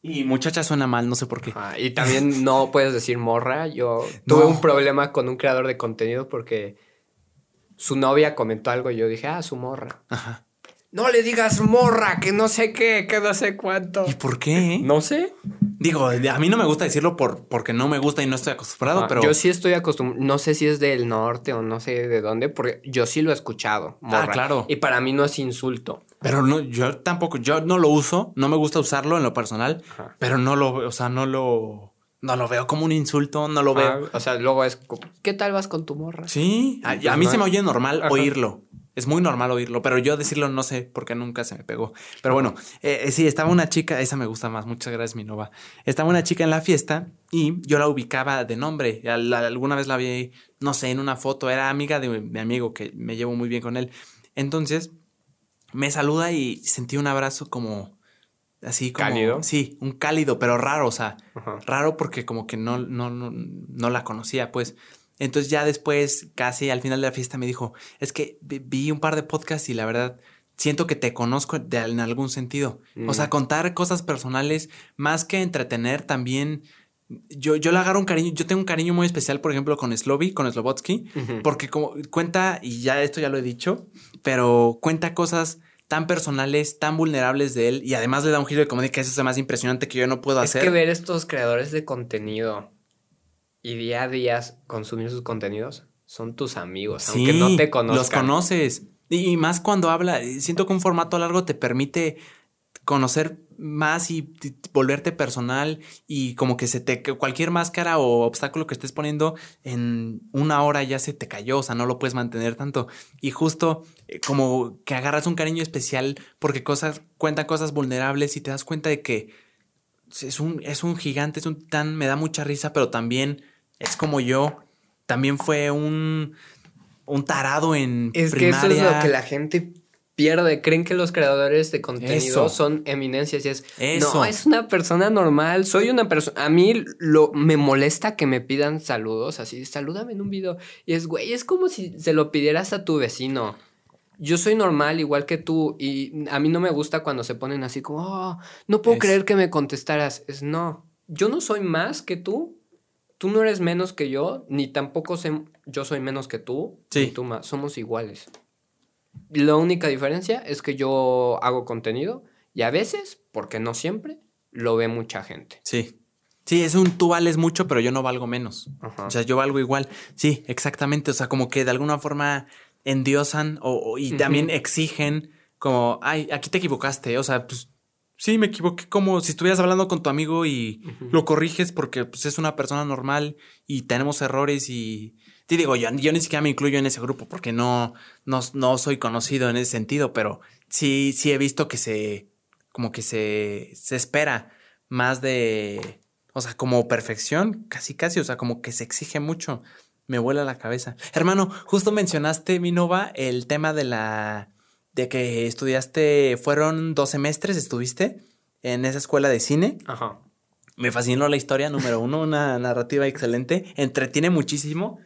S1: Y muchacha suena mal, no sé por qué.
S2: y también no puedes decir morra. Yo (laughs) tuve un problema con un creador de contenido porque su novia comentó algo y yo dije, ah, su morra. Ajá. No le digas morra, que no sé qué, que no sé cuánto.
S1: ¿Y por qué?
S2: No sé.
S1: Digo, a mí no me gusta decirlo por, porque no me gusta y no estoy acostumbrado, ah, pero.
S2: Yo sí estoy acostumbrado. No sé si es del norte o no sé de dónde, porque yo sí lo he escuchado. Ah, claro. Y para mí no es insulto.
S1: Pero no, yo tampoco, yo no lo uso, no me gusta usarlo en lo personal, pero no lo, o sea, no lo. No lo veo como un insulto, no lo veo.
S2: o sea, luego es, ¿qué tal vas con tu morra?
S1: Sí, a, mí se me oye normal oírlo Es muy normal oírlo, pero yo decirlo no sé porque nunca se me pegó. Pero bueno, eh, eh, sí, estaba una chica, esa me gusta más, muchas gracias, mi nova. Estaba una chica en la fiesta y yo la ubicaba de nombre. alguna vez la vi, no sé, en una foto, era amiga de mi amigo que me llevo muy bien con él. Entonces, me saluda y sentí un abrazo como así como cálido. Sí, un cálido, pero raro, o sea, raro porque como que no, no, no, no la conocía, pues. Entonces ya después, casi al final de la fiesta, me dijo, es que vi un par de podcasts y la verdad siento que te conozco en algún sentido. O sea, mm. contar cosas personales, más que entretener, también... Yo, yo le agarro un cariño, yo tengo un cariño muy especial, por ejemplo, con Slovy, con Slobotsky, porque como cuenta, y ya esto ya lo he dicho, pero cuenta cosas tan personales, tan vulnerables de él, y además le da un giro de comedia que eso es más impresionante que yo no puedo hacer.
S2: Es que ver estos creadores de contenido y día a día consumir sus contenidos son tus amigos, aunque no te conozcan.
S1: Los conoces. Y más cuando habla, siento que un formato largo te permite conocer más y volverte personal y como que se te cualquier máscara o obstáculo que estés poniendo en una hora ya se te cayó, o sea, no lo puedes mantener tanto y justo eh, como que agarras un cariño especial porque cosas cuentan cosas vulnerables y te das cuenta de que es un es un gigante, es un tan me da mucha risa, pero también es como yo. También fue un, un tarado en
S2: es que eso es lo que la gente pierde. Creen que los creadores de contenido son eminencias y es. No, es una persona normal. Soy una persona. A mí lo, me molesta que me pidan saludos así. Salúdame en un video. Y es, güey, es como si se lo pidieras a tu vecino. Yo soy normal igual que tú y a mí no me gusta cuando se ponen así como, oh, no puedo creer que me contestaras. Es no, yo no soy más que tú tú no eres menos que yo, ni tampoco yo soy menos que tú, sí. tú más. Somos iguales. La única diferencia es que yo hago contenido y a veces, porque no siempre, lo ve mucha gente.
S1: Sí. Sí, es un tú vales mucho, pero yo no valgo menos. O sea, yo valgo igual. Sí, exactamente. O sea, como que de alguna forma endiosan o, y también exigen como, ay, aquí te equivocaste. O sea, pues Sí, me equivoqué como si estuvieras hablando con tu amigo y lo corriges porque pues, es una persona normal y tenemos errores y... Te digo, yo, yo ni siquiera me incluyo en ese grupo porque no, no, no soy conocido en ese sentido, pero sí, sí he visto que se... como que se, se espera más de... O sea, como perfección, casi casi, o sea, como que se exige mucho. Me vuela la cabeza. Hermano, justo mencionaste, Minova, el tema de la de que estudiaste, fueron dos semestres, estuviste en esa escuela de cine. Ajá. Me fascinó la historia, número uno, una narrativa excelente, entretiene muchísimo.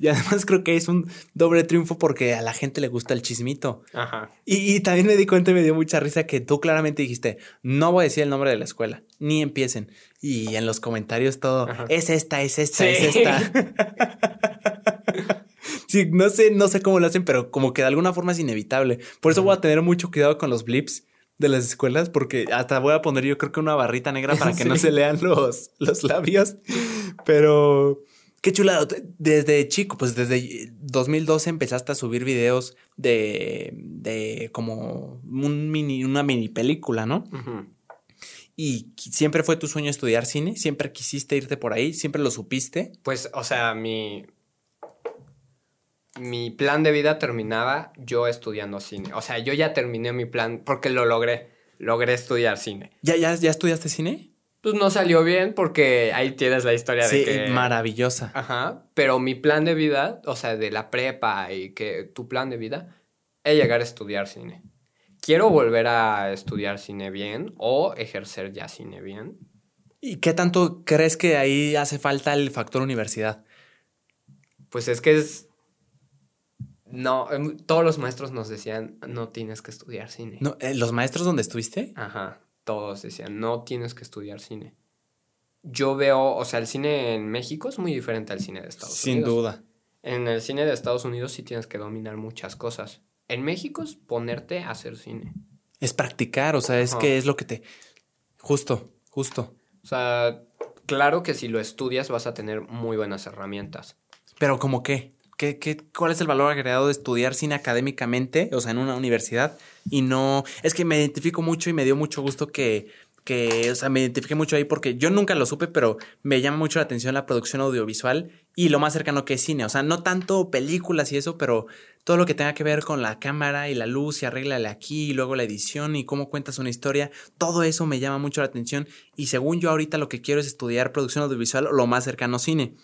S1: Y además creo que es un doble triunfo porque a la gente le gusta el chismito. Ajá. Y, también me di cuenta y me dio mucha risa que tú claramente dijiste, no voy a decir el nombre de la escuela, ni empiecen. Y en los comentarios todo, es esta, es esta, es esta. (laughs) sí, no sé, no sé cómo lo hacen, pero como que de alguna forma es inevitable. Por eso voy a tener mucho cuidado con los blips de las escuelas, porque hasta voy a poner yo creo que una barrita negra para que no se lean los, los labios. Pero qué chulado. Desde chico, pues desde 2012 empezaste a subir videos de, de como un mini, una mini película, ¿no? ¿Y siempre fue tu sueño estudiar cine? ¿Siempre quisiste irte por ahí? ¿Siempre lo supiste?
S2: Pues, o sea, mi, mi plan de vida terminaba yo estudiando cine. O sea, yo ya terminé mi plan porque lo logré. Logré estudiar cine.
S1: ¿Ya, ya, ya estudiaste cine?
S2: Pues no salió bien porque ahí tienes la historia
S1: de que... maravillosa.
S2: Ajá, pero mi plan de vida, o sea, de la prepa y que tu plan de vida, es llegar a estudiar cine. Quiero volver a estudiar cine bien o ejercer ya cine bien.
S1: ¿Y qué tanto crees que ahí hace falta el factor universidad?
S2: Pues es que es no, em, todos los maestros nos decían, no tienes que estudiar cine.
S1: No, eh, ¿Los maestros donde estuviste?
S2: Ajá, todos decían, no tienes que estudiar cine. Yo veo, o sea, el cine en México es muy diferente al cine de Estados Unidos. Sin duda. En el cine de Estados Unidos sí tienes que dominar muchas cosas. En México es ponerte a hacer cine.
S1: Es practicar, o sea, es que es lo que te... Justo, justo.
S2: O sea, claro que si lo estudias vas a tener muy buenas herramientas.
S1: ¿Pero como qué? ¿Qué, qué, cuál es el valor agregado de estudiar cine académicamente, o sea, en una universidad? Y no, es que me identifico mucho y me dio mucho gusto que, que, o sea, me identifiqué mucho ahí porque yo nunca lo supe, pero me llama mucho la atención la producción audiovisual y lo más cercano que es cine. O sea, no tanto películas y eso, pero todo lo que tenga que ver con la cámara y la luz y arréglale aquí y luego la edición y cómo cuentas una historia, todo eso me llama mucho la atención y según yo ahorita lo que quiero es estudiar producción audiovisual o lo más cercano cine.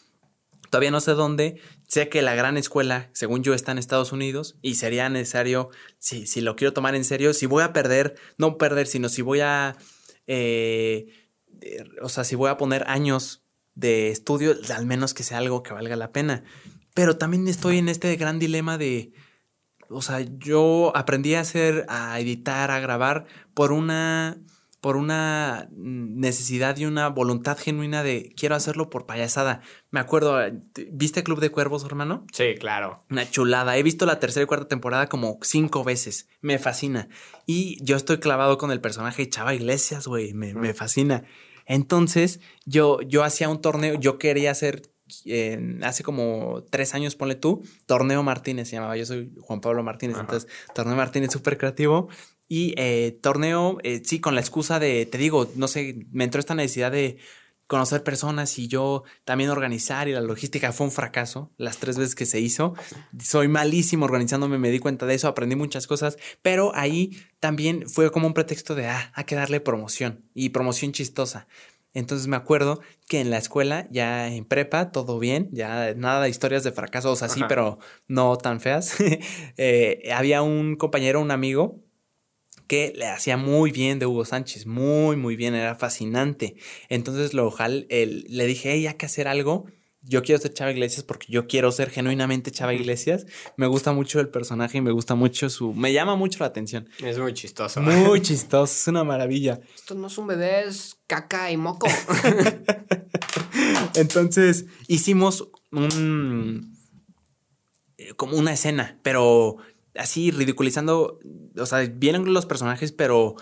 S1: Todavía no sé dónde. Sé que la gran escuela, según yo, está en Estados Unidos y sería necesario, si, si lo quiero tomar en serio, si voy a perder, no perder, sino si voy a eh, o sea, si voy a poner años de estudio, al menos que sea algo que valga la pena. Pero también estoy en este gran dilema de, o sea, yo aprendí a hacer, a editar, a grabar por una por una necesidad y una voluntad genuina de quiero hacerlo por payasada. Me acuerdo, ¿viste Club de Cuervos, hermano?
S2: Sí, claro.
S1: Una chulada. He visto la tercera y cuarta temporada como cinco veces. Me fascina. Y yo estoy clavado con el personaje Chava Iglesias, güey. Me, me, fascina. Entonces, yo, yo hacía un torneo, yo quería hacer hace como tres años, ponle tú, Torneo Martínez se llamaba. Yo soy Juan Pablo Martínez, entonces Torneo Martínez súper creativo. Y eh, torneo, eh, sí, con la excusa de, te digo, no sé, me entró esta necesidad de conocer personas y yo también organizar y la logística fue un fracaso las tres veces que se hizo. Soy malísimo organizándome, me di cuenta de eso, aprendí muchas cosas, pero ahí también fue como un pretexto de, ah, hay que darle promoción y promoción chistosa. Entonces me acuerdo que en la escuela, ya en prepa, todo bien, ya nada de historias de fracasos así, pero no tan feas. (laughs) Eh, había un compañero, un amigo, que le hacía muy bien de Hugo Sánchez, muy, muy bien, era fascinante. Entonces lo, le dije, hey, hay que hacer algo. Yo quiero ser Chava Iglesias porque yo quiero ser genuinamente Chava Iglesias. Me gusta mucho el personaje y me gusta mucho su... Me llama mucho la atención.
S2: Es muy chistoso.
S1: Muy chistoso, es una maravilla.
S2: Esto no es un bebé, es caca y moco. (laughs)
S1: Entonces hicimos un... Eh, como una escena, pero así ridiculizando, o sea, vienen los personajes, pero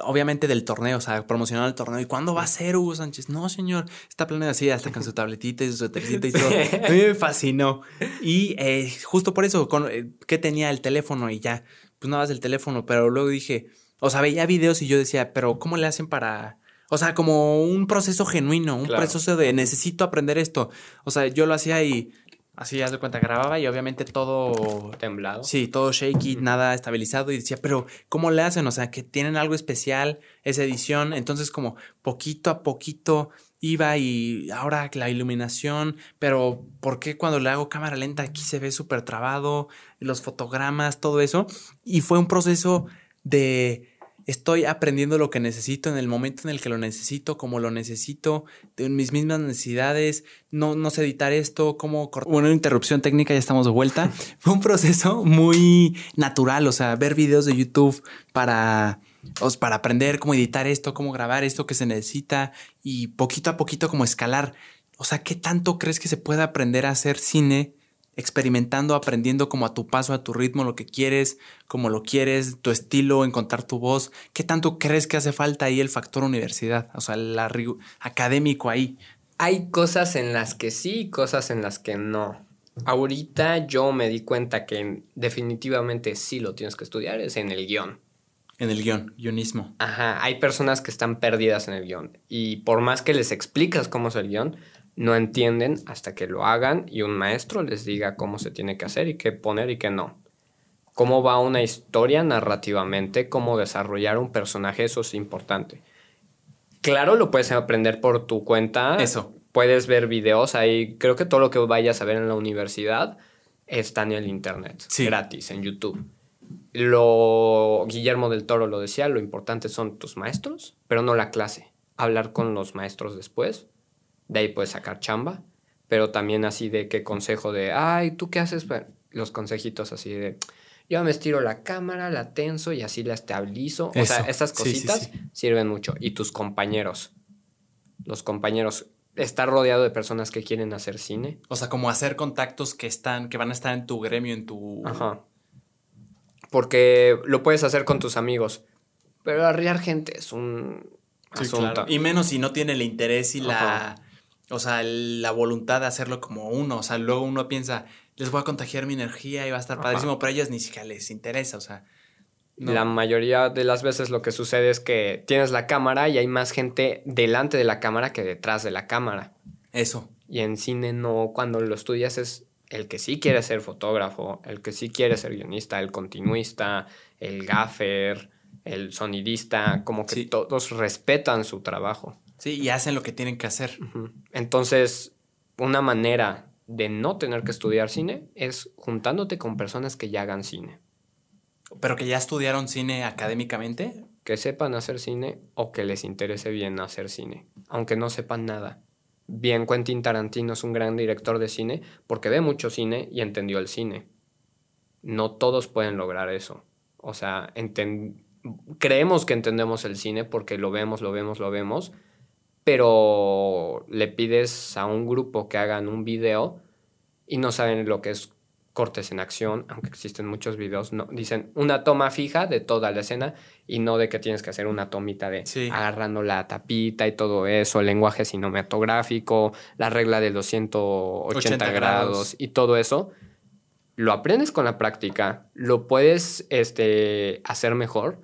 S1: obviamente del torneo, o sea, promocionando el torneo. ¿Y cuándo va a ser Hugo Sánchez? No, señor, está planeado así, hasta con su tabletita y su tercita y todo. (laughs) A mí me fascinó. Y eh, justo por eso, con, eh, que tenía el teléfono y ya, pues nada más el teléfono, pero luego dije, o sea, veía videos y yo decía, pero ¿cómo le hacen para...? O sea, como un proceso genuino, un proceso de necesito aprender esto. O sea, yo lo hacía y Así, haz de cuenta, grababa y obviamente todo...
S2: Temblado.
S1: Sí, todo shaky, nada estabilizado. Y decía, pero ¿cómo le hacen? O sea, que tienen algo especial esa edición. Entonces, como poquito a poquito iba y ahora la iluminación, pero ¿por qué cuando le hago cámara lenta aquí se ve súper trabado? Los fotogramas, todo eso. Y fue un proceso de estoy aprendiendo lo que necesito en el momento en el que lo necesito, como lo necesito, de mis mismas necesidades, no, no sé editar esto, como Una interrupción técnica, ya estamos de vuelta. (laughs) Fue un proceso muy natural, o sea, ver videos de YouTube para, para aprender cómo editar esto, cómo grabar esto que se necesita y poquito a poquito como escalar. O sea, ¿qué tanto crees que se puede aprender a hacer cine experimentando, aprendiendo como a tu paso, a tu ritmo, lo que quieres, como lo quieres, tu estilo, encontrar tu voz. ¿Qué tanto crees que hace falta ahí el factor universidad? O sea, el académico ahí.
S2: Hay cosas en las que sí y cosas en las que no. Ahorita yo me di cuenta que definitivamente sí lo tienes que estudiar, es en el guion.
S1: En el guion, guionismo.
S2: Ajá, hay personas que están perdidas en el guion. Y por más que les explicas cómo es el guion, no entienden hasta que lo hagan y un maestro les diga cómo se tiene que hacer y qué poner y qué no. Cómo va una historia narrativamente, cómo desarrollar un personaje, eso es importante. Claro, lo puedes aprender por tu cuenta.
S1: Eso.
S2: Puedes ver videos ahí. Creo que todo lo que vayas a ver en la universidad está en el internet, gratis, en YouTube. Lo Guillermo del Toro lo decía, lo importante son tus maestros, pero no la clase. Hablar con los maestros después de ahí puedes sacar chamba, pero también así de qué consejo de, ay, ¿tú qué haces? Los consejitos así de, yo me estiro la cámara, la tenso y así la estabilizo. O sea, esas cositas sirven mucho. Y tus compañeros, los compañeros, estar rodeado de personas que quieren hacer cine.
S1: O sea, como hacer contactos que están, que van a estar en tu gremio, en tu...
S2: Ajá. Porque lo puedes hacer con tus amigos, pero arriar gente es un asunto.
S1: Y menos si no tiene el interés y la o sea, la voluntad de hacerlo como uno. O sea, luego uno piensa, les voy a contagiar mi energía y va a estar padrísimo, pero a ellos ni siquiera les interesa. O sea,
S2: La mayoría de las veces lo que sucede es que tienes la cámara y hay más gente delante de la cámara que detrás de la cámara.
S1: Eso.
S2: Y en cine no, cuando lo estudias es el que sí quiere ser fotógrafo, el que sí quiere ser guionista, el continuista, el gaffer, el sonidista, como que todos respetan su trabajo.
S1: Sí, y hacen lo que tienen que hacer.
S2: Entonces, una manera de no tener que estudiar cine es juntándote con personas que ya hagan cine.
S1: ¿Pero que ya estudiaron cine académicamente?
S2: Que sepan hacer cine o que les interese bien hacer cine, aunque no sepan nada. Bien, Quentin Tarantino es un gran director de cine porque ve mucho cine y entendió el cine. No todos pueden lograr eso. O sea, creemos que entendemos el cine porque lo vemos, lo vemos, lo vemos, pero le pides a un grupo que hagan un video y no saben lo que es cortes en acción, aunque existen muchos videos, no, dicen una toma fija de toda la escena y no de que tienes que hacer una tomita de agarrando la tapita y todo eso, el lenguaje cinematográfico, la regla de los 180 grados. y todo eso. Lo aprendes con la práctica, lo puedes este, hacer mejor,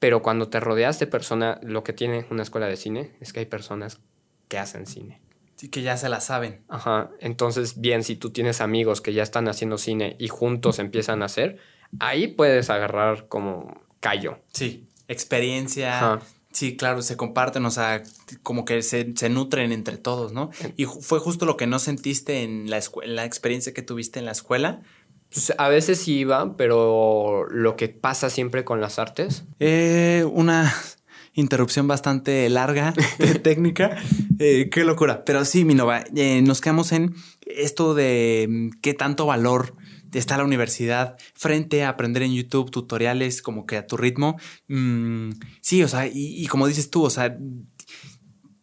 S2: pero cuando te rodeas de personas, lo que tiene una escuela de cine es que hay personas que hacen cine.
S1: Sí, que ya se la saben.
S2: Ajá. Entonces, bien, si tú tienes amigos que ya están haciendo cine y juntos empiezan a hacer, ahí puedes agarrar como callo.
S1: Sí, experiencia. Sí, claro, se comparten, o sea, como que se, nutren entre todos, ¿no? Y fue justo lo que no sentiste en la, en la experiencia que tuviste en la escuela.
S2: Pues a veces sí iba, pero lo que pasa siempre con las artes.
S1: Eh, una interrupción bastante larga, (laughs) técnica. Eh, qué locura. Pero sí, Minova, eh, nos quedamos en esto de mm, qué tanto valor está la universidad frente a aprender en YouTube tutoriales como que a tu ritmo. Mm, sí, o sea, y, como dices tú, o sea,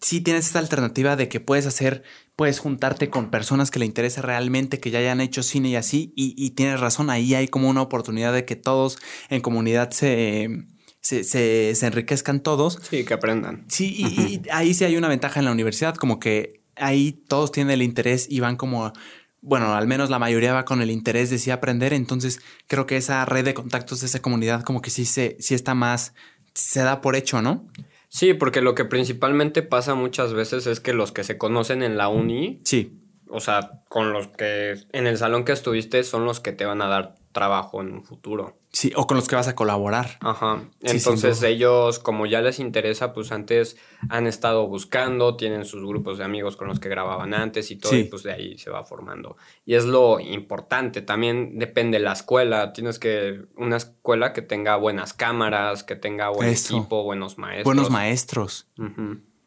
S1: sí tienes esta alternativa de que puedes hacer, puedes juntarte con personas que le interese realmente, que ya hayan hecho cine y así, y, y tienes razón, ahí hay como una oportunidad de que todos en comunidad se se, enriquezcan todos.
S2: Sí, que aprendan.
S1: Sí, y, ahí sí hay una ventaja en la universidad, como que ahí todos tienen el interés y van como, bueno, al menos la mayoría va con el interés de sí aprender, entonces creo que esa red de contactos de esa comunidad como que sí, se, sí está más, se da por hecho, ¿no?
S2: Sí, porque lo que principalmente pasa muchas veces es que los que se conocen en la uni,
S1: sí.
S2: o sea, con los que en el salón que estuviste son los que te van a dar trabajo en un futuro.
S1: Sí, o con los que vas a colaborar.
S2: Ajá. Entonces ellos, como ya les interesa, pues antes han estado buscando, tienen sus grupos de amigos con los que grababan antes y todo, y pues de ahí se va formando. Y es lo importante, también depende de la escuela, tienes que, una escuela que tenga buenas cámaras, que tenga buen equipo, buenos maestros.
S1: Buenos maestros.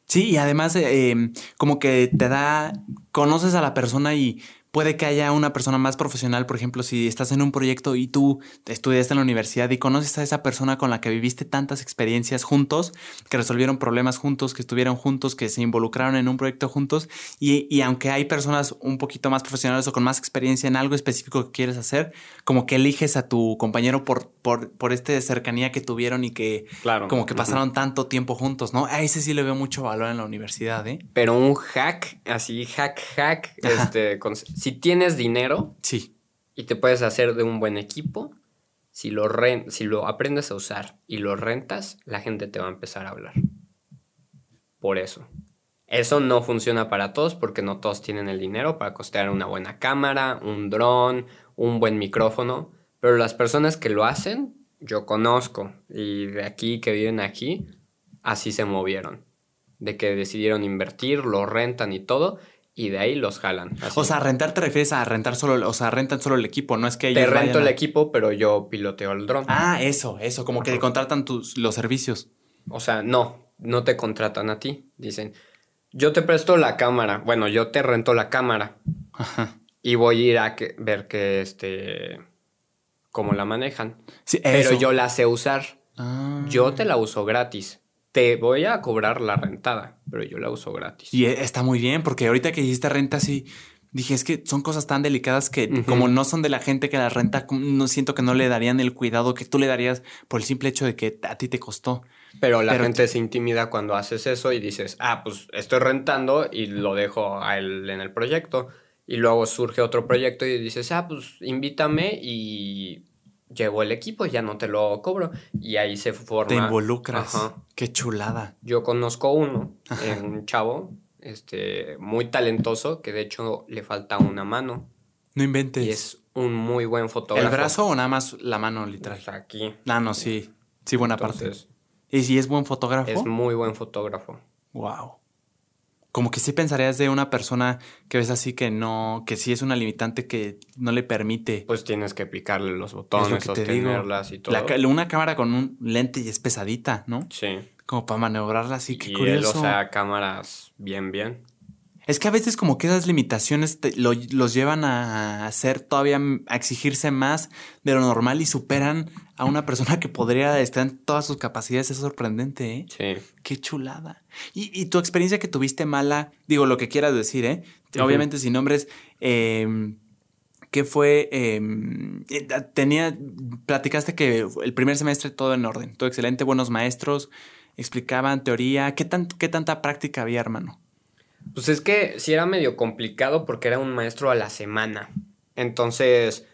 S1: Sí, y además eh, como que te da, conoces a la persona y Puede que haya una persona más profesional, por ejemplo, si estás en un proyecto y tú estudiaste en la universidad y conoces a esa persona con la que viviste tantas experiencias juntos, que resolvieron problemas juntos, que estuvieron juntos, que se involucraron en un proyecto juntos, y, aunque hay personas un poquito más profesionales o con más experiencia en algo específico que quieres hacer, como que eliges a tu compañero por, por, por esta cercanía que tuvieron y que claro. como que pasaron tanto tiempo juntos, ¿no? A ese sí le veo mucho valor en la universidad, ¿eh?
S2: Pero un hack, así, hack, hack, este, con si tienes dinero
S1: sí.
S2: y te puedes hacer de un buen equipo, si lo, si lo aprendes a usar y lo rentas, la gente te va a empezar a hablar. Por eso. Eso no funciona para todos porque no todos tienen el dinero para costear una buena cámara, un dron, un buen micrófono. Pero las personas que lo hacen, yo conozco. Y de aquí, que viven aquí, así se movieron. De que decidieron invertir, lo rentan y todo y de ahí los jalan.
S1: O sea, rentar te refieres a rentar solo, o sea, rentan solo el equipo, no es que
S2: ellos Te rento el equipo, pero yo piloteo el dron.
S1: Ah, eso, eso, como que contratan tus, los servicios.
S2: O sea, no, no te contratan a ti. Dicen, yo te presto la cámara, bueno, yo te rento la cámara. Ajá. Y voy a ir a ver que, este, cómo la manejan. Sí, pero yo la sé usar. Ah. Yo te la uso gratis te voy a cobrar la rentada, pero yo la uso gratis.
S1: Y e, está muy bien, porque ahorita que hiciste renta, sí, dije, es que son cosas tan delicadas que como no son de la gente que la renta, no siento que no le darían el cuidado que tú le darías por el simple hecho de que a ti te costó.
S2: Pero la gente se intimida cuando haces eso y dices, ah, pues estoy rentando y lo dejo a él en el proyecto. Y luego surge otro proyecto y dices, ah, pues invítame y llevo el equipo, ya no te lo cobro. Y ahí se forma.
S1: Te involucras. Qué chulada.
S2: Yo conozco uno, un chavo, este, muy talentoso, que de hecho le falta una mano.
S1: No inventes.
S2: Y es un muy buen fotógrafo.
S1: ¿El brazo o nada más la mano, literal?
S2: Pues aquí.
S1: Ah, no, sí. Sí, buena parte. ¿Y si es buen fotógrafo?
S2: Es muy buen fotógrafo.
S1: Wow. Como que sí pensarías de una persona que ves así que no, que sí es una limitante que no le permite.
S2: Pues tienes que picarle los botones, sostenerlas y todo.
S1: una cámara con un lente y es pesadita, ¿no?
S2: Sí.
S1: Como para maniobrarla así, que
S2: y curioso. Él, o sea, cámaras bien, bien.
S1: Es que a veces como que esas limitaciones los llevan a hacer todavía, a exigirse más de lo normal y superan a una persona que podría estar en todas sus capacidades. Es sorprendente, ¿eh?
S2: Sí.
S1: Qué chulada. Y, tu experiencia que tuviste mala, digo lo que quieras decir, ¿eh? Obviamente sin nombres, eh, ¿qué fue? Em, eh, tenía, platicaste que el primer semestre todo en orden, todo excelente, buenos maestros, explicaban teoría. ¿Qué, tan, qué tanta práctica había, hermano?
S2: Pues es que sí era medio complicado porque era un maestro a la semana. Entonces,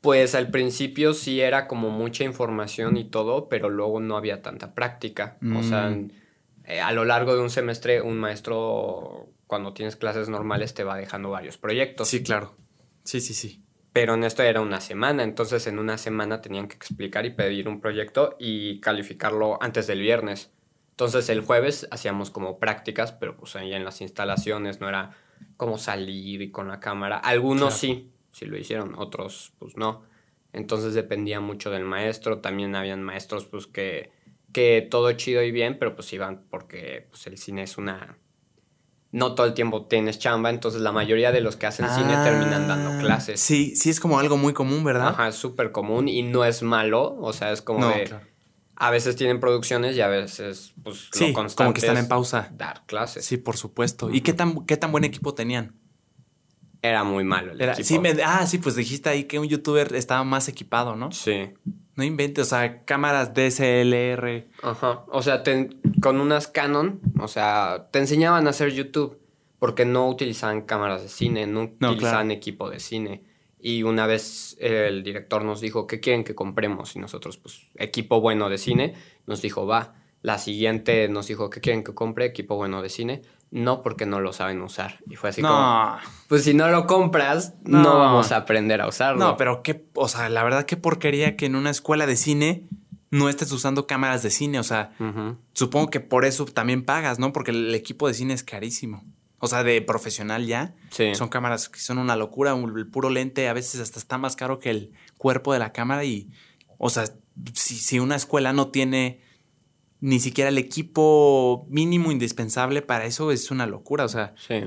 S2: pues al principio sí era como mucha información y todo, pero luego no había tanta práctica. O sea, mm. eh, a lo largo de un semestre un maestro cuando tienes clases normales te va dejando varios proyectos.
S1: Sí, claro. Sí, sí, sí.
S2: Pero en esto era una semana, entonces en una semana tenían que explicar y pedir un proyecto y calificarlo antes del viernes. Entonces el jueves hacíamos como prácticas, pero pues ahí en las instalaciones no era como salir y con la cámara. Algunos sí, sí lo hicieron, otros pues no. Entonces dependía mucho del maestro. También habían maestros pues que, que todo chido y bien, pero pues iban porque pues el cine es una... No todo el tiempo tienes chamba, entonces la mayoría de los que hacen cine terminan dando ah, clases.
S1: Sí, sí es como algo muy común, ¿verdad?
S2: Ajá, es súper común y no es malo, o sea, es como de a veces tienen producciones y a veces, pues,
S1: sí, como que están en pausa.
S2: Dar clases.
S1: Sí, por supuesto. ¿Y qué tan, qué tan buen equipo tenían?
S2: Era muy malo el equipo.
S1: Sí, me, ah, sí, pues dijiste ahí que un youtuber estaba más equipado, ¿no?
S2: Sí.
S1: No inventes, o sea, cámaras DSLR.
S2: Ajá. O sea, con unas Canon, o sea, te enseñaban a hacer YouTube porque no utilizaban cámaras de cine, no, utilizaban equipo de cine. Y una vez el director nos dijo, ¿qué quieren que compremos? Y nosotros, pues, equipo bueno de cine. Nos dijo, va. La siguiente nos dijo, ¿qué quieren que compre? Equipo bueno de cine. No, porque no lo saben usar. Y fue así como, pues si no lo compras, no. vamos a aprender a usarlo.
S1: No, pero qué, o sea, la verdad qué porquería que en una escuela de cine no estés usando cámaras de cine. O sea, supongo que por eso también pagas, ¿no? Porque el equipo de cine es carísimo. O sea, de profesional ya. Sí. Son cámaras que son una locura. El puro lente a veces hasta está más caro que el cuerpo de la cámara. Y, o sea, si, si una escuela no tiene ni siquiera el equipo mínimo indispensable para eso, es una locura. O sea,
S2: sí.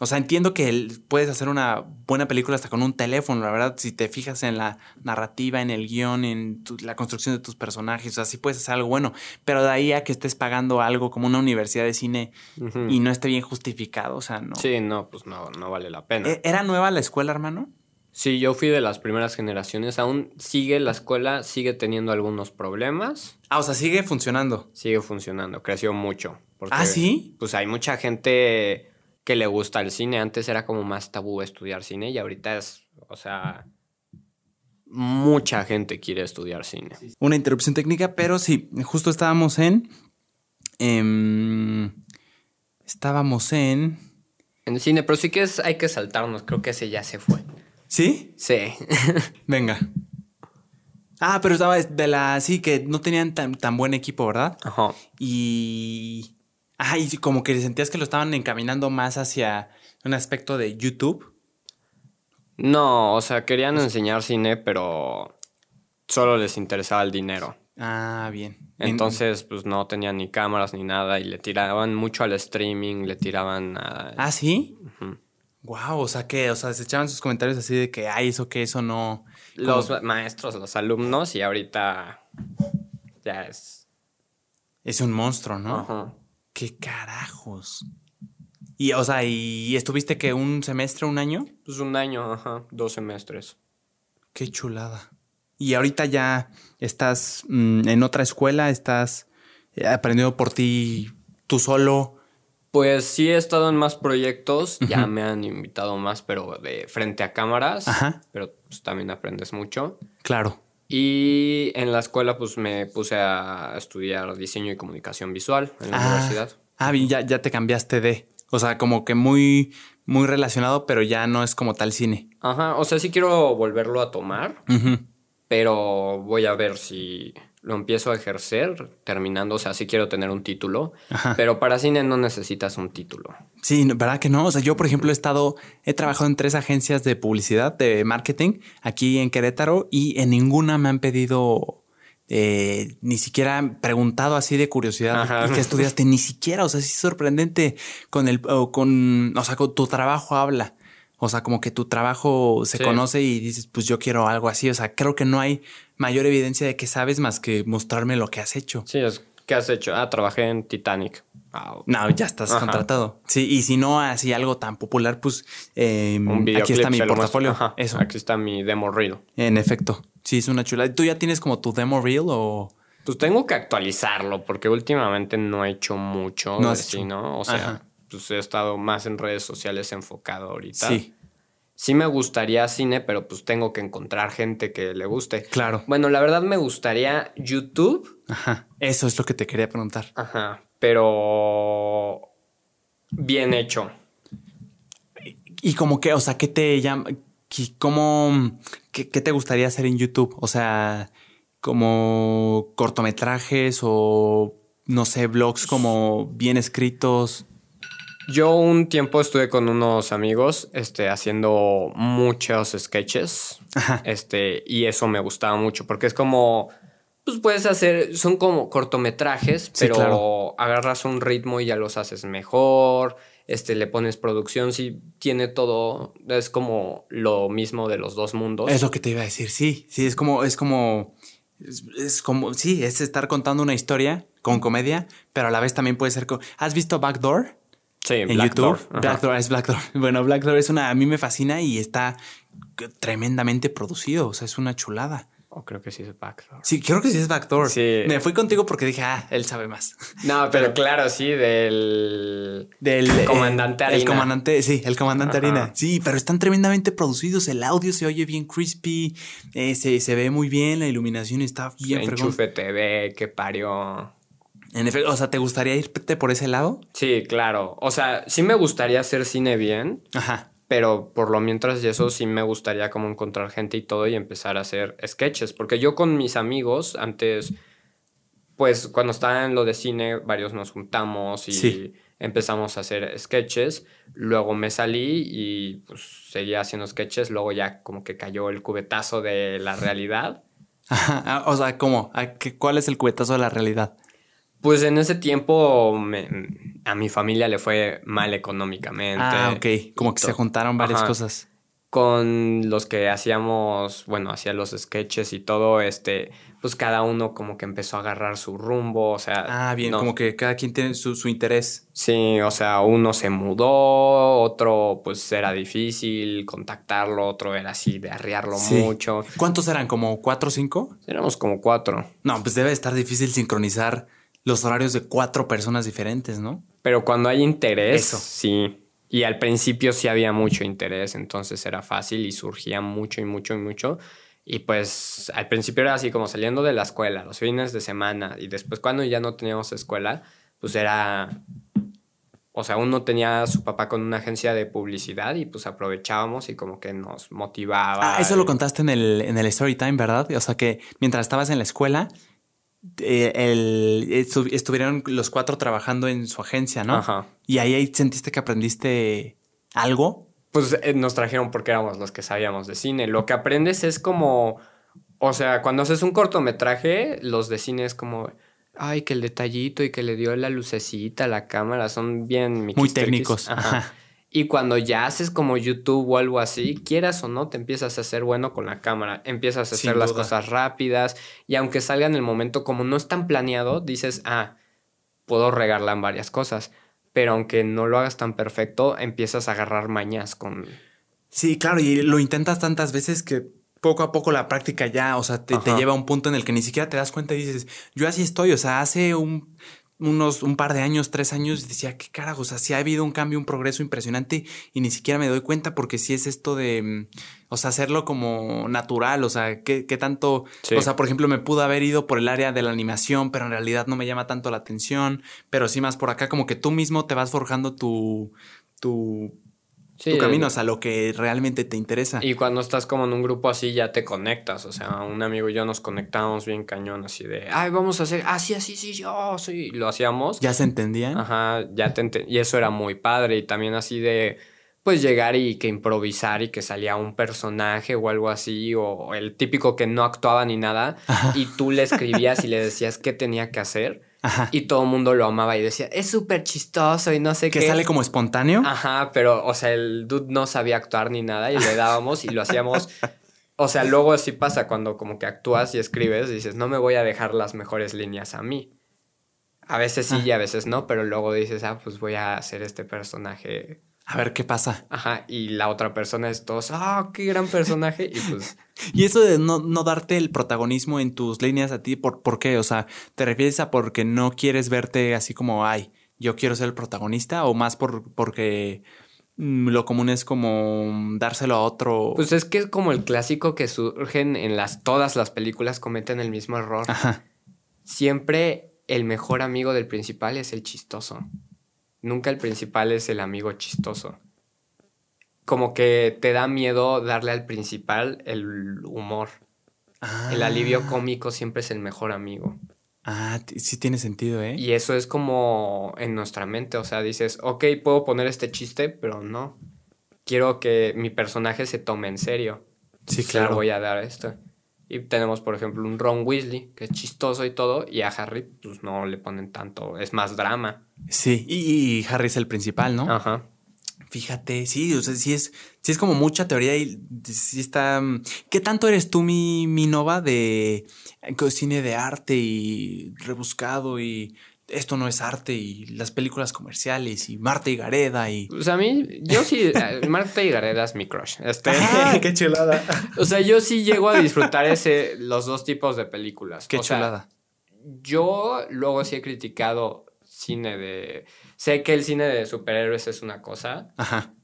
S1: O sea, entiendo que puedes hacer una buena película hasta con un teléfono, la verdad, si te fijas en la narrativa, en el guion, en la construcción de tus personajes, o sea, sí puedes hacer algo bueno, pero de ahí a que estés pagando algo como una universidad de cine y no esté bien justificado, o sea, no.
S2: Sí, no, pues no, no vale la pena.
S1: ¿E-, ¿Era nueva la escuela, hermano?
S2: Sí, yo fui de las primeras generaciones, aún sigue la escuela, sigue teniendo algunos problemas.
S1: Ah, o sea, sigue funcionando.
S2: Sigue funcionando, creció mucho.
S1: ah, sí.
S2: Pues hay mucha gente que le gusta el cine. Antes era como más tabú estudiar cine y ahorita es, o sea, mucha gente quiere estudiar cine.
S1: Una interrupción técnica, pero sí, justo estábamos en... Em, estábamos en...
S2: En cine, pero sí que es, hay que saltarnos, creo que ese ya se fue.
S1: ¿Sí?
S2: Sí.
S1: Venga. Ah, pero estaba de la... Sí, que no tenían tan, tan buen equipo, ¿verdad?
S2: Ajá.
S1: Y Ah, y como que sentías que lo estaban encaminando más hacia un aspecto de YouTube.
S2: No, o sea, querían enseñar cine, pero solo les interesaba el dinero.
S1: Ah, bien.
S2: Entonces, pues no tenían ni cámaras ni nada y le tiraban mucho al streaming, le tiraban a...
S1: Ah, sí. Wow, o sea que, o sea, se echaban sus comentarios así de que, ay, eso que eso no.
S2: Los maestros, los alumnos y ahorita ya es.
S1: Es un monstruo, ¿no?
S2: Ajá.
S1: ¿Qué carajos? Y, o sea, ¿y estuviste que un semestre, un año?
S2: Pues un año, ajá, dos semestres.
S1: Qué chulada. Y ahorita ya estás mm, en otra escuela, estás eh, aprendiendo por ti tú solo.
S2: Pues sí he estado en más proyectos, ya me han invitado más, pero de frente a cámaras, Ajá. pero pues, también aprendes mucho.
S1: Claro.
S2: Y en la escuela pues me puse a estudiar diseño y comunicación visual en la ah. universidad.
S1: Ah, bien, ya, ya te cambiaste de, o sea, como que muy, muy relacionado, pero ya no es como tal cine.
S2: Ajá, o sea, sí quiero volverlo a tomar, pero voy a ver si lo empiezo a ejercer terminando, o sea, sí quiero tener un título, pero para cine no necesitas un título.
S1: Sí, ¿verdad que no? O sea, yo, por ejemplo, he estado, he trabajado en tres agencias de publicidad, de marketing, aquí en Querétaro, y en ninguna me han pedido, eh, ni siquiera preguntado así de curiosidad, ¿y qué estudiaste? ni siquiera, o sea, sí es sorprendente con el, con, o sea, con tu trabajo habla. O sea, como que tu trabajo se conoce y dices, pues yo quiero algo así. O sea, creo que no hay mayor evidencia de que sabes más que mostrarme lo que has hecho.
S2: Sí, es ¿qué has hecho? Ah, trabajé en Titanic.
S1: No, ya estás contratado. Sí, y si no así algo tan popular, pues eh, aquí está mi portafolio.
S2: Eso. Aquí está mi demo reel.
S1: En efecto. Sí, es una chula. ¿Tú ya tienes como tu demo reel o...?
S2: Pues tengo que actualizarlo porque últimamente no he hecho mucho no de ¿no? O sea, pues he estado más en redes sociales enfocado ahorita. Sí. Sí me gustaría cine, pero pues tengo que encontrar gente que le guste.
S1: Claro.
S2: Bueno, la verdad me gustaría YouTube.
S1: Ajá. Eso es lo que te quería preguntar.
S2: Ajá. Pero bien hecho.
S1: Y como que, o sea, ¿qué te llama? ¿Cómo, qué, qué te gustaría hacer en YouTube? O sea, como cortometrajes o no sé, blogs como bien escritos.
S2: Yo un tiempo estuve con unos amigos este, haciendo muchos sketches. Este, y eso me gustaba mucho porque es como. Pues puedes hacer. Son como cortometrajes, pero agarras un ritmo y ya los haces mejor. Este, le pones producción, sí, tiene todo. Es como lo mismo de los dos mundos.
S1: Es lo que te iba a decir, sí. Sí, es como. Es como. Es, como. Sí, es estar contando una historia con comedia, pero a la vez también puede ser. ¿Has visto Backdoor?
S2: Sí, en YouTube.
S1: Blackdoor es Blackdoor. (laughs) Bueno, Blackdoor es una. A mí me fascina y está tremendamente producido. O sea, es una chulada.
S2: O creo que sí es Backdoor.
S1: Sí, creo que sí es Backdoor. Sí. Me fui contigo porque dije, ah, él sabe más. (laughs)
S2: No, pero, claro, sí, del.
S1: Del.
S2: Eh, comandante Harina.
S1: El comandante, sí, el comandante Harina. Sí, pero están tremendamente producidos. El audio se oye bien crispy. Eh, se, ve muy bien. La iluminación está bien
S2: Enchufe TV, que parió.
S1: En efecto, o sea, ¿te gustaría irte por ese lado?
S2: Sí, claro. O sea, sí me gustaría hacer cine bien. Ajá. Pero por lo mientras y eso sí me gustaría como encontrar gente y todo y empezar a hacer sketches. Porque yo con mis amigos antes, pues cuando estaba en lo de cine, varios nos juntamos y empezamos a hacer sketches. Luego me salí y pues seguía haciendo sketches. Luego ya como que cayó el cubetazo de la realidad. (laughs)
S1: Ajá. O sea, ¿cómo? ¿Cuál es el cubetazo de la realidad?
S2: Pues en ese tiempo a mi familia le fue mal económicamente.
S1: Ah, ok. Como que se juntaron varias cosas.
S2: Con los que hacíamos, bueno, hacía los sketches y todo, este, pues cada uno como que empezó a agarrar su rumbo, o sea.
S1: Ah, bien, como que cada quien tiene su, su, interés.
S2: Sí, o sea, uno se mudó, otro pues era difícil contactarlo, otro era así de arriarlo mucho.
S1: ¿Cuántos eran? ¿Como cuatro o cinco?
S2: Éramos como cuatro.
S1: No, pues debe estar difícil sincronizar los horarios de cuatro personas diferentes, ¿no?
S2: Pero cuando hay interés, sí. Y al principio sí había mucho interés, entonces era fácil y surgía mucho y mucho y mucho. Y pues al principio era así como saliendo de la escuela, los fines de semana, y después cuando ya no teníamos escuela, pues era, o sea, uno tenía a su papá con una agencia de publicidad y pues aprovechábamos y como que nos motivaba.
S1: Ah, eso lo contaste en el, en el story time, ¿verdad? O sea que mientras estabas en la escuela, eh, el, estuvieron los cuatro trabajando en su agencia, ¿no? Ajá. Y ahí, sentiste que aprendiste algo.
S2: Pues eh, nos trajeron porque éramos los que sabíamos de cine. Lo que aprendes es como, o sea, cuando haces un cortometraje, los de cine es como, ay, que el detallito y que le dio la lucecita, la cámara, son bien
S1: muy técnicos.
S2: Ajá. Y cuando ya haces como YouTube o algo así, quieras o no, te empiezas a hacer bueno con la cámara, empiezas a hacer las cosas rápidas y aunque salga en el momento como no es tan planeado, dices, ah, puedo regarla en varias cosas. Pero aunque no lo hagas tan perfecto, empiezas a agarrar mañas con...
S1: Sí, claro, y lo intentas tantas veces que poco a poco la práctica ya, o sea, te, te lleva a un punto en el que ni siquiera te das cuenta y dices, yo así estoy, o sea, hace un unos un par de años, tres años, decía, qué carajo, o sea, sí ha habido un cambio, un progreso impresionante y ni siquiera me doy cuenta porque sí es esto de, mm, o sea, hacerlo como natural, o sea, qué, qué tanto, o sea, por ejemplo, me pudo haber ido por el área de la animación, pero en realidad no me llama tanto la atención, pero sí más por acá, como que tú mismo te vas forjando tu, tu tu camino, o sea, lo que realmente te interesa.
S2: Y cuando estás como en un grupo así, ya te conectas. O sea, un amigo y yo nos conectamos bien cañón, así de, ay, vamos a hacer, así, ah, así, sí, yo, sí. lo hacíamos.
S1: ¿Ya se entendían?
S2: Ajá, ya te entendían. Y eso era muy padre. Y también así de, pues llegar y que improvisar y que salía un personaje o algo así, o el típico que no actuaba ni nada, y tú le escribías y le decías qué tenía que hacer. Y todo el mundo lo amaba y decía, es súper chistoso y no sé
S1: qué.
S2: Que
S1: sale como espontáneo.
S2: Ajá, pero, o sea, el dude no sabía actuar ni nada y le dábamos y lo hacíamos. O sea, luego así pasa cuando como que actúas y escribes, y dices, no me voy a dejar las mejores líneas a mí. A veces sí y a veces no, pero luego dices, ah, pues voy a hacer este personaje
S1: a ver qué pasa.
S2: Ajá, y la otra persona es todos, ah, qué gran personaje, y pues... (laughs)
S1: y eso de no, no, darte el protagonismo en tus líneas a ti, ¿por, ¿por qué? O sea, ¿te refieres a porque no quieres verte así como, ay, yo quiero ser el protagonista, o más por, porque mm, lo común es como dárselo a otro?
S2: Pues es que es como el clásico que surgen en las, todas las películas cometen el mismo error. Ajá. Siempre el mejor amigo del principal es el chistoso. Nunca el principal es el amigo chistoso. Como que te da miedo darle al principal el humor. El alivio ah. cómico siempre es el mejor amigo.
S1: Ah, sí tiene sentido, ¿eh?
S2: Y eso es como en nuestra mente, o sea, dices, ok, puedo poner este chiste, pero no. Quiero que mi personaje se tome en serio. Sí, claro. voy a dar esto. Y tenemos, por ejemplo, un Ron Weasley, que es chistoso y todo, y a Harry, pues no le ponen tanto, es más drama.
S1: Sí, y, Harry es el principal, ¿no? Ajá. Fíjate, sí, o sea, sí es, sí es como mucha teoría y sí está. ¿Qué tanto eres tú, mi, mi Nova, de cine de arte y rebuscado y esto no es arte y las películas comerciales y Marta y Gareda y...
S2: Pues a mí, yo sí, eh, Marta y Gareda es mi crush. Este, (laughs)
S1: ¡Qué chulada!
S2: o sea, yo sí llego a disfrutar ese, los dos tipos de películas.
S1: ¡Qué chulada!
S2: yo luego sí he criticado cine de... Sé que el cine de superhéroes es una cosa. Ajá.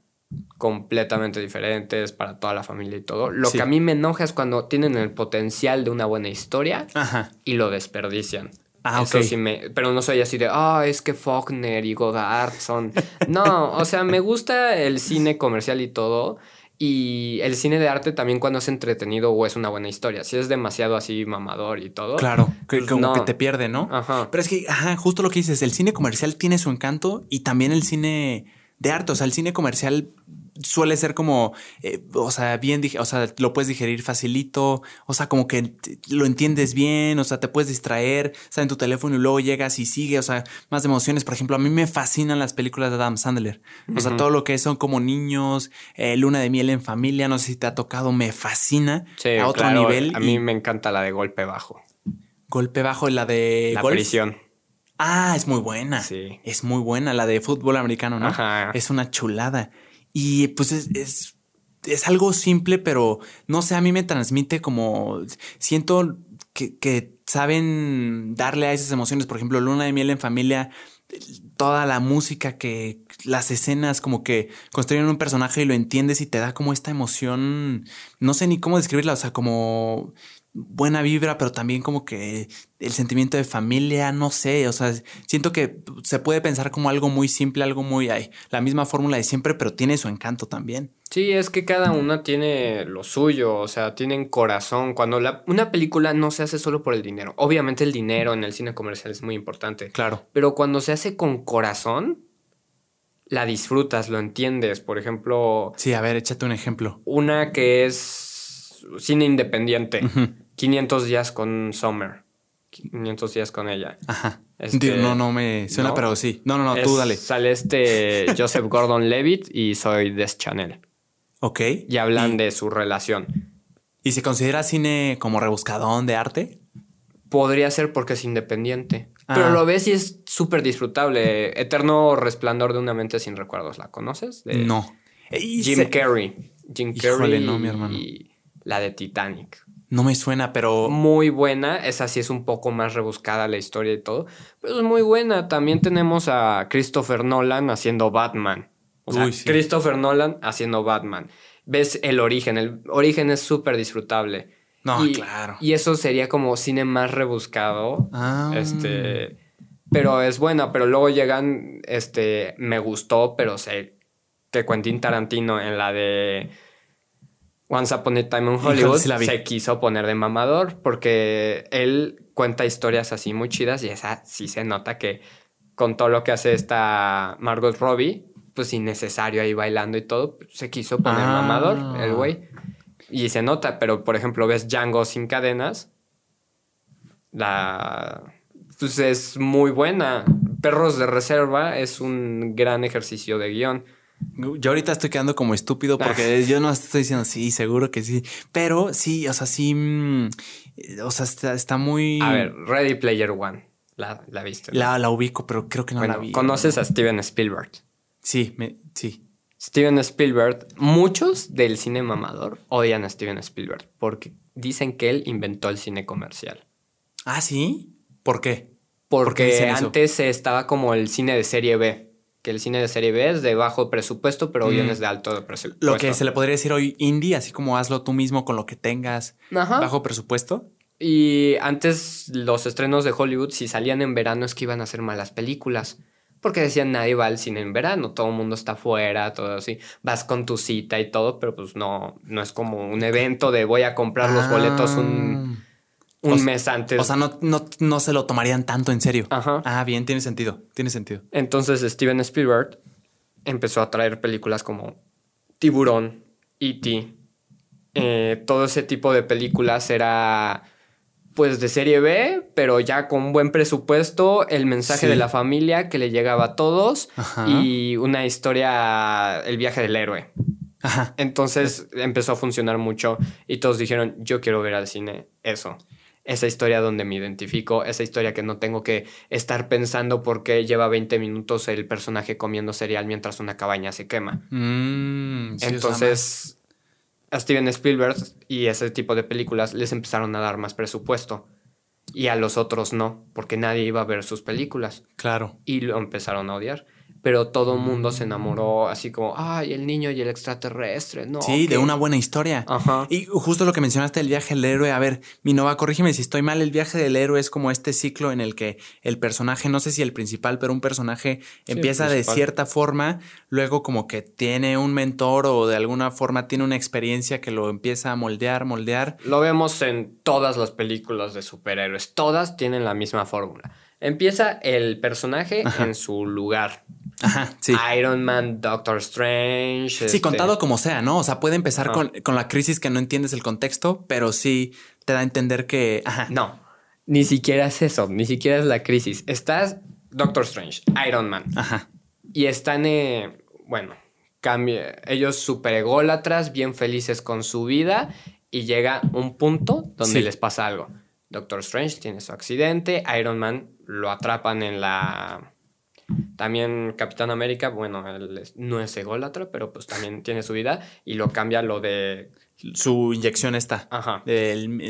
S2: Completamente diferente, es para toda la familia y todo. Lo que a mí me enoja es cuando tienen el potencial de una buena historia Ajá. y lo desperdician. Ah, ok. sí me, pero no soy así de, ah, es que Faulkner y Godard son... No, o sea, me gusta el cine comercial y todo. Y el cine de arte también cuando es entretenido o es una buena historia. Si es demasiado así mamador y todo.
S1: Claro, que, pues como que te pierde, ¿no? Ajá. Pero es que, ajá, justo lo que dices, el cine comercial tiene su encanto y también el cine de arte. O sea, el cine comercial suele ser como, eh, o sea, bien, o sea, lo puedes digerir facilito, o sea, como que lo entiendes bien, o sea, te puedes distraer, está en tu teléfono y luego llegas y sigue, o sea, más emociones. Por ejemplo, a mí me fascinan las películas de Adam Sandler, o sea, todo lo que son como niños, eh, luna de miel en familia, no sé si te ha tocado, me fascina a otro nivel.
S2: A mí me encanta la de golpe bajo.
S1: Golpe bajo, la de...
S2: La prisión.
S1: Ah, es muy buena. Sí. Es muy buena, la de fútbol americano, ¿no? Ajá. Es una chulada. Y pues es, es, algo simple, pero no sé, a mí me transmite como siento que, que saben darle a esas emociones. Por ejemplo, Luna de Miel en Familia, toda la música que las escenas como que construyen un personaje y lo entiendes y te da como esta emoción, no sé ni cómo describirla, o sea, como buena vibra, pero también como que el sentimiento de familia, no sé, o sea, siento que se puede pensar como algo muy simple, algo muy, ay, la misma fórmula de siempre, pero tiene su encanto también.
S2: Sí, es que cada una tiene lo suyo, o sea, tienen corazón. Cuando la, una película no se hace solo por el dinero, obviamente el dinero en el cine comercial es muy importante.
S1: Claro.
S2: Pero cuando se hace con corazón, la disfrutas, lo entiendes. Por ejemplo...
S1: Sí, a ver, échate un ejemplo.
S2: Una que es cine independiente. 500 días con Summer. 500 días con ella.
S1: Ajá. Este, no, no me suena, pero sí. No, no, no, tú dale.
S2: Sale este (laughs) Joseph Gordon Levitt y soy Des Chanel.
S1: Ok.
S2: Y hablan de su relación.
S1: ¿Y se considera cine como rebuscadón de arte?
S2: Podría ser porque es independiente. Pero ah. lo ves y es súper disfrutable. Eterno resplandor de una mente sin recuerdos. ¿La conoces?
S1: no.
S2: Jim Carrey. Jim Carrey. no, mi hermano. Y la de Titanic.
S1: No me suena, pero.
S2: Muy buena. Esa sí es un poco más rebuscada la historia y todo. Pero es muy buena. También tenemos a Christopher Nolan haciendo Batman. O sea, Christopher Nolan haciendo Batman. Ves el origen. El origen es súper disfrutable.
S1: No, claro.
S2: Y eso sería como cine más rebuscado. Ah. Este. Pero es buena. Pero luego llegan. Este. Me gustó, pero sé que Quentin Tarantino en la de Once Upon a Time in Hollywood se quiso poner de mamador porque él cuenta historias así muy chidas y esa sí se nota que con todo lo que hace esta Margot Robbie, pues innecesario ahí bailando y todo, se quiso poner ah. mamador el güey. Y se nota, pero por ejemplo ves Django sin cadenas, la... Pues es muy buena. Perros de Reserva es un gran ejercicio de guion.
S1: Yo ahorita estoy quedando como estúpido porque ah. yo no estoy diciendo sí, seguro que sí. Pero sí, o sea, sí. Mm, o sea, está, muy.
S2: A ver, Ready Player One. La, la viste.
S1: La, la ubico, pero creo que no la vi.
S2: ¿Conoces a Steven Spielberg?
S1: Sí, sí.
S2: Steven Spielberg, muchos del cine mamador odian a Steven Spielberg porque dicen que él inventó el cine comercial.
S1: Ah, sí. ¿Por qué?
S2: Porque antes estaba como el cine de serie B que el cine de serie B es de bajo presupuesto, pero mm. es de alto presupuesto.
S1: Lo que se le podría decir hoy indie, así como hazlo tú mismo con lo que tengas bajo presupuesto.
S2: Y antes los estrenos de Hollywood, si salían en verano, es que iban a ser malas películas. Porque decían nadie va al cine en verano, todo el mundo está afuera, todo así. Vas con tu cita y todo, pero pues no, no es como un evento de voy a comprar los boletos un un mes antes.
S1: O sea, no, no, se lo tomarían tanto en serio. Ajá. Ah, bien, tiene sentido, tiene sentido.
S2: Entonces Steven Spielberg empezó a traer películas como Tiburón, E.T. Eh, todo ese tipo de películas era pues de serie B, pero ya con buen presupuesto, el mensaje de la familia que le llegaba a todos y una historia, el viaje del héroe. Ajá. Entonces empezó a funcionar mucho y todos dijeron, yo quiero ver al cine eso esa historia donde me identifico, esa historia que no tengo que estar pensando por qué lleva 20 minutos el personaje comiendo cereal mientras una cabaña se quema. Mm, Entonces, a Steven Spielberg y ese tipo de películas les empezaron a dar más presupuesto. Y a los otros no, porque nadie iba a ver sus películas.
S1: Claro.
S2: Y lo empezaron a odiar pero todo el mundo se enamoró así como, ay, el niño y el extraterrestre, ¿no?
S1: Sí, de una buena historia. Ajá. Y justo lo que mencionaste, el viaje del héroe, a ver, mi Nova, corrígeme si estoy mal, el viaje del héroe es como este ciclo en el que el personaje, no sé si el principal, pero un personaje empieza de cierta forma, luego como que tiene un mentor o de alguna forma tiene una experiencia que lo empieza a moldear, moldear.
S2: Lo vemos en todas las películas de superhéroes, todas tienen la misma fórmula. Empieza el personaje en su lugar. Ajá, sí. Iron Man, Doctor Strange. Sí,
S1: este contado como sea, ¿no? O sea, puede empezar con, la crisis que no entiendes el contexto, pero sí te da a entender que. Ajá.
S2: No, ni siquiera es eso, ni siquiera es la crisis. Estás Doctor Strange, Iron Man. Ajá. Y están, eh, bueno, cambia, ellos super ególatras, bien felices con su vida, y llega un punto donde les pasa algo. Doctor Strange tiene su accidente, Iron Man lo atrapan en la... También Capitán América, bueno, él no es ególatra, pero pues también tiene su vida y lo cambia lo de...
S1: Su inyección está. Ajá.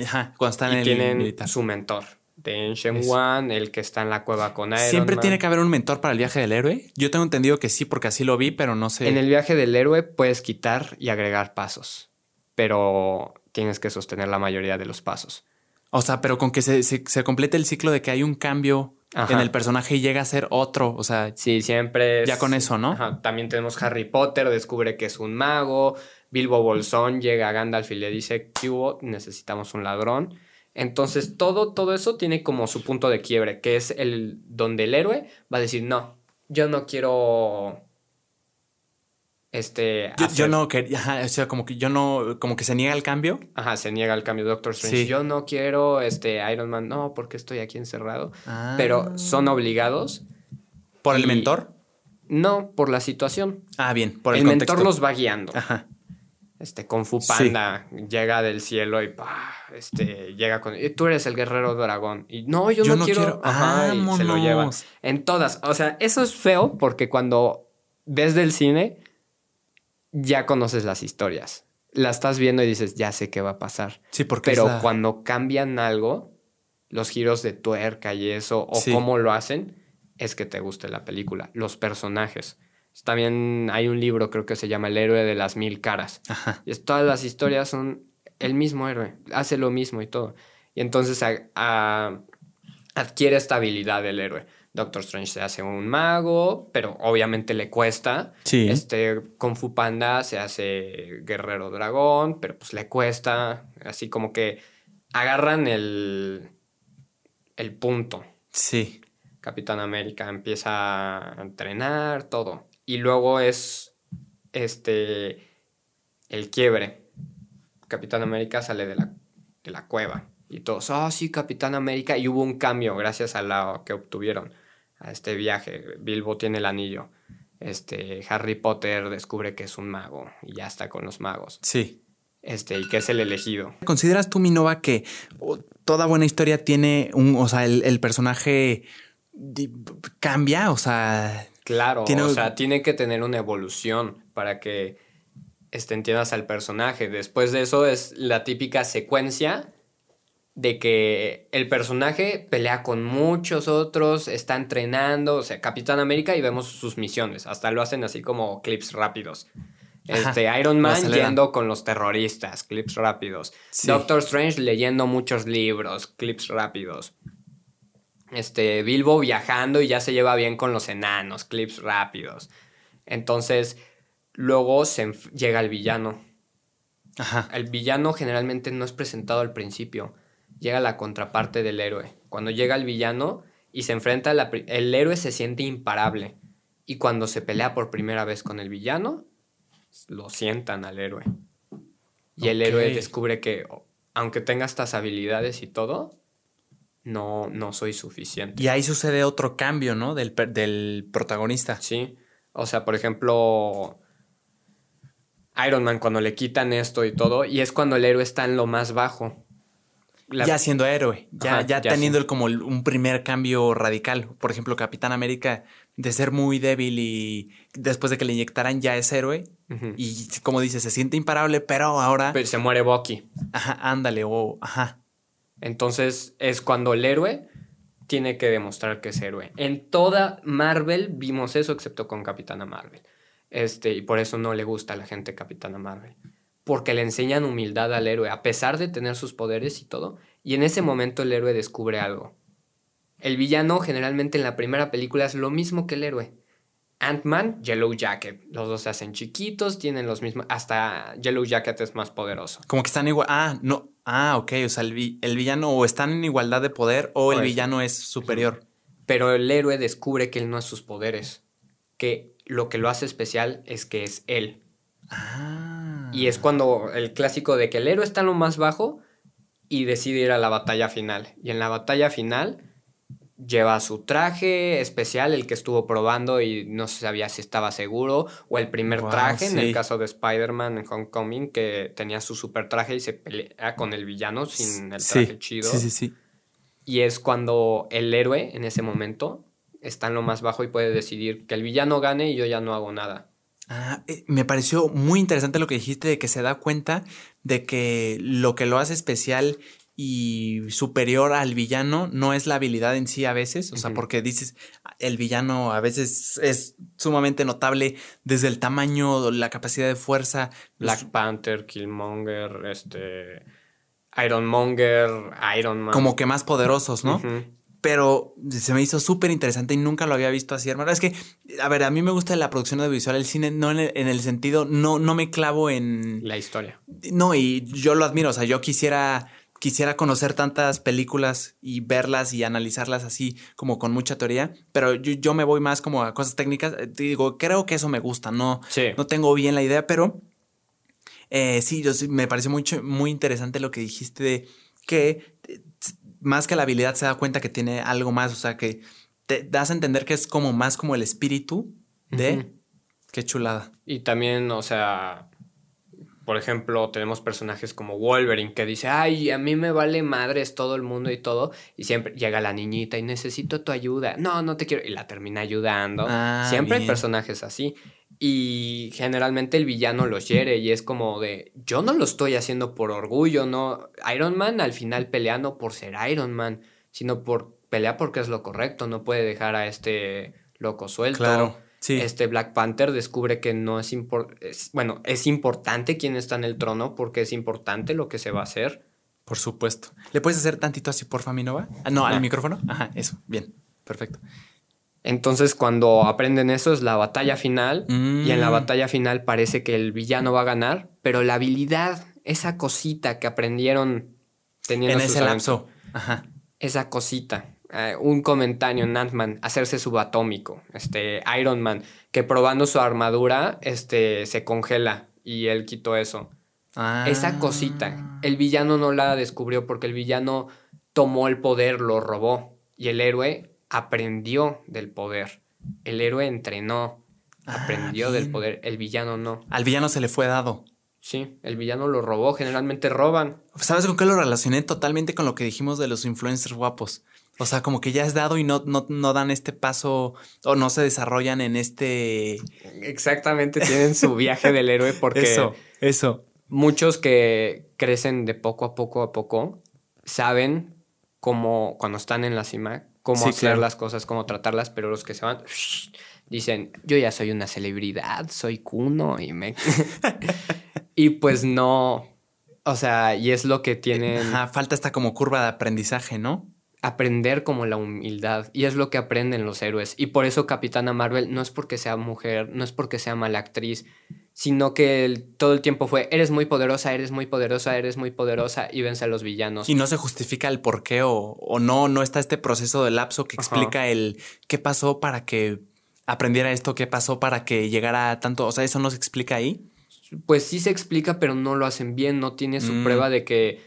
S1: ajá cuando está en
S2: el tienen su mentor. De Shen Wan, el que está en la cueva con Iron
S1: ¿Siempre tiene que haber un mentor para el viaje del héroe? Yo tengo entendido que sí, porque así lo vi, pero no sé.
S2: En el viaje del héroe puedes quitar y agregar pasos, pero tienes que sostener la mayoría de los pasos.
S1: O sea, pero con que se, se, complete el ciclo de que hay un cambio en el personaje y llega a ser otro. O sea,
S2: sí, siempre.
S1: ya con eso, ¿no?
S2: También tenemos Harry Potter, descubre que es un mago. Bilbo Bolsón llega a Gandalf y le dice: ¿Qué hubo? Necesitamos un ladrón. Entonces, todo, todo eso tiene como su punto de quiebre, que es el donde el héroe va a decir: No, yo no quiero este,
S1: yo, no quería, o sea, como que yo no, como que se niega el cambio.
S2: Ajá, se niega el cambio, Doctor Strange. Yo no quiero, este, Iron Man, no, porque estoy aquí encerrado. Pero ah. son obligados.
S1: ¿Por el mentor?
S2: No, por la situación.
S1: Ah, bien, por
S2: el, el mentor los va guiando. Ajá. Este, Kung Fu Panda llega del cielo y este, llega con. Tú eres el guerrero dragón. Y no, yo, no, quiero. Ajá, y se lo llevan. En todas. O sea, eso es feo porque cuando ves del cine ya conoces las historias. la estás viendo y dices, ya sé qué va a pasar. Sí, porque. Pero cuando cambian algo, los giros de tuerca y eso, o cómo lo hacen, es que te guste la película. Los personajes. También hay un libro, creo que se llama El héroe de las mil caras. Ajá. Y es, todas las historias son el mismo héroe, hace lo mismo y todo. Y entonces adquiere esta habilidad el héroe. Doctor Strange se hace un mago, pero obviamente le cuesta. Sí. Este Kung Fu Panda se hace guerrero dragón, pero pues le cuesta. Así como que agarran el, el punto. Sí. Capitán América empieza a entrenar, todo. Y luego es este el quiebre. Capitán América sale de la, de la cueva. Y todos, oh sí, Capitán América. Y hubo un cambio gracias a lo que obtuvieron a este viaje. Bilbo tiene el anillo. Este, Harry Potter descubre que es un mago y ya está con los magos. Sí. Este, y que es el elegido.
S1: ¿Consideras tú, Minova, que toda buena historia tiene un, o sea, el, personaje cambia? O sea.
S2: Claro, o sea, tiene que tener una evolución para que este, entiendas al personaje. Después de eso es la típica secuencia de que el personaje pelea con muchos otros, está entrenando, o sea, Capitán América y vemos sus misiones, hasta lo hacen así como clips rápidos. Este, Iron Man yendo con los terroristas, clips rápidos. Doctor Strange leyendo muchos libros, clips rápidos. Este, Bilbo viajando y ya se lleva bien con los enanos, clips rápidos. Entonces, luego se llega el villano. Ajá. El villano generalmente no es presentado al principio llega la contraparte del héroe. Cuando llega el villano y se enfrenta, a el héroe se siente imparable. Y cuando se pelea por primera vez con el villano, lo sientan al héroe. Y el héroe descubre que, aunque tenga estas habilidades y todo, no, no soy suficiente.
S1: Y ahí sucede otro cambio, ¿no? Del, del protagonista.
S2: Sí. O sea, por ejemplo, Iron Man, cuando le quitan esto y todo, y es cuando el héroe está en lo más bajo.
S1: Ya siendo héroe, ya, ya, teniendo como un primer cambio radical. Por ejemplo, Capitán América, de ser muy débil y después de que le inyectaran ya es héroe. Y como dice, se siente imparable, pero ahora.
S2: Pero se muere Bucky.
S1: Ajá, ándale, o. ajá.
S2: Entonces es cuando el héroe tiene que demostrar que es héroe. En toda Marvel vimos eso, excepto con Capitana Marvel. Este, y por eso no le gusta a la gente Capitana Marvel porque le enseñan humildad al héroe, a pesar de tener sus poderes y todo, y en ese momento el héroe descubre algo. El villano generalmente en la primera película es lo mismo que el héroe. Ant-Man, Yellow Jacket. Los dos se hacen chiquitos, tienen los mismos. Hasta Yellow Jacket es más poderoso.
S1: Como que están igual. Ah, no. Ah, ok. O sea, el, villano o están en igualdad de poder o el villano es superior.
S2: Pero el héroe descubre que él no es sus poderes. Que lo que lo hace especial es que es él. Ah. Y es cuando el clásico de que el héroe está en lo más bajo y decide ir a la batalla final. Y en la batalla final lleva su traje especial, el que estuvo probando y no sabía si estaba seguro, o el primer traje, en el caso de Spider-Man en Homecoming, que tenía su super traje y se pelea con el villano sin el traje chido. Sí, sí, sí. Y es cuando el héroe en ese momento está en lo más bajo y puede decidir que el villano gane y yo ya no hago nada.
S1: Ah, eh, me pareció muy interesante lo que dijiste de que se da cuenta de que lo que lo hace especial y superior al villano no es la habilidad en sí a veces, o sea, porque dices, el villano a veces es sumamente notable desde el tamaño, la capacidad de fuerza.
S2: Black Panther, Killmonger, este... Ironmonger, Iron Man.
S1: Como que más poderosos, ¿no? Pero se me hizo súper interesante y nunca lo había visto así, hermano. Es que, a ver, a mí me gusta la producción audiovisual, el cine, no en el, sentido, no, no me clavo en...
S2: La historia.
S1: No, y yo lo admiro, o sea, yo quisiera, quisiera conocer tantas películas y verlas y analizarlas así como con mucha teoría, pero yo, me voy más como a cosas técnicas. Eh, te digo, creo que eso me gusta, no, no tengo bien la idea, pero eh, sí, yo, me pareció mucho, muy interesante lo que dijiste de que más que la habilidad se da cuenta que tiene algo más, o sea, que te das a entender que es como más como el espíritu de... Qué chulada.
S2: Y también, o sea, por ejemplo, tenemos personajes como Wolverine que dice, ay, a mí me vale madres todo el mundo y todo, y siempre llega la niñita y necesito tu ayuda. No, no te quiero, y la termina ayudando. Ah, siempre hay personajes así. Y generalmente el villano los hiere y es como de, yo no lo estoy haciendo por orgullo, no. Iron Man al final peleando por ser Iron Man, sino por pelear porque es lo correcto, no puede dejar a este loco suelto. Claro. Sí. Este Black Panther descubre que no es, importante, bueno, es importante quién está en el trono porque es importante lo que se va a hacer.
S1: Por supuesto. ¿Le puedes hacer tantito así, por Faminova? Ah, no, al micrófono. Ajá, eso. Bien. Perfecto.
S2: Entonces, cuando aprenden eso, es la batalla final. Y en la mm. batalla final parece que el villano va a ganar, pero la habilidad, esa cosita que aprendieron teniendo en ese lapso. Ajá. Esa cosita. Eh, un comentario en Ant-Man, hacerse subatómico. Este, Iron Man, que probando su armadura, este, se congela y él quitó eso. Esa ah. cosita. El villano no la descubrió porque el villano tomó el poder, lo robó. Y el héroe aprendió del poder. El héroe entrenó, ah, aprendió del poder. El villano no.
S1: Al villano se le fue dado.
S2: Sí, el villano lo robó, generalmente roban.
S1: ¿Sabes con qué lo relacioné? Totalmente con lo que dijimos de los influencers guapos. O sea, como que ya es dado y no, no, no dan este paso o no se desarrollan en este...
S2: Exactamente, tienen su viaje del héroe (laughs) porque...
S1: Eso, eso.
S2: Muchos que crecen de poco a poco a poco saben cómo, cuando están en la cima, cómo hacer las cosas, cómo tratarlas, pero los que se van (sniffs) dicen, yo ya soy una celebridad, soy cuno y me... (laughs) y pues no, o sea, y es lo que tienen...
S1: falta esta como curva de aprendizaje, ¿no?
S2: Aprender como la humildad, y es lo que aprenden los héroes. Y por eso Capitana Marvel no es porque sea mujer, no es porque sea mala actriz, sino que todo el tiempo fue, eres muy poderosa, eres muy poderosa, eres muy poderosa y vence a los villanos.
S1: Y no se justifica el por qué o, no, no está este proceso de lapso que explica el qué pasó para que aprendiera esto, qué pasó para que llegara a tanto, o sea, eso no se explica ahí.
S2: Pues sí se explica, pero no lo hacen bien, no tiene su mm. prueba de que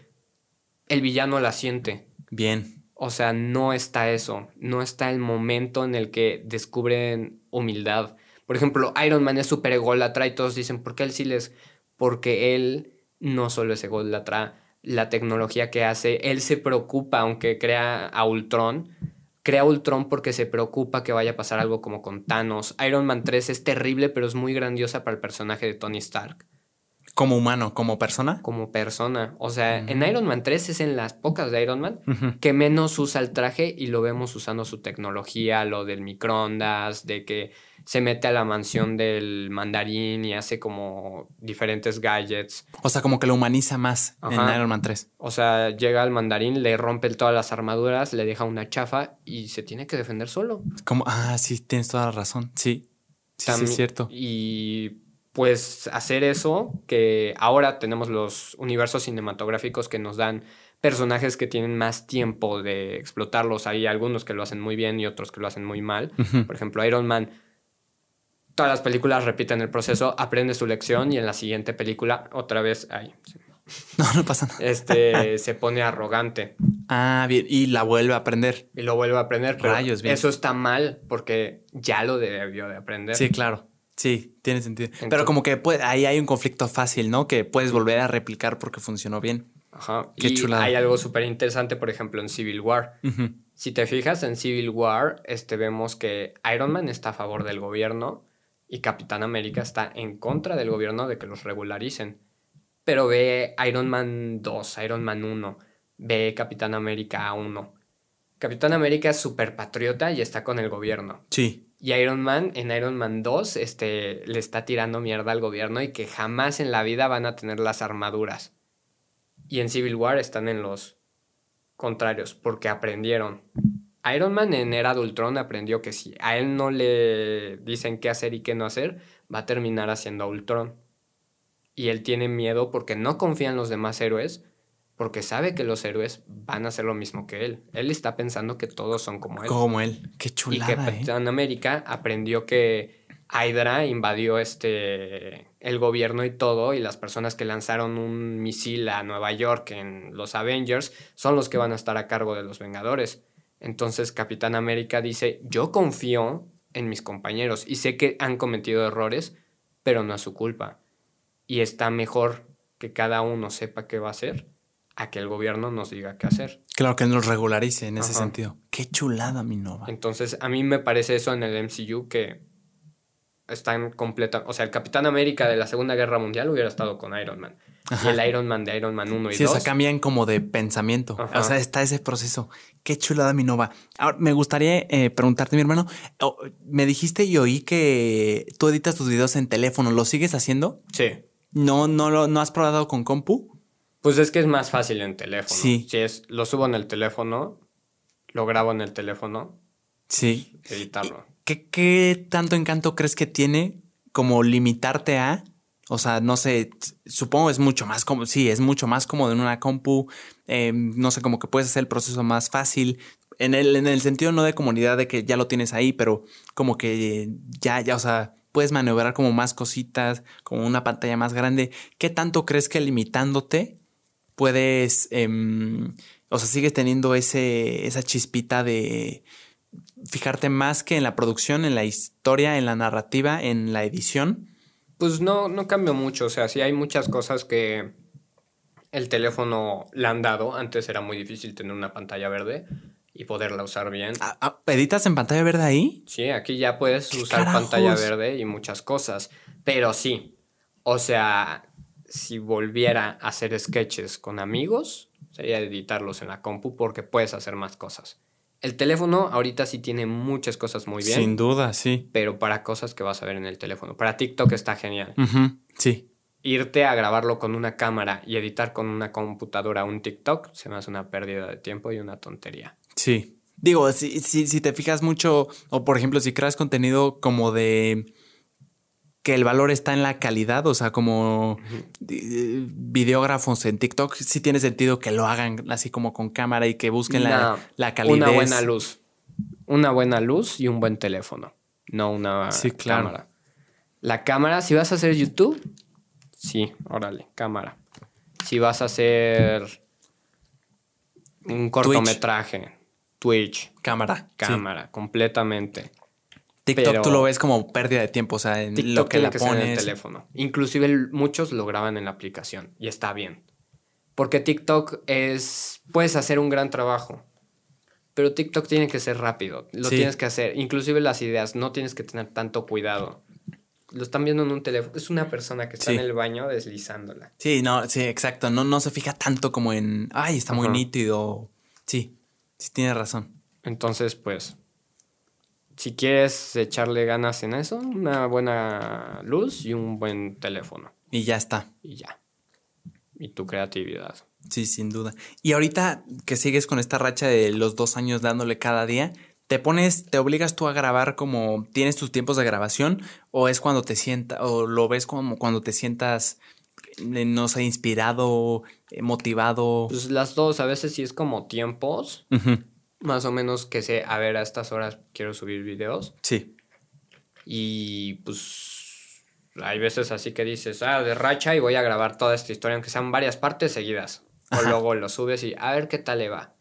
S2: el villano la siente.
S1: Bien.
S2: O sea, no está eso, no está el momento en el que descubren humildad por ejemplo, Iron Man es súper ególatra y todos dicen, ¿por qué él sí les...? Porque él no solo es ególatra, la tecnología que hace, él se preocupa, aunque crea a Ultron, crea Ultron porque se preocupa que vaya a pasar algo como con Thanos. Iron Man 3 es terrible, pero es muy grandiosa para el personaje de Tony Stark.
S1: Como humano, como persona.
S2: Como persona. O sea, en Iron Man 3 es en las pocas de Iron Man que menos usa el traje y lo vemos usando su tecnología, lo del microondas, de que se mete a la mansión del mandarín y hace como diferentes gadgets.
S1: O sea, como que lo humaniza más en Iron Man 3.
S2: O sea, llega al mandarín, le rompe todas las armaduras, le deja una chafa y se tiene que defender solo.
S1: Como, ah, sí, tienes toda la razón. Sí. Sí, sí es cierto.
S2: Y pues hacer eso, que ahora tenemos los universos cinematográficos que nos dan personajes que tienen más tiempo de explotarlos. Hay algunos que lo hacen muy bien y otros que lo hacen muy mal. Por ejemplo, Iron Man, todas las películas repiten el proceso, aprende su lección y en la siguiente película otra vez, ay,
S1: no, no pasa nada.
S2: Este (laughs) se pone arrogante.
S1: Ah, bien. Y la vuelve a aprender.
S2: Y lo vuelve a aprender. Pero Rayos, bien. Eso está mal porque ya lo debió de aprender.
S1: Sí, claro. Sí, tiene sentido. Pero como que puede, ahí hay un conflicto fácil, ¿no? Que puedes volver a replicar porque funcionó bien.
S2: Ajá. Qué y Hay algo súper interesante, por ejemplo, en Civil War. Si te fijas en Civil War, este, vemos que Iron Man está a favor del gobierno y Capitán América está en contra del gobierno de que los regularicen. Pero ve Iron Man 2, Iron Man 1, ve Capitán América 1. Capitán América es súper patriota y está con el gobierno.
S1: Sí.
S2: Y Iron Man, en Iron Man 2, este, le está tirando mierda al gobierno y que jamás en la vida van a tener las armaduras. Y en Civil War están en los contrarios, porque aprendieron. Iron Man en Era de Ultron aprendió que si a él no le dicen qué hacer y qué no hacer, va a terminar haciendo a Ultron. Y él tiene miedo porque no confía en los demás héroes porque sabe que los héroes van a hacer lo mismo que él. Él está pensando que todos son como él.
S1: Como él. Qué chulada.
S2: Y que Capitán ¿eh? América aprendió que Hydra invadió este el gobierno y todo y las personas que lanzaron un misil a Nueva York en los Avengers son los que van a estar a cargo de los Vengadores. Entonces Capitán América dice, "Yo confío en mis compañeros y sé que han cometido errores, pero no es su culpa. Y está mejor que cada uno sepa qué va a hacer." a que el gobierno nos diga qué hacer.
S1: Claro, que nos regularice en ese sentido. Qué chulada, mi nova.
S2: Entonces, a mí me parece eso en el MCU que están completas. O sea, el Capitán América de la Segunda Guerra Mundial hubiera estado con Iron Man. Y el Iron Man de Iron Man 1 y 2. Sí, o sea,
S1: cambian como de pensamiento. O sea, está ese proceso. Qué chulada mi nova. Ahora, me gustaría eh, preguntarte, mi hermano. me dijiste y oí que tú editas tus videos en teléfono. ¿Lo sigues haciendo?
S2: Sí.
S1: ¿No, no, lo, no has probado con compu?
S2: Pues es que es más fácil en teléfono. Sí. Si es, lo subo en el teléfono, lo grabo en el teléfono.
S1: Sí.
S2: Editarlo.
S1: ¿Qué, tanto encanto crees que tiene como limitarte a? O sea, no sé, supongo es mucho más como, sí, es mucho más cómodo en una compu, em, no sé, como que puedes hacer el proceso más fácil, en el, en el sentido no de comunidad de que ya lo tienes ahí, pero como que ya, ya, o sea, puedes maniobrar como más cositas, como una pantalla más grande. ¿Qué tanto crees que limitándote puedes, em, o sea, sigues teniendo ese, esa chispita de, fijarte más que en la producción, en la historia, en la narrativa, en la edición?
S2: Pues no, no cambió mucho. O sea, sí hay muchas cosas que el teléfono le han dado. Antes era muy difícil tener una pantalla verde y poderla usar bien.
S1: Ah, ah, ¿Editas en pantalla verde ahí?
S2: Sí, aquí ya puedes usar pantalla verde y muchas cosas. Pero sí, o sea, si volviera a hacer sketches con amigos, sería editarlos en la compu porque puedes hacer más cosas. El teléfono ahorita sí tiene muchas cosas muy bien.
S1: Sin duda, sí.
S2: Pero para cosas que vas a ver en el teléfono. Para TikTok está genial.
S1: Sí.
S2: Irte a grabarlo con una cámara y editar con una computadora un TikTok se me hace una pérdida de tiempo y una tontería.
S1: Sí. Digo, si, si, si te fijas mucho, o por ejemplo, si creas contenido como de que el valor está en la calidad, o sea, como videógrafos en TikTok, sí tiene sentido que lo hagan así como con cámara y que busquen la, la, calidad.
S2: Una buena luz. Una buena luz y un buen teléfono, no una cámara. La cámara, si vas a hacer YouTube, sí, órale, cámara. Si vas a hacer un cortometraje, Twitch,
S1: cámara.
S2: Cámara, completamente.
S1: TikTok tú lo ves como pérdida de tiempo, o sea, en lo que la pones. en
S2: el teléfono. Inclusive muchos lo graban en la aplicación y está bien. Porque TikTok es puedes hacer un gran trabajo. Pero TikTok tiene que ser rápido, lo tienes que hacer, inclusive las ideas, no tienes que tener tanto cuidado. Lo están viendo en un teléfono, es una persona que está en el baño deslizándola.
S1: Sí, no, sí, exacto, no, no se fija tanto como en, ay, está muy nítido. Sí, sí tienes razón.
S2: Entonces, pues, si quieres echarle ganas en eso, una buena luz y un buen teléfono.
S1: Y ya está.
S2: Y ya. Y tu creatividad.
S1: Sí, sin duda. Y ahorita que sigues con esta racha de los dos años dándole cada día, ¿te pones, te obligas tú a grabar como tienes tus tiempos de grabación o es cuando te sientas, o lo ves como cuando te sientas, eh, no sé, inspirado, eh, motivado?
S2: Pues las dos, a veces sí es como tiempos más o menos que sé, a ver, a estas horas quiero subir videos.
S1: Sí.
S2: Y pues hay veces así que dices, ah, de racha y voy a grabar toda esta historia, aunque sean varias partes seguidas. O luego lo subes y a ver qué tal le va.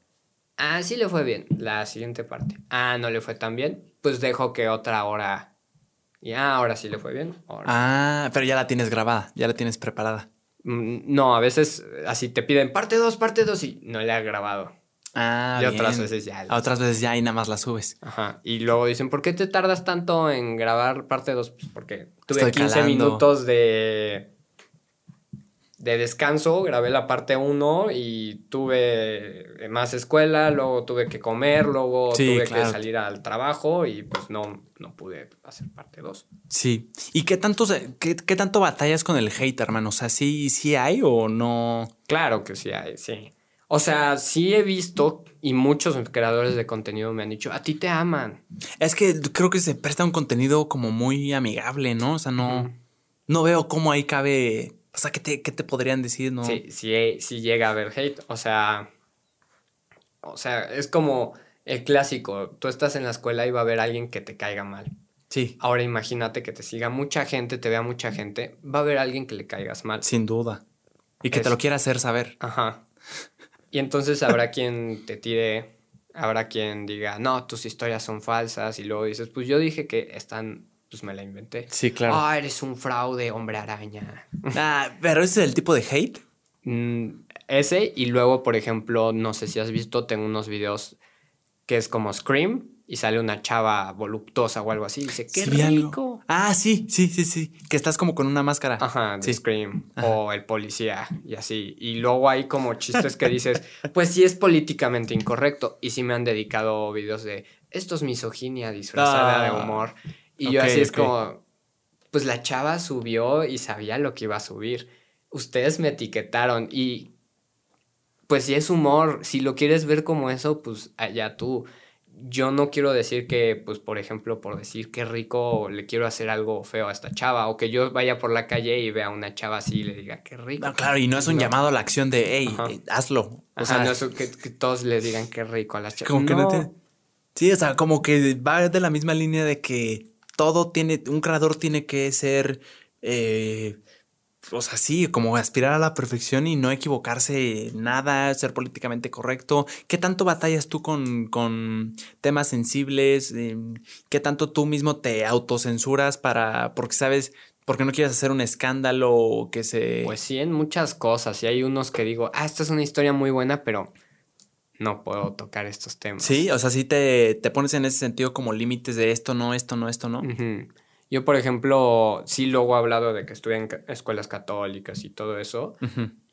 S2: Ah, sí le fue bien. La siguiente parte. Ah, no le fue tan bien. Pues dejo que otra hora. Y ah, ahora sí le fue bien.
S1: Ah, pero ya la tienes grabada, ya la tienes preparada.
S2: Mm, no, a veces así te piden parte 2, parte 2 y no le ha grabado.
S1: Ah,
S2: y otras veces ya.
S1: A otras veces ya y nada más la subes.
S2: Ajá. Y luego dicen, ¿por qué te tardas tanto en grabar parte 2? Pues porque tuve 15 minutos de, de descanso, grabé la parte 1 y tuve más escuela, luego tuve que comer, luego tuve que salir al trabajo y pues no, no pude hacer parte 2.
S1: Sí. ¿Y qué tanto, qué, qué tanto batallas con el hate, hermano? O sea, ¿sí, ¿sí hay o no?
S2: Claro que sí hay, sí. O sea, sí he visto y muchos creadores de contenido me han dicho, a ti te aman.
S1: Es que creo que se presta un contenido como muy amigable, ¿no? O sea, no, no veo cómo ahí cabe. O sea, ¿qué te, qué te podrían decir? No?
S2: Sí, sí, sí llega a haber hate. O sea, o sea, es como el clásico. Tú estás en la escuela y va a haber alguien que te caiga mal.
S1: Sí.
S2: Ahora imagínate que te siga mucha gente, te vea mucha gente, va a haber alguien que le caigas mal.
S1: Sin duda. Y que te lo quiera hacer saber.
S2: Ajá. Y entonces habrá (laughs) quien te tire, habrá quien diga, no, tus historias son falsas. Y luego dices, pues yo dije que están, pues me la inventé.
S1: Sí, claro.
S2: Ah, eres un fraude, hombre araña. (laughs)
S1: Ah, pero ese es el tipo de hate.
S2: Mm, ese, y luego, por ejemplo, no sé si has visto, tengo unos videos que es como Scream, y sale una chava voluptuosa o algo así. Y dice, qué rico.
S1: Ah, sí, sí, sí, sí. Que estás como con una máscara.
S2: Ajá, de Scream. O el policía y así. Y luego hay como chistes que dices, pues sí es políticamente incorrecto. Y sí me han dedicado videos de, esto es misoginia disfrazada de ah, humor. Y yo así es como, pues la chava subió y sabía lo que iba a subir. Ustedes me etiquetaron y pues si es humor, si lo quieres ver como eso, pues allá tú yo no quiero decir que, pues, por ejemplo, por decir qué rico le quiero hacer algo feo a esta chava, o que yo vaya por la calle y vea a una chava así y le diga qué rico.
S1: claro, y no es un llamado a la acción de, hey, eh, hazlo.
S2: O sea, no es que, todos le digan qué rico a la chava. Como que no
S1: Sí, o sea, como que va de la misma línea de que todo tiene, un creador tiene que ser eh, o sea, sí, como aspirar a la perfección y no equivocarse nada, ser políticamente correcto. ¿Qué tanto batallas tú con, con temas sensibles? Em, ¿Qué tanto tú mismo te autocensuras para, porque sabes, porque no quieres hacer un escándalo que se...
S2: Pues sí, en muchas cosas. Y hay unos que digo, ah, esta es una historia muy buena, pero no puedo tocar estos temas.
S1: Sí, o sea, sí te, te pones en ese sentido como límites de esto, no, esto, no, esto, no.
S2: Yo, por ejemplo, sí luego he hablado de que estudié en escuelas católicas y todo eso,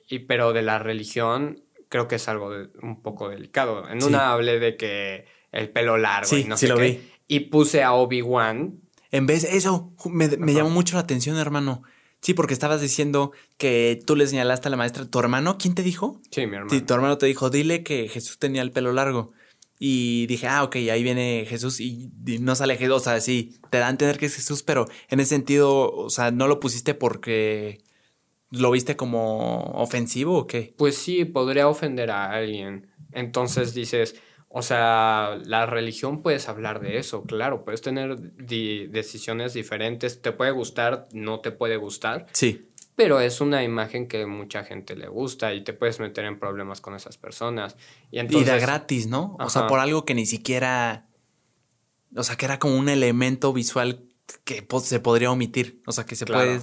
S2: y, pero de la religión creo que es algo un poco delicado. En una hablé de que el pelo largo y no sé lo qué, vi. y puse a Obi-Wan.
S1: En vez de eso, me, me llamó mucho la atención, hermano. Sí, porque estabas diciendo que tú le señalaste a la maestra, ¿tu hermano quién te dijo?
S2: Sí, mi hermano.
S1: Sí, tu hermano te dijo, dile que Jesús tenía el pelo largo. Y dije, ah, ok, ahí viene Jesús y, no sale Jesús, o sea, sí, te da a entender que es Jesús, pero en ese sentido, o sea, no lo pusiste porque lo viste como ofensivo o qué?
S2: Pues sí, podría ofender a alguien. Entonces dices, o sea, la religión puedes hablar de eso, claro, puedes tener decisiones diferentes, te puede gustar, no te puede gustar.
S1: Sí
S2: pero es una imagen que mucha gente le gusta y te puedes meter en problemas con esas personas. Y, entonces,
S1: de gratis, ¿no? O sea, por algo que ni siquiera, o sea, que era como un elemento visual que se podría omitir, o sea, que se puede...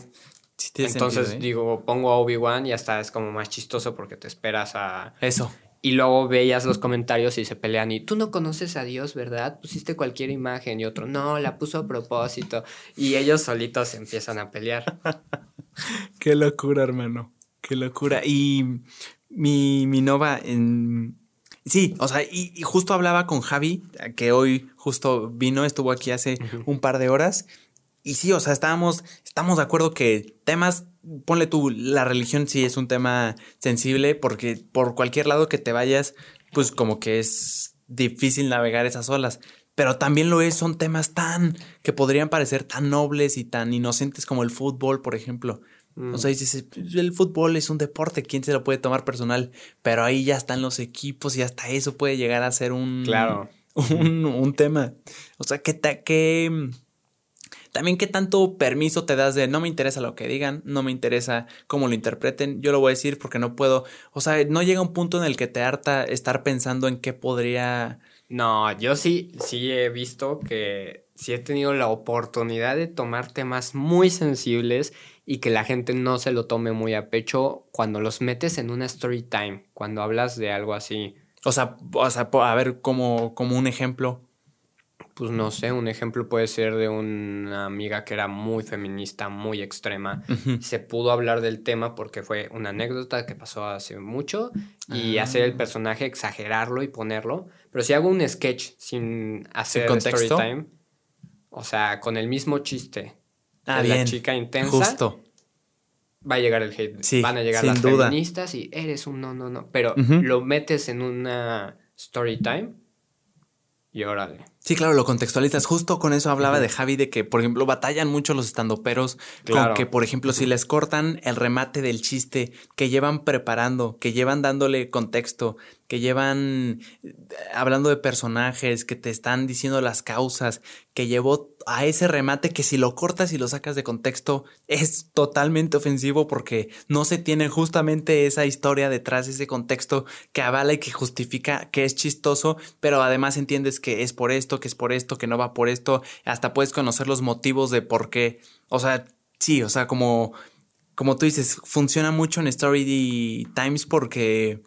S2: entonces ¿eh? digo, pongo a Obi-Wan y hasta es como más chistoso porque te esperas a...
S1: Eso.
S2: Y luego veías los comentarios y se pelean y tú no conoces a Dios, ¿verdad? Pusiste cualquier imagen y otro, no, la puso a propósito. Y ellos solitos empiezan a pelear. (laughs)
S1: Qué locura, hermano. Qué locura. Y mi, mi Nova en... Sí, o sea, y, justo hablaba con Javi, que hoy justo vino, estuvo aquí hace un par de horas. Y sí, o sea, estábamos, estamos de acuerdo que temas, ponle tú, la religión sí es un tema sensible porque por cualquier lado que te vayas, pues como que es difícil navegar esas olas. Pero también lo es, son temas tan que podrían parecer tan nobles y tan inocentes como el fútbol, por ejemplo. O sea, dices, pues, el fútbol es un deporte, ¿quién se lo puede tomar personal? Pero ahí ya están los equipos y hasta eso puede llegar a ser un,
S2: claro. (laughs)
S1: un, un tema. O sea, que, que también qué tanto permiso te das de no me interesa lo que digan, no me interesa cómo lo interpreten, yo lo voy a decir porque no puedo, o sea, no llega un punto en el que te harta estar pensando en qué podría...
S2: No, yo sí, sí he visto que sí he tenido la oportunidad de tomar temas muy sensibles y que la gente no se lo tome muy a pecho cuando los metes en una story time, cuando hablas de algo así.
S1: O sea, o sea a ver, como, como un ejemplo.
S2: Pues no sé, un ejemplo puede ser de una amiga que era muy feminista, muy extrema. Se pudo hablar del tema porque fue una anécdota que pasó hace mucho y ah. hacer el personaje, exagerarlo y ponerlo. Pero si hago un sketch sin hacer story time, o sea, con el mismo chiste,
S1: Ah,
S2: la chica intensa. Justo. Va a llegar el hate. Van a llegar las feministas y eres un no, no, no. Pero lo metes en una story time y órale.
S1: Sí, claro, lo contextualizas. Justo con eso hablaba de Javi de que, por ejemplo, batallan mucho los estandoperos con que, por ejemplo, si les cortan el remate del chiste que llevan preparando, que llevan dándole contexto, que llevan eh, hablando de personajes, que te están diciendo las causas, que llevó a ese remate que si lo cortas y lo sacas de contexto es totalmente ofensivo porque no se tiene justamente esa historia detrás, ese contexto que avala y que justifica que es chistoso, pero además entiendes que es por esto, que es por esto, que no va por esto, hasta puedes conocer los motivos de por qué. O sea, sí, o sea, como, como tú dices, funciona mucho en Story Times porque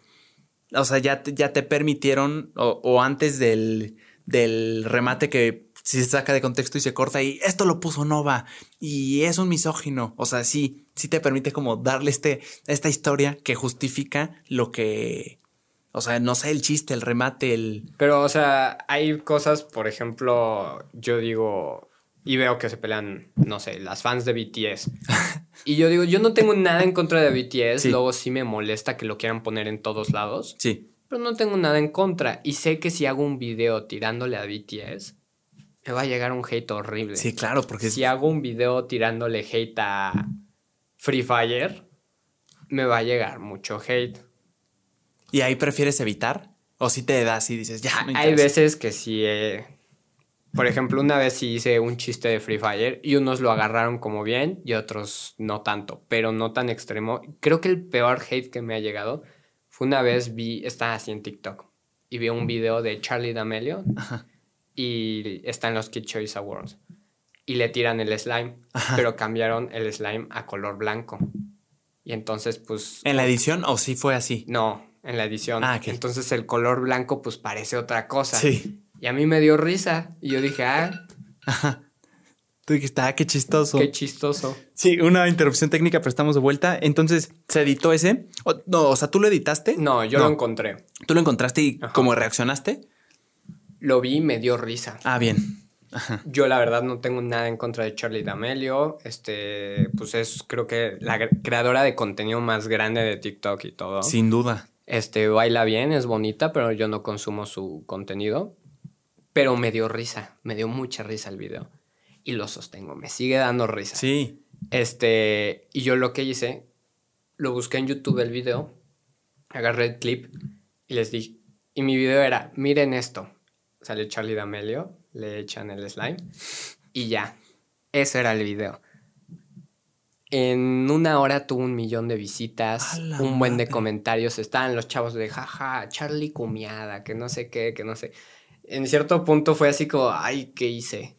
S1: o sea, ya te, ya te permitieron, o, antes del, del remate que si se saca de contexto y se corta y esto lo puso Nova y es un misógino. O sea, sí, sí te permite como darle este, esta historia que justifica lo que, o sea, no sé, el chiste, el remate, el...
S2: Pero, o sea, hay cosas, por ejemplo, yo digo, y veo que se pelean, no sé, las fans de BTS. (laughs) y yo digo, yo no tengo nada en contra de BTS, luego sí me molesta que lo quieran poner en todos lados.
S1: Sí.
S2: Pero no tengo nada en contra. Y sé que si hago un video tirándole a BTS, me va a llegar un hate horrible.
S1: Sí, claro, porque...
S2: Si hago un video tirándole hate a Free Fire, me va a llegar mucho hate.
S1: ¿Y ahí prefieres evitar? ¿O si te das y dices, ya,
S2: Hay veces que sí... Por ejemplo, una vez sí hice un chiste de Free Fire y unos lo agarraron como bien y otros no tanto, pero no tan extremo. Creo que el peor hate que me ha llegado fue una vez vi, estaba así en TikTok y vi un video de Charlie D'Amelio Ajá y está en los Kid Choice Awards. Y le tiran el slime, pero cambiaron el slime a color blanco. Y entonces, pues...
S1: ¿En la edición o sí fue así?
S2: No, en la edición. Ah, Entonces el color blanco, pues parece otra cosa. Sí. Y a mí me dio risa. Y yo dije, ah.
S1: Ajá. (laughs) Tú dijiste, ah, qué chistoso.
S2: Qué chistoso.
S1: Sí, una interrupción técnica, pero estamos de vuelta. Entonces, ¿se editó ese? O, no, o sea, ¿tú lo editaste?
S2: No, yo lo encontré.
S1: ¿Tú lo encontraste y cómo reaccionaste?
S2: Lo vi y me dio risa.
S1: Ah, bien.
S2: Yo la verdad no tengo nada en contra de Charlie D'Amelio. Este, pues es creo que la creadora de contenido más grande de TikTok y todo.
S1: Sin duda.
S2: Este, baila bien, es bonita, pero yo no consumo su contenido. Pero me dio risa, me dio mucha risa el video. Y lo sostengo, me sigue dando risa.
S1: Sí.
S2: Este, y yo lo que hice, lo busqué en YouTube el video, agarré el clip y les dije, y mi video era, miren esto sale Charlie D'Amelio, le echan el slime y ya. Eso era el video. En una hora tuvo un millón de visitas, un buen de comentarios. Estaban los chavos de jaja, Charlie cumiada, que no sé qué, que no sé. En cierto punto fue así como, ay, ¿qué hice?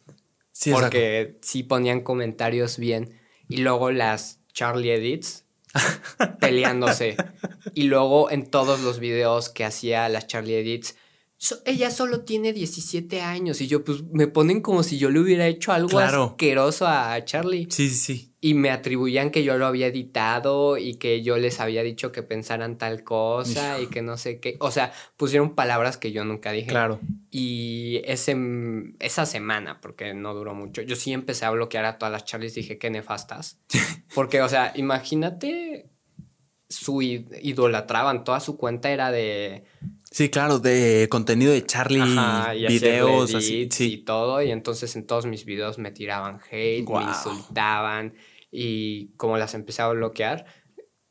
S2: Sí, Porque sí ponían comentarios bien. Y luego las Charlie Edits (laughs) peleándose. y luego en todos los videos que hacía las Charlie Edits ella solo tiene 17 años y yo pues me ponen como si yo le hubiera hecho algo asqueroso a Charlie.
S1: Sí, sí, sí.
S2: Y me atribuían que yo lo había editado y que yo les había dicho que pensaran tal cosa y que no sé qué. O sea, pusieron palabras que yo nunca dije.
S1: Claro.
S2: Y ese, esa semana, porque no duró mucho, yo sí empecé a bloquear a todas las Charlies. Dije, qué nefastas. (laughs) porque, o sea, imagínate, su idolatraban, toda su cuenta era de
S1: Sí, claro, de contenido de Charlie, videos,
S2: así, sí. y todo. Y entonces en todos mis videos me tiraban hate, me insultaban. Y como las empecé a bloquear,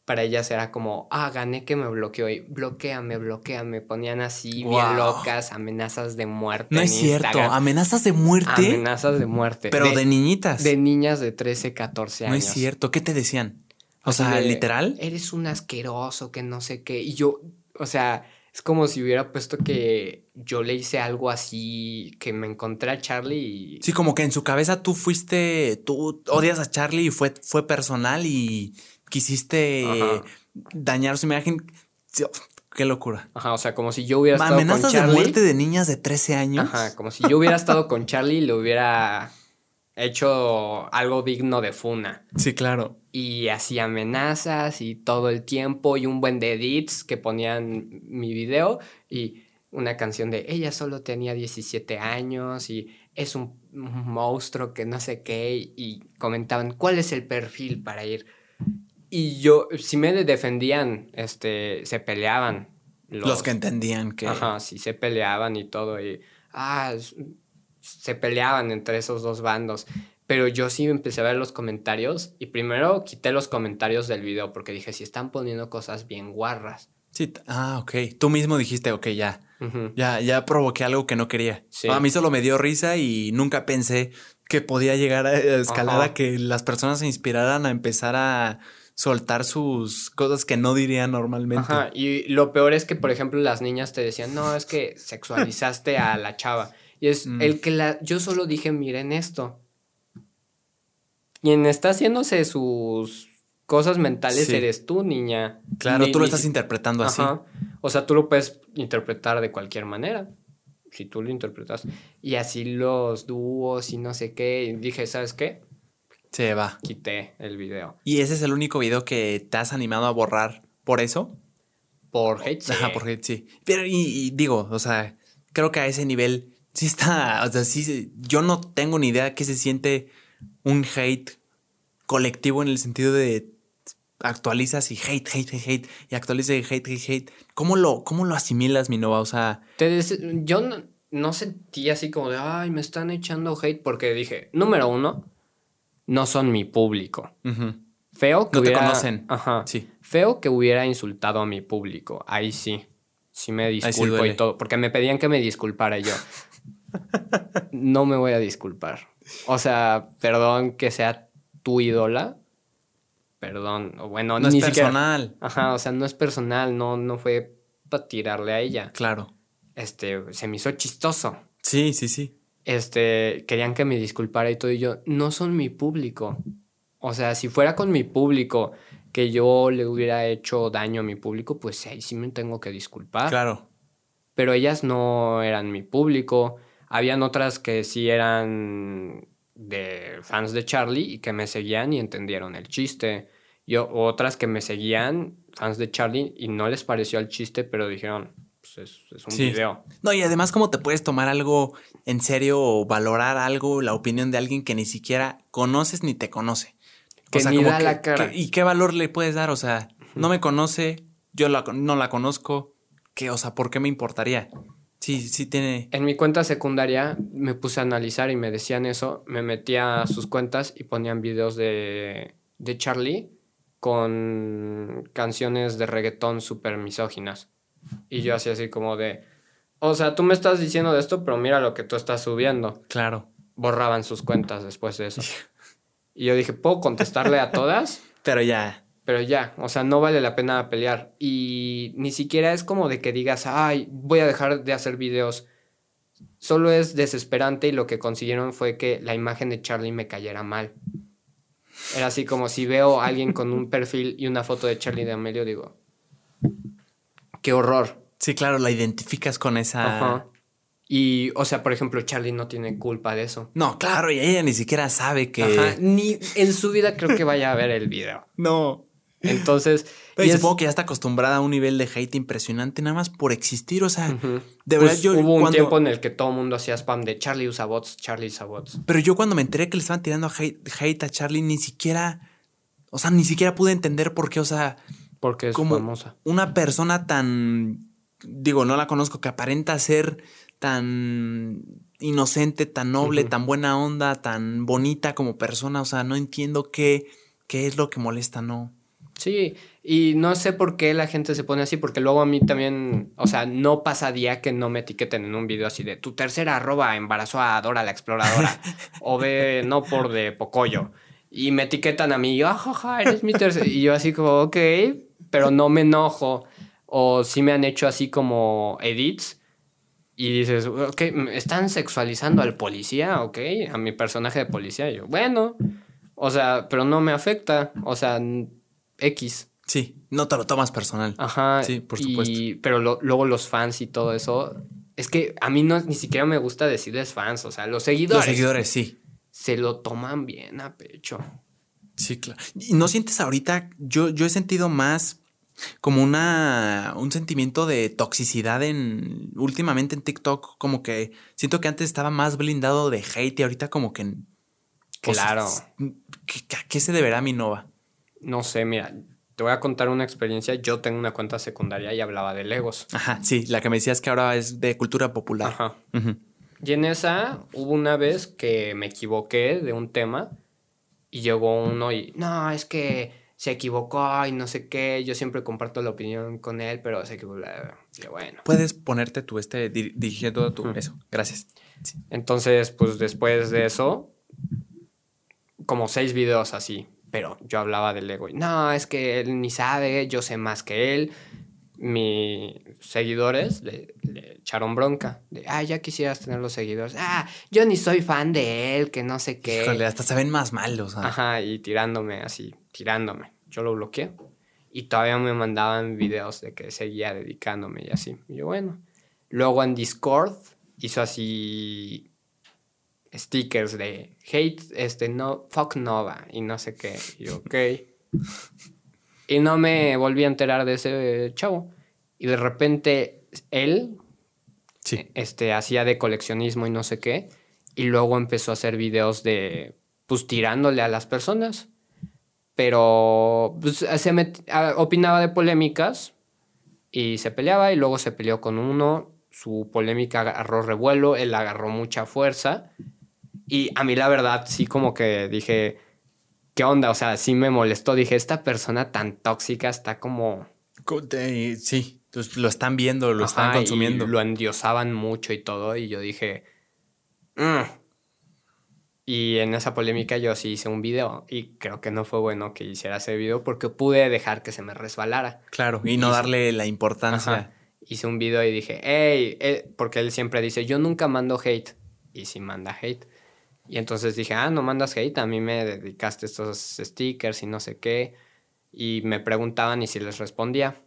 S2: para ellas era como, ah, gané que me bloqueó y bloqueame, bloqueame. Ponían así bien locas, amenazas de muerte.
S1: No es cierto, amenazas de muerte.
S2: Amenazas de muerte.
S1: Pero de, niñitas.
S2: De niñas de 13, 14 años.
S1: No es cierto, ¿qué te decían? O sea, literal.
S2: Eres un asqueroso, que no sé qué. Y yo, o sea, es como si hubiera puesto que yo le hice algo así, que me encontré a Charlie y...
S1: Sí, como que en su cabeza tú fuiste, tú odias a Charlie y fue, fue personal y quisiste dañar su imagen. Qué locura.
S2: Ajá, o sea, como si yo hubiera estado con Charlie.
S1: de muerte de niñas de 13 años.
S2: Ajá, como si yo hubiera estado con Charlie y le hubiera hecho algo digno de funa.
S1: Sí, claro.
S2: Y hacía amenazas y todo el tiempo y un buen de edits que ponían mi video y una canción de ella solo tenía 17 años y es un monstruo que no sé qué y comentaban cuál es el perfil para ir. Y yo, si me defendían, este, se peleaban.
S1: Los, los que entendían que...
S2: Ajá, sí, se peleaban y todo y... Ah, se peleaban entre esos dos bandos. Pero yo sí empecé a ver los comentarios y primero quité los comentarios del video porque dije, si están poniendo cosas bien guarras.
S1: Sí, ah, ok. Tú mismo dijiste, ok, ya. Ya, ya provoqué algo que no quería. A mí solo me dio risa y nunca pensé que podía llegar a escalar a que las personas se inspiraran a empezar a soltar sus cosas que no dirían normalmente.
S2: Ajá, y lo peor es que, por ejemplo, las niñas te decían, no, es que sexualizaste a la chava. Y es mm. el que la. Yo solo dije, miren esto. Quien está haciéndose sus cosas mentales eres tú, niña.
S1: Claro, tú lo estás interpretando así.
S2: O sea, tú lo puedes interpretar de cualquier manera. si tú lo interpretas. Y así los dúos y no sé qué. Y dije, ¿sabes qué?
S1: Se va.
S2: Quité el video.
S1: ¿Y ese es el único video que te has animado a borrar por eso?
S2: Por hate.
S1: Ajá, por hate, sí. Pero, y, digo, o sea, creo que a ese nivel sí está, o sea, sí, yo no tengo ni idea qué se siente un hate colectivo en el sentido de actualizas y hate, hate, hate, hate, y actualizas y hate, hate, hate. ¿Cómo lo, cómo lo asimilas, mi nova? O sea...
S2: yo no, sentí así como de, ay, me están echando hate, porque dije, número uno, no son mi público. Feo que no hubiera... te conocen. Ajá. Sí. Feo que hubiera insultado a mi público. Ahí sí. Sí me disculpo y todo. Porque me pedían que me disculpara yo. No me voy a disculpar. O sea, perdón que sea tu ídola, perdón, o bueno, no es personal. ajá, o sea, no es personal, no, no fue para tirarle a ella.
S1: Claro.
S2: Este, se me hizo chistoso.
S1: Sí, sí, sí.
S2: Este, querían que me disculpara y todo, y yo, no son mi público. O sea, si fuera con mi público, que yo le hubiera hecho daño a mi público, pues ahí sí me tengo que disculpar. Claro. Pero ellas no eran mi público. Habían otras que sí eran de fans de Charlie y que me seguían y entendieron el chiste. Y otras que me seguían, fans de Charlie, y no les pareció el chiste, pero dijeron, pues es, un video.
S1: No, y además, ¿cómo te puedes tomar algo en serio o valorar algo, la opinión de alguien que ni siquiera conoces ni te conoce? Que ni da la cara. ¿Y qué valor le puedes dar? O sea, no me conoce, yo no la conozco, ¿qué? O sea, ¿por qué me importaría? Sí, sí tiene.
S2: En mi cuenta secundaria me puse a analizar y me decían eso. Me metía a sus cuentas y ponían videos de, de Charlie con canciones de reggaetón súper misóginas. Y yo hacía así como de. O sea, tú me estás diciendo de esto, pero mira lo que tú estás subiendo. Claro. Borraban sus cuentas después de eso. (laughs) y yo dije, ¿puedo contestarle a todas?
S1: pero ya.
S2: Pero ya, o sea, no vale la pena pelear. Y ni siquiera es como de que digas, ay, voy a dejar de hacer videos. Solo es desesperante y lo que consiguieron fue que la imagen de Charlie me cayera mal. Era así como si veo a alguien con un perfil y una foto de Charlie de Amelio, digo, qué horror.
S1: Sí, claro, la identificas con esa...
S2: Y, o sea, por ejemplo, Charlie no tiene culpa de eso.
S1: No, claro, y ella ni siquiera sabe que...
S2: Ajá, ni en su vida creo que vaya a ver el video. (laughs)
S1: no.
S2: Entonces.
S1: y supongo que ya está acostumbrada a un nivel de hate impresionante nada más por existir. O sea, de verdad
S2: pues yo. Hubo un tiempo en el que todo el mundo hacía spam de Charlie usa bots, Charlie usa bots.
S1: Pero yo cuando me enteré que le estaban tirando hate, a Charlie, ni siquiera. O sea, ni siquiera pude entender por qué. O sea.
S2: Porque es como famosa.
S1: Una persona tan. Digo, no la conozco, que aparenta ser tan inocente, tan noble, tan buena onda, tan bonita como persona. O sea, no entiendo qué, qué es lo que molesta, no.
S2: Sí, y no sé por qué la gente se pone así, porque luego a mí también, o sea, no pasa día que no me etiqueten en un video así de tu tercera arroba embarazó a Dora la exploradora, (laughs) o ve no por de Pocoyo, y me etiquetan a mí, y yo, ah, eres mi tercera, y yo así como, ok, pero no me enojo, o si me han hecho así como edits, y dices, ok, ¿están sexualizando al policía? Ok, a mi personaje de policía, y yo, bueno, o sea, pero no me afecta, o sea X.
S1: Sí, no te lo tomas personal. Ajá. Sí,
S2: por supuesto. pero luego los fans y todo eso. Es que a mí no, ni siquiera me gusta decirles fans. O sea, los seguidores.
S1: Los seguidores, sí.
S2: Se lo toman bien a pecho.
S1: Sí, claro. ¿Y no sientes ahorita? Yo, yo he sentido más como una un sentimiento de toxicidad en últimamente en TikTok como que siento que antes estaba más blindado de hate y ahorita como que claro ¿a qué se deberá mi Nova?
S2: No sé, mira, te voy a contar una experiencia. Yo tengo una cuenta secundaria y hablaba de Legos.
S1: Ajá, sí, la que me decías que ahora es de cultura popular. Ajá.
S2: Y en esa hubo una vez que me equivoqué de un tema y llegó uno y, no, es que se equivocó y no sé qué. Yo siempre comparto la opinión con él, pero se equivocó. bueno.
S1: Puedes ponerte tú este, dirigiendo tu eso. Gracias.
S2: Entonces, pues después de eso, como seis videos así pero yo hablaba del ego. No, es que él ni sabe, yo sé más que él. Mis seguidores le, echaron bronca. De, ah, ya quisieras tener los seguidores. Ah, yo ni soy fan de él, que no sé qué.
S1: Híjole, hasta se ven más malos.
S2: Ajá, y tirándome así, tirándome. Yo lo bloqueé. Y todavía me mandaban videos de que seguía dedicándome y así. Y yo, bueno. Luego en Discord hizo así stickers de hate, este, no, fuck Nova y no sé qué. Y yo, ok. Y no me volví a enterar de ese chavo. Y de repente él sí. este, hacía de coleccionismo y no sé qué. Y luego empezó a hacer videos de, pues, tirándole a las personas. Pero pues, se opinaba de polémicas y se peleaba y luego se peleó con uno. Su polémica agarró revuelo, él agarró mucha fuerza. Y a mí la verdad sí como que dije, ¿qué onda? O sea, sí me molestó. Dije, esta persona tan tóxica está como...
S1: Sí, lo están viendo, lo están consumiendo.
S2: lo endiosaban mucho y todo. Y yo dije... Mm". Y en esa polémica yo sí hice un video y creo que no fue bueno que hiciera ese video porque pude dejar que se me resbalara.
S1: Claro, y no darle la importancia.
S2: Hice un video y dije, hey, eh", porque él siempre dice, yo nunca mando hate. Y sí manda hate. Y entonces dije, ah, no mandas hate, a mí me dedicaste estos stickers y no sé qué. Y me preguntaban y si les respondía.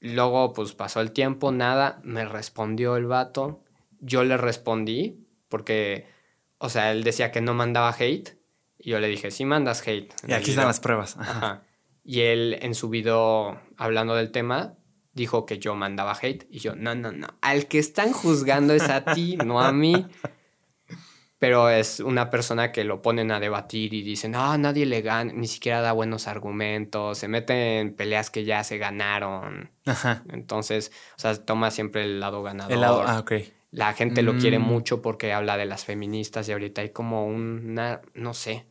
S2: Luego, pues pasó el tiempo, nada, me respondió el vato. Yo le respondí porque, o sea, él decía que no mandaba hate. Y yo le dije, sí mandas hate.
S1: Y aquí están las pruebas. Ajá.
S2: Y él en su video, hablando del tema, dijo que yo mandaba hate. Y yo, no, no, no. Al que están juzgando es a ti, no a mí (laughs) pero es una persona que lo ponen a debatir y dicen, ah, nadie le gana, ni siquiera da buenos argumentos, se mete en peleas que ya se ganaron. Ajá. Entonces, o sea, toma siempre el lado ganador. El lado, ah, ok. La gente lo quiere mm. mucho porque habla de las feministas y ahorita hay como una, no sé,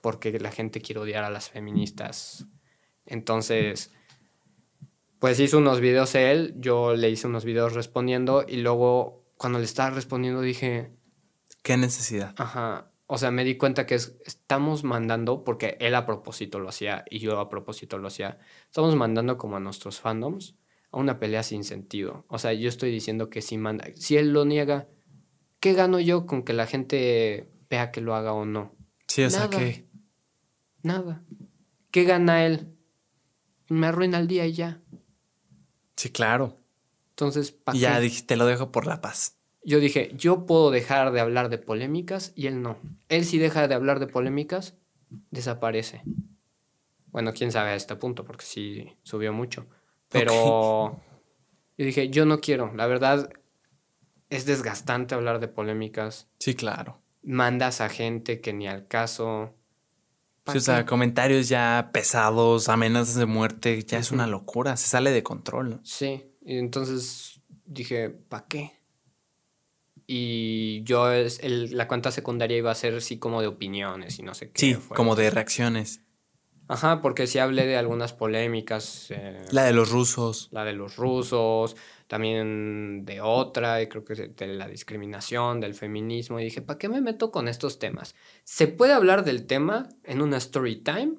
S2: porque la gente quiere odiar a las feministas. Entonces, pues hizo unos videos él, yo le hice unos videos respondiendo y luego cuando le estaba respondiendo dije,
S1: ¿Qué necesidad?
S2: Ajá. O sea, me di cuenta que estamos mandando, porque él a propósito lo hacía y yo a propósito lo hacía, estamos mandando como a nuestros fandoms a una pelea sin sentido. O sea, yo estoy diciendo que si manda, si él lo niega, ¿qué gano yo con que la gente vea que lo haga o no? Sí, o sea, ¿qué? Nada. ¿Qué gana él? Me arruina el día y ya.
S1: Sí, claro.
S2: Entonces,
S1: ¿para Ya dijiste, te lo dejo por la paz
S2: yo dije, yo puedo dejar de hablar de polémicas y él no. Él si deja de hablar de polémicas, desaparece. Bueno, quién sabe a este punto, porque sí subió mucho. Pero yo dije, yo no quiero. La verdad, es desgastante hablar de polémicas.
S1: Sí, claro.
S2: Mandas a gente que ni al caso.
S1: Sí, o sea, comentarios ya pesados, amenazas de muerte, ya es una locura, se sale de control.
S2: Sí, y entonces dije, ¿para qué? Y yo, es el, la cuenta secundaria iba a ser así como de opiniones y no sé qué.
S1: Sí, como de reacciones.
S2: Ajá, porque sí hablé de algunas polémicas.
S1: Eh, la de los rusos.
S2: La de los rusos, también de otra, y creo que de la discriminación, del feminismo. Y dije, ¿para qué me meto con estos temas? Se puede hablar del tema en una story time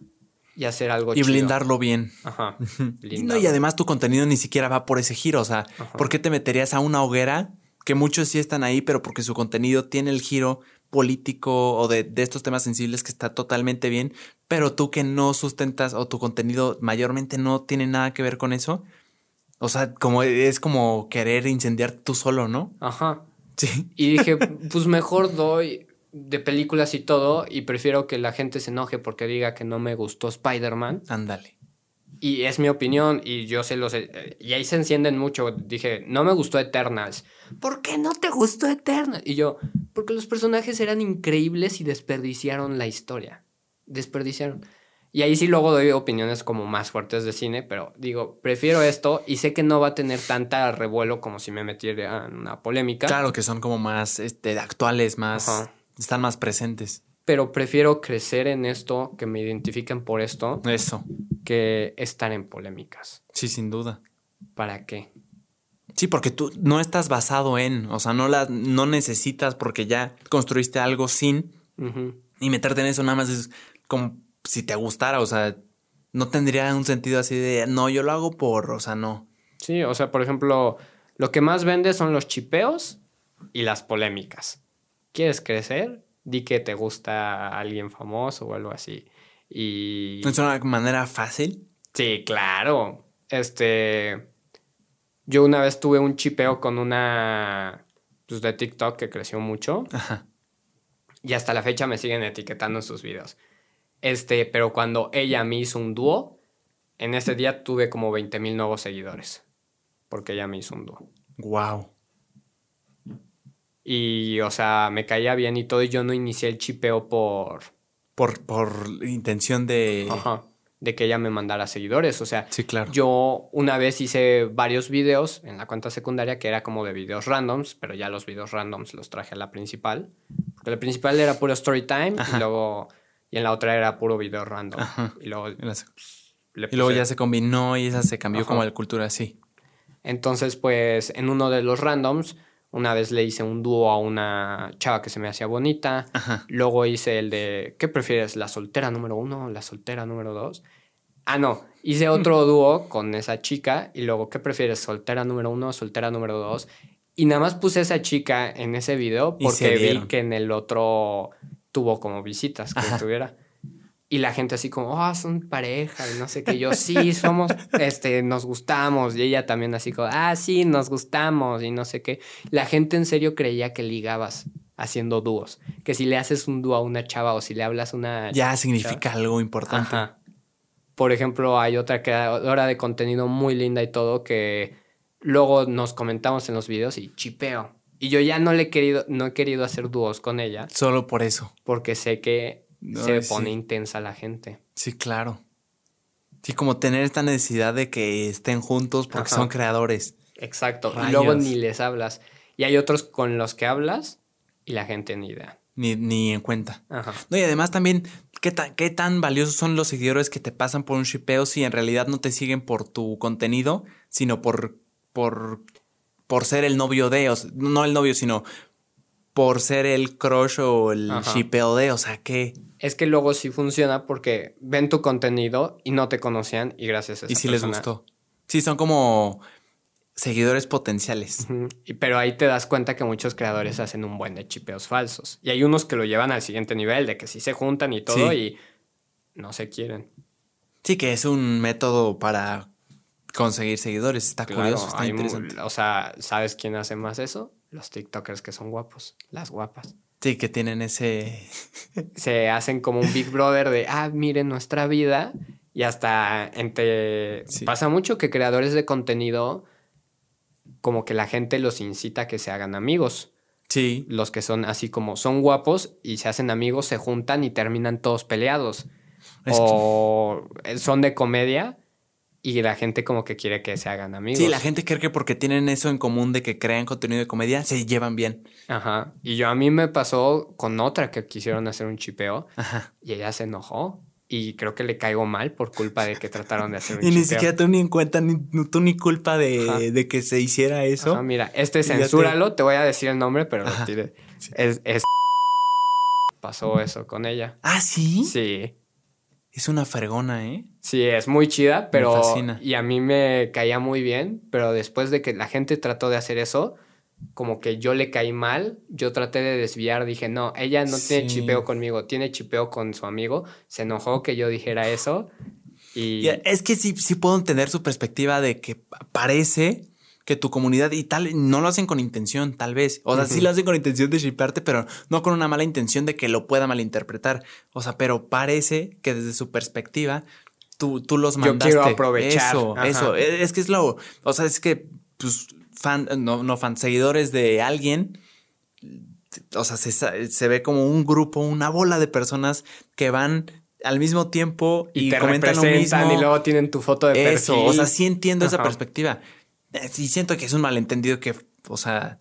S2: y hacer algo
S1: Y blindarlo bien. Ajá. (laughs) No, y además tu contenido ni siquiera va por ese giro. O sea, ¿por qué te meterías a una hoguera que muchos sí están ahí, pero porque su contenido tiene el giro político o de, estos temas sensibles que está totalmente bien, pero tú que no sustentas o tu contenido mayormente no tiene nada que ver con eso, o sea, como es como querer incendiar tú solo, ¿no?
S2: Ajá. Sí. Y dije, (laughs) pues mejor doy de películas y todo y prefiero que la gente se enoje porque diga que no me gustó Spider-Man.
S1: Ándale.
S2: Y es mi opinión y yo sé los... Y ahí se encienden mucho. Dije, no me gustó Eternals. ¿Por qué no te gustó Eternals? Y yo, porque los personajes eran increíbles y desperdiciaron la historia. Desperdiciaron. Y ahí sí luego doy opiniones como más fuertes de cine, pero digo, prefiero esto y sé que no va a tener tanta revuelo como si me metiera en una polémica.
S1: Claro, que son como más este, actuales, más... Están más presentes
S2: pero prefiero crecer en esto, que me identifiquen por esto. Eso. Que estar en polémicas.
S1: Sí, sin duda.
S2: ¿Para qué?
S1: Sí, porque tú no estás basado en, o sea, no la, no necesitas porque ya construiste algo sin y meterte en eso nada más es como si te gustara, o sea, no tendría un sentido así de, no, yo lo hago por, o sea, no.
S2: Sí, o sea, por ejemplo, lo que más vende son los chipeos y las polémicas. ¿Quieres crecer? Di que te gusta alguien famoso o algo así. Y...
S1: ¿Es una manera fácil?
S2: Sí, claro. Este... Yo una vez tuve un chipeo con una... pues, de TikTok que creció mucho. Ajá. Y hasta la fecha me siguen etiquetando en sus videos. Este, pero cuando ella me hizo un dúo, en ese día tuve como 20 mil nuevos seguidores. Porque ella me hizo un dúo.
S1: Wow.
S2: Y, o sea, me caía bien y todo, y yo no inicié el chipeo por.
S1: Por, por intención de.
S2: Ajá de que ella me mandara seguidores. O sea,
S1: sí, claro.
S2: yo una vez hice varios videos en la cuenta secundaria que era como de videos randoms, pero ya los videos randoms los traje a la principal. Porque la principal era puro story time y luego y en la otra era puro video random. Y luego,
S1: y luego ya se combinó y esa se cambió como la cultura así.
S2: Entonces, pues en uno de los randoms una vez le hice un dúo a una chava que se me hacía bonita. Luego hice el de, ¿qué prefieres? ¿La soltera número uno la soltera número dos? Ah, no. Hice otro (laughs) dúo con esa chica y luego, ¿qué prefieres? ¿Soltera número uno soltera número dos? Y nada más puse esa chica en ese video porque vi que en el otro tuvo como visitas que estuviera. Y la gente así como, oh, son pareja y no sé qué. Yo, sí, somos, este, nos gustamos. Y ella también así como, ah, sí, nos gustamos y no sé qué. La gente en serio creía que ligabas haciendo dúos. Que si le haces un dúo a una chava o si le hablas una...
S1: Ya significa algo importante.
S2: Por ejemplo, hay otra creadora de contenido muy linda y todo que luego nos comentamos en los videos y chipeo. Y yo ya no le he querido, no he querido hacer dúos con ella.
S1: Solo por eso.
S2: Porque sé que se pone intensa la gente.
S1: Sí, claro. Sí, como tener esta necesidad de que estén juntos porque son creadores.
S2: Exacto. Y luego ni les hablas. Y hay otros con los que hablas y la gente ni idea.
S1: Ni, ni en cuenta. Ajá. No, y además también, ¿qué, tan, ¿qué tan valiosos son los seguidores que te pasan por un shipeo si en realidad no te siguen por tu contenido, sino por, por, por ser el novio de, no el novio, sino por ser el crush o el shipeo de, o sea, que
S2: es que luego sí funciona porque ven tu contenido y no te conocían y gracias a eso.
S1: Y sí les gustó. Sí, son como seguidores potenciales.
S2: Pero ahí te das cuenta que muchos creadores hacen un buen de chipeos falsos. Y hay unos que lo llevan al siguiente nivel, de que sí se juntan y todo y no se quieren.
S1: Sí, que es un método para conseguir seguidores. Está curioso, está interesante.
S2: O sea, ¿sabes quién hace más eso? Los TikTokers que son guapos, las guapas.
S1: Sí, que tienen ese... (laughs)
S2: Se hacen como un Big Brother de, ah, miren nuestra vida. Y hasta entre... Pasa mucho que creadores de contenido, como que la gente los incita a que se hagan amigos.
S1: Sí.
S2: Los que son así como son guapos y se hacen amigos, se juntan y terminan todos peleados. o son de comedia y la gente como que quiere que se hagan amigos.
S1: Sí, la gente cree que porque tienen eso en común de que crean contenido de comedia, se llevan bien.
S2: Ajá. Y yo a mí me pasó con otra que quisieron hacer un chipeo Ajá. y ella se enojó. Y creo que le caigo mal por culpa de que trataron de hacer (laughs) un
S1: y chipeo. Y ni siquiera tú ni en cuenta, ni tú ni culpa de, que se hiciera eso.
S2: mira, este censúralo, te... voy a decir el nombre, pero es, es... Pasó eso con ella.
S1: ¿Ah, sí?
S2: Sí.
S1: Es una fregona, ¿eh?
S2: Sí, es muy chida, pero... Y a mí me caía muy bien, pero después de que la gente trató de hacer eso, como que yo le caí mal, yo traté de desviar, dije, no, ella no tiene chipeo conmigo, tiene chipeo con su amigo, se enojó que yo dijera eso. Y...
S1: Es que sí, sí puedo entender su perspectiva de que parece que tu comunidad y tal, no lo hacen con intención, tal vez. O sea, sí lo hacen con intención de shipearte, pero no con una mala intención de que lo pueda malinterpretar. O sea, pero parece que desde su perspectiva, tú, tú los mandaste.
S2: Yo quiero aprovechar.
S1: Eso, eso. Es que es lo. O sea, es que, pues, fan, no, no fan, seguidores de alguien. O sea, se, se ve como un grupo, una bola de personas que van al mismo tiempo y, te comentan lo mismo.
S2: Y luego tienen tu foto de Eso,
S1: o sea, sí entiendo esa perspectiva. Eh, sí siento que es un malentendido que, o sea,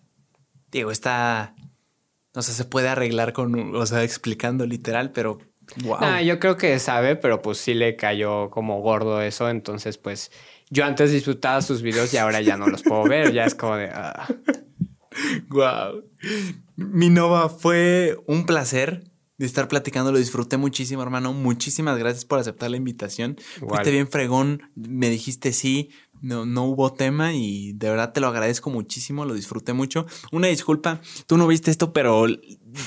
S1: digo, está, no sé, se puede arreglar con, o sea, explicando literal, pero wow.
S2: yo creo que sabe, pero pues sí le cayó como gordo eso, entonces pues yo antes disfrutaba sus videos y ahora ya no los puedo ver, ya es como de...
S1: Wow. Mi Nova, fue un placer de estar platicando, lo disfruté muchísimo, hermano. Muchísimas gracias por aceptar la invitación. Fuiste bien fregón, me dijiste sí, no, no hubo tema y de verdad te lo agradezco muchísimo, lo disfruté mucho. Una disculpa, tú no viste esto, pero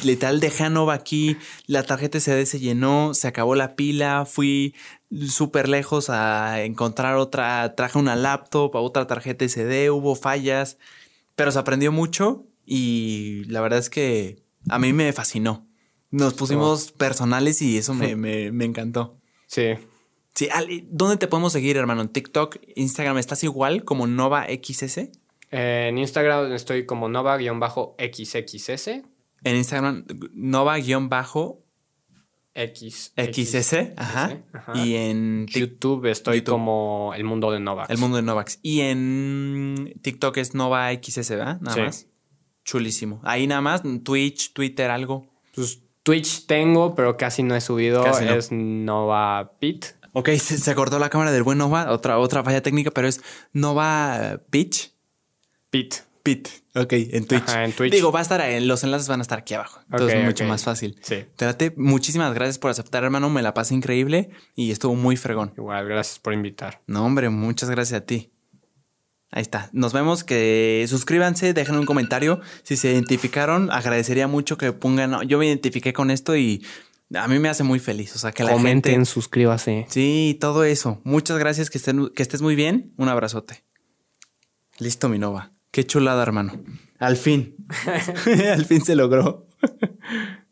S1: literal dejé a Nova aquí, la tarjeta SD se llenó, se acabó la pila, fui súper lejos a encontrar otra, traje una laptop, otra tarjeta SD, hubo fallas, pero se aprendió mucho Y la verdad es que a mí me fascinó. Nos pusimos personales y eso me, me, encantó.
S2: Sí.
S1: Sí, ¿dónde te podemos seguir, hermano? ¿En TikTok, Instagram? ¿Estás igual como NovaXS?
S2: en Instagram estoy como Nova-XXS.
S1: En Instagram, Nova-X. XS, ajá. Y en
S2: YouTube estoy como El Mundo de Novax.
S1: El Mundo de Novax. Y en TikTok es Nova XS, ¿verdad? Nada más. Chulísimo. Ahí nada más, Twitch, Twitter, algo.
S2: Pues Twitch tengo, pero casi no he subido. Es Nova Pit.
S1: Ok, se, cortó la cámara del buen Nova. Otra, otra falla técnica, pero es Nova Pitch.
S2: Pit.
S1: Pit. Ok, en Twitch. en Twitch. Digo, va a estar en los enlaces van a estar aquí abajo. Entonces es mucho más fácil.
S2: Sí.
S1: Trate, muchísimas gracias por aceptar, hermano. Me la pasé increíble y estuvo muy fregón.
S2: Igual, gracias por invitar.
S1: No, hombre, muchas gracias a ti. Ahí está. Nos vemos. Que suscríbanse, dejen un comentario. Si se identificaron, agradecería mucho que pongan. Yo me identifiqué con esto y a mí me hace muy feliz. O sea, que la
S2: Comenten, gente. suscríbase.
S1: Sí, todo eso. Muchas gracias. Que, estén, que estés muy bien. Un abrazote. Listo, mi nova. Qué chulada, hermano. Al fin. (laughs) (laughs) Al fin se logró. (laughs)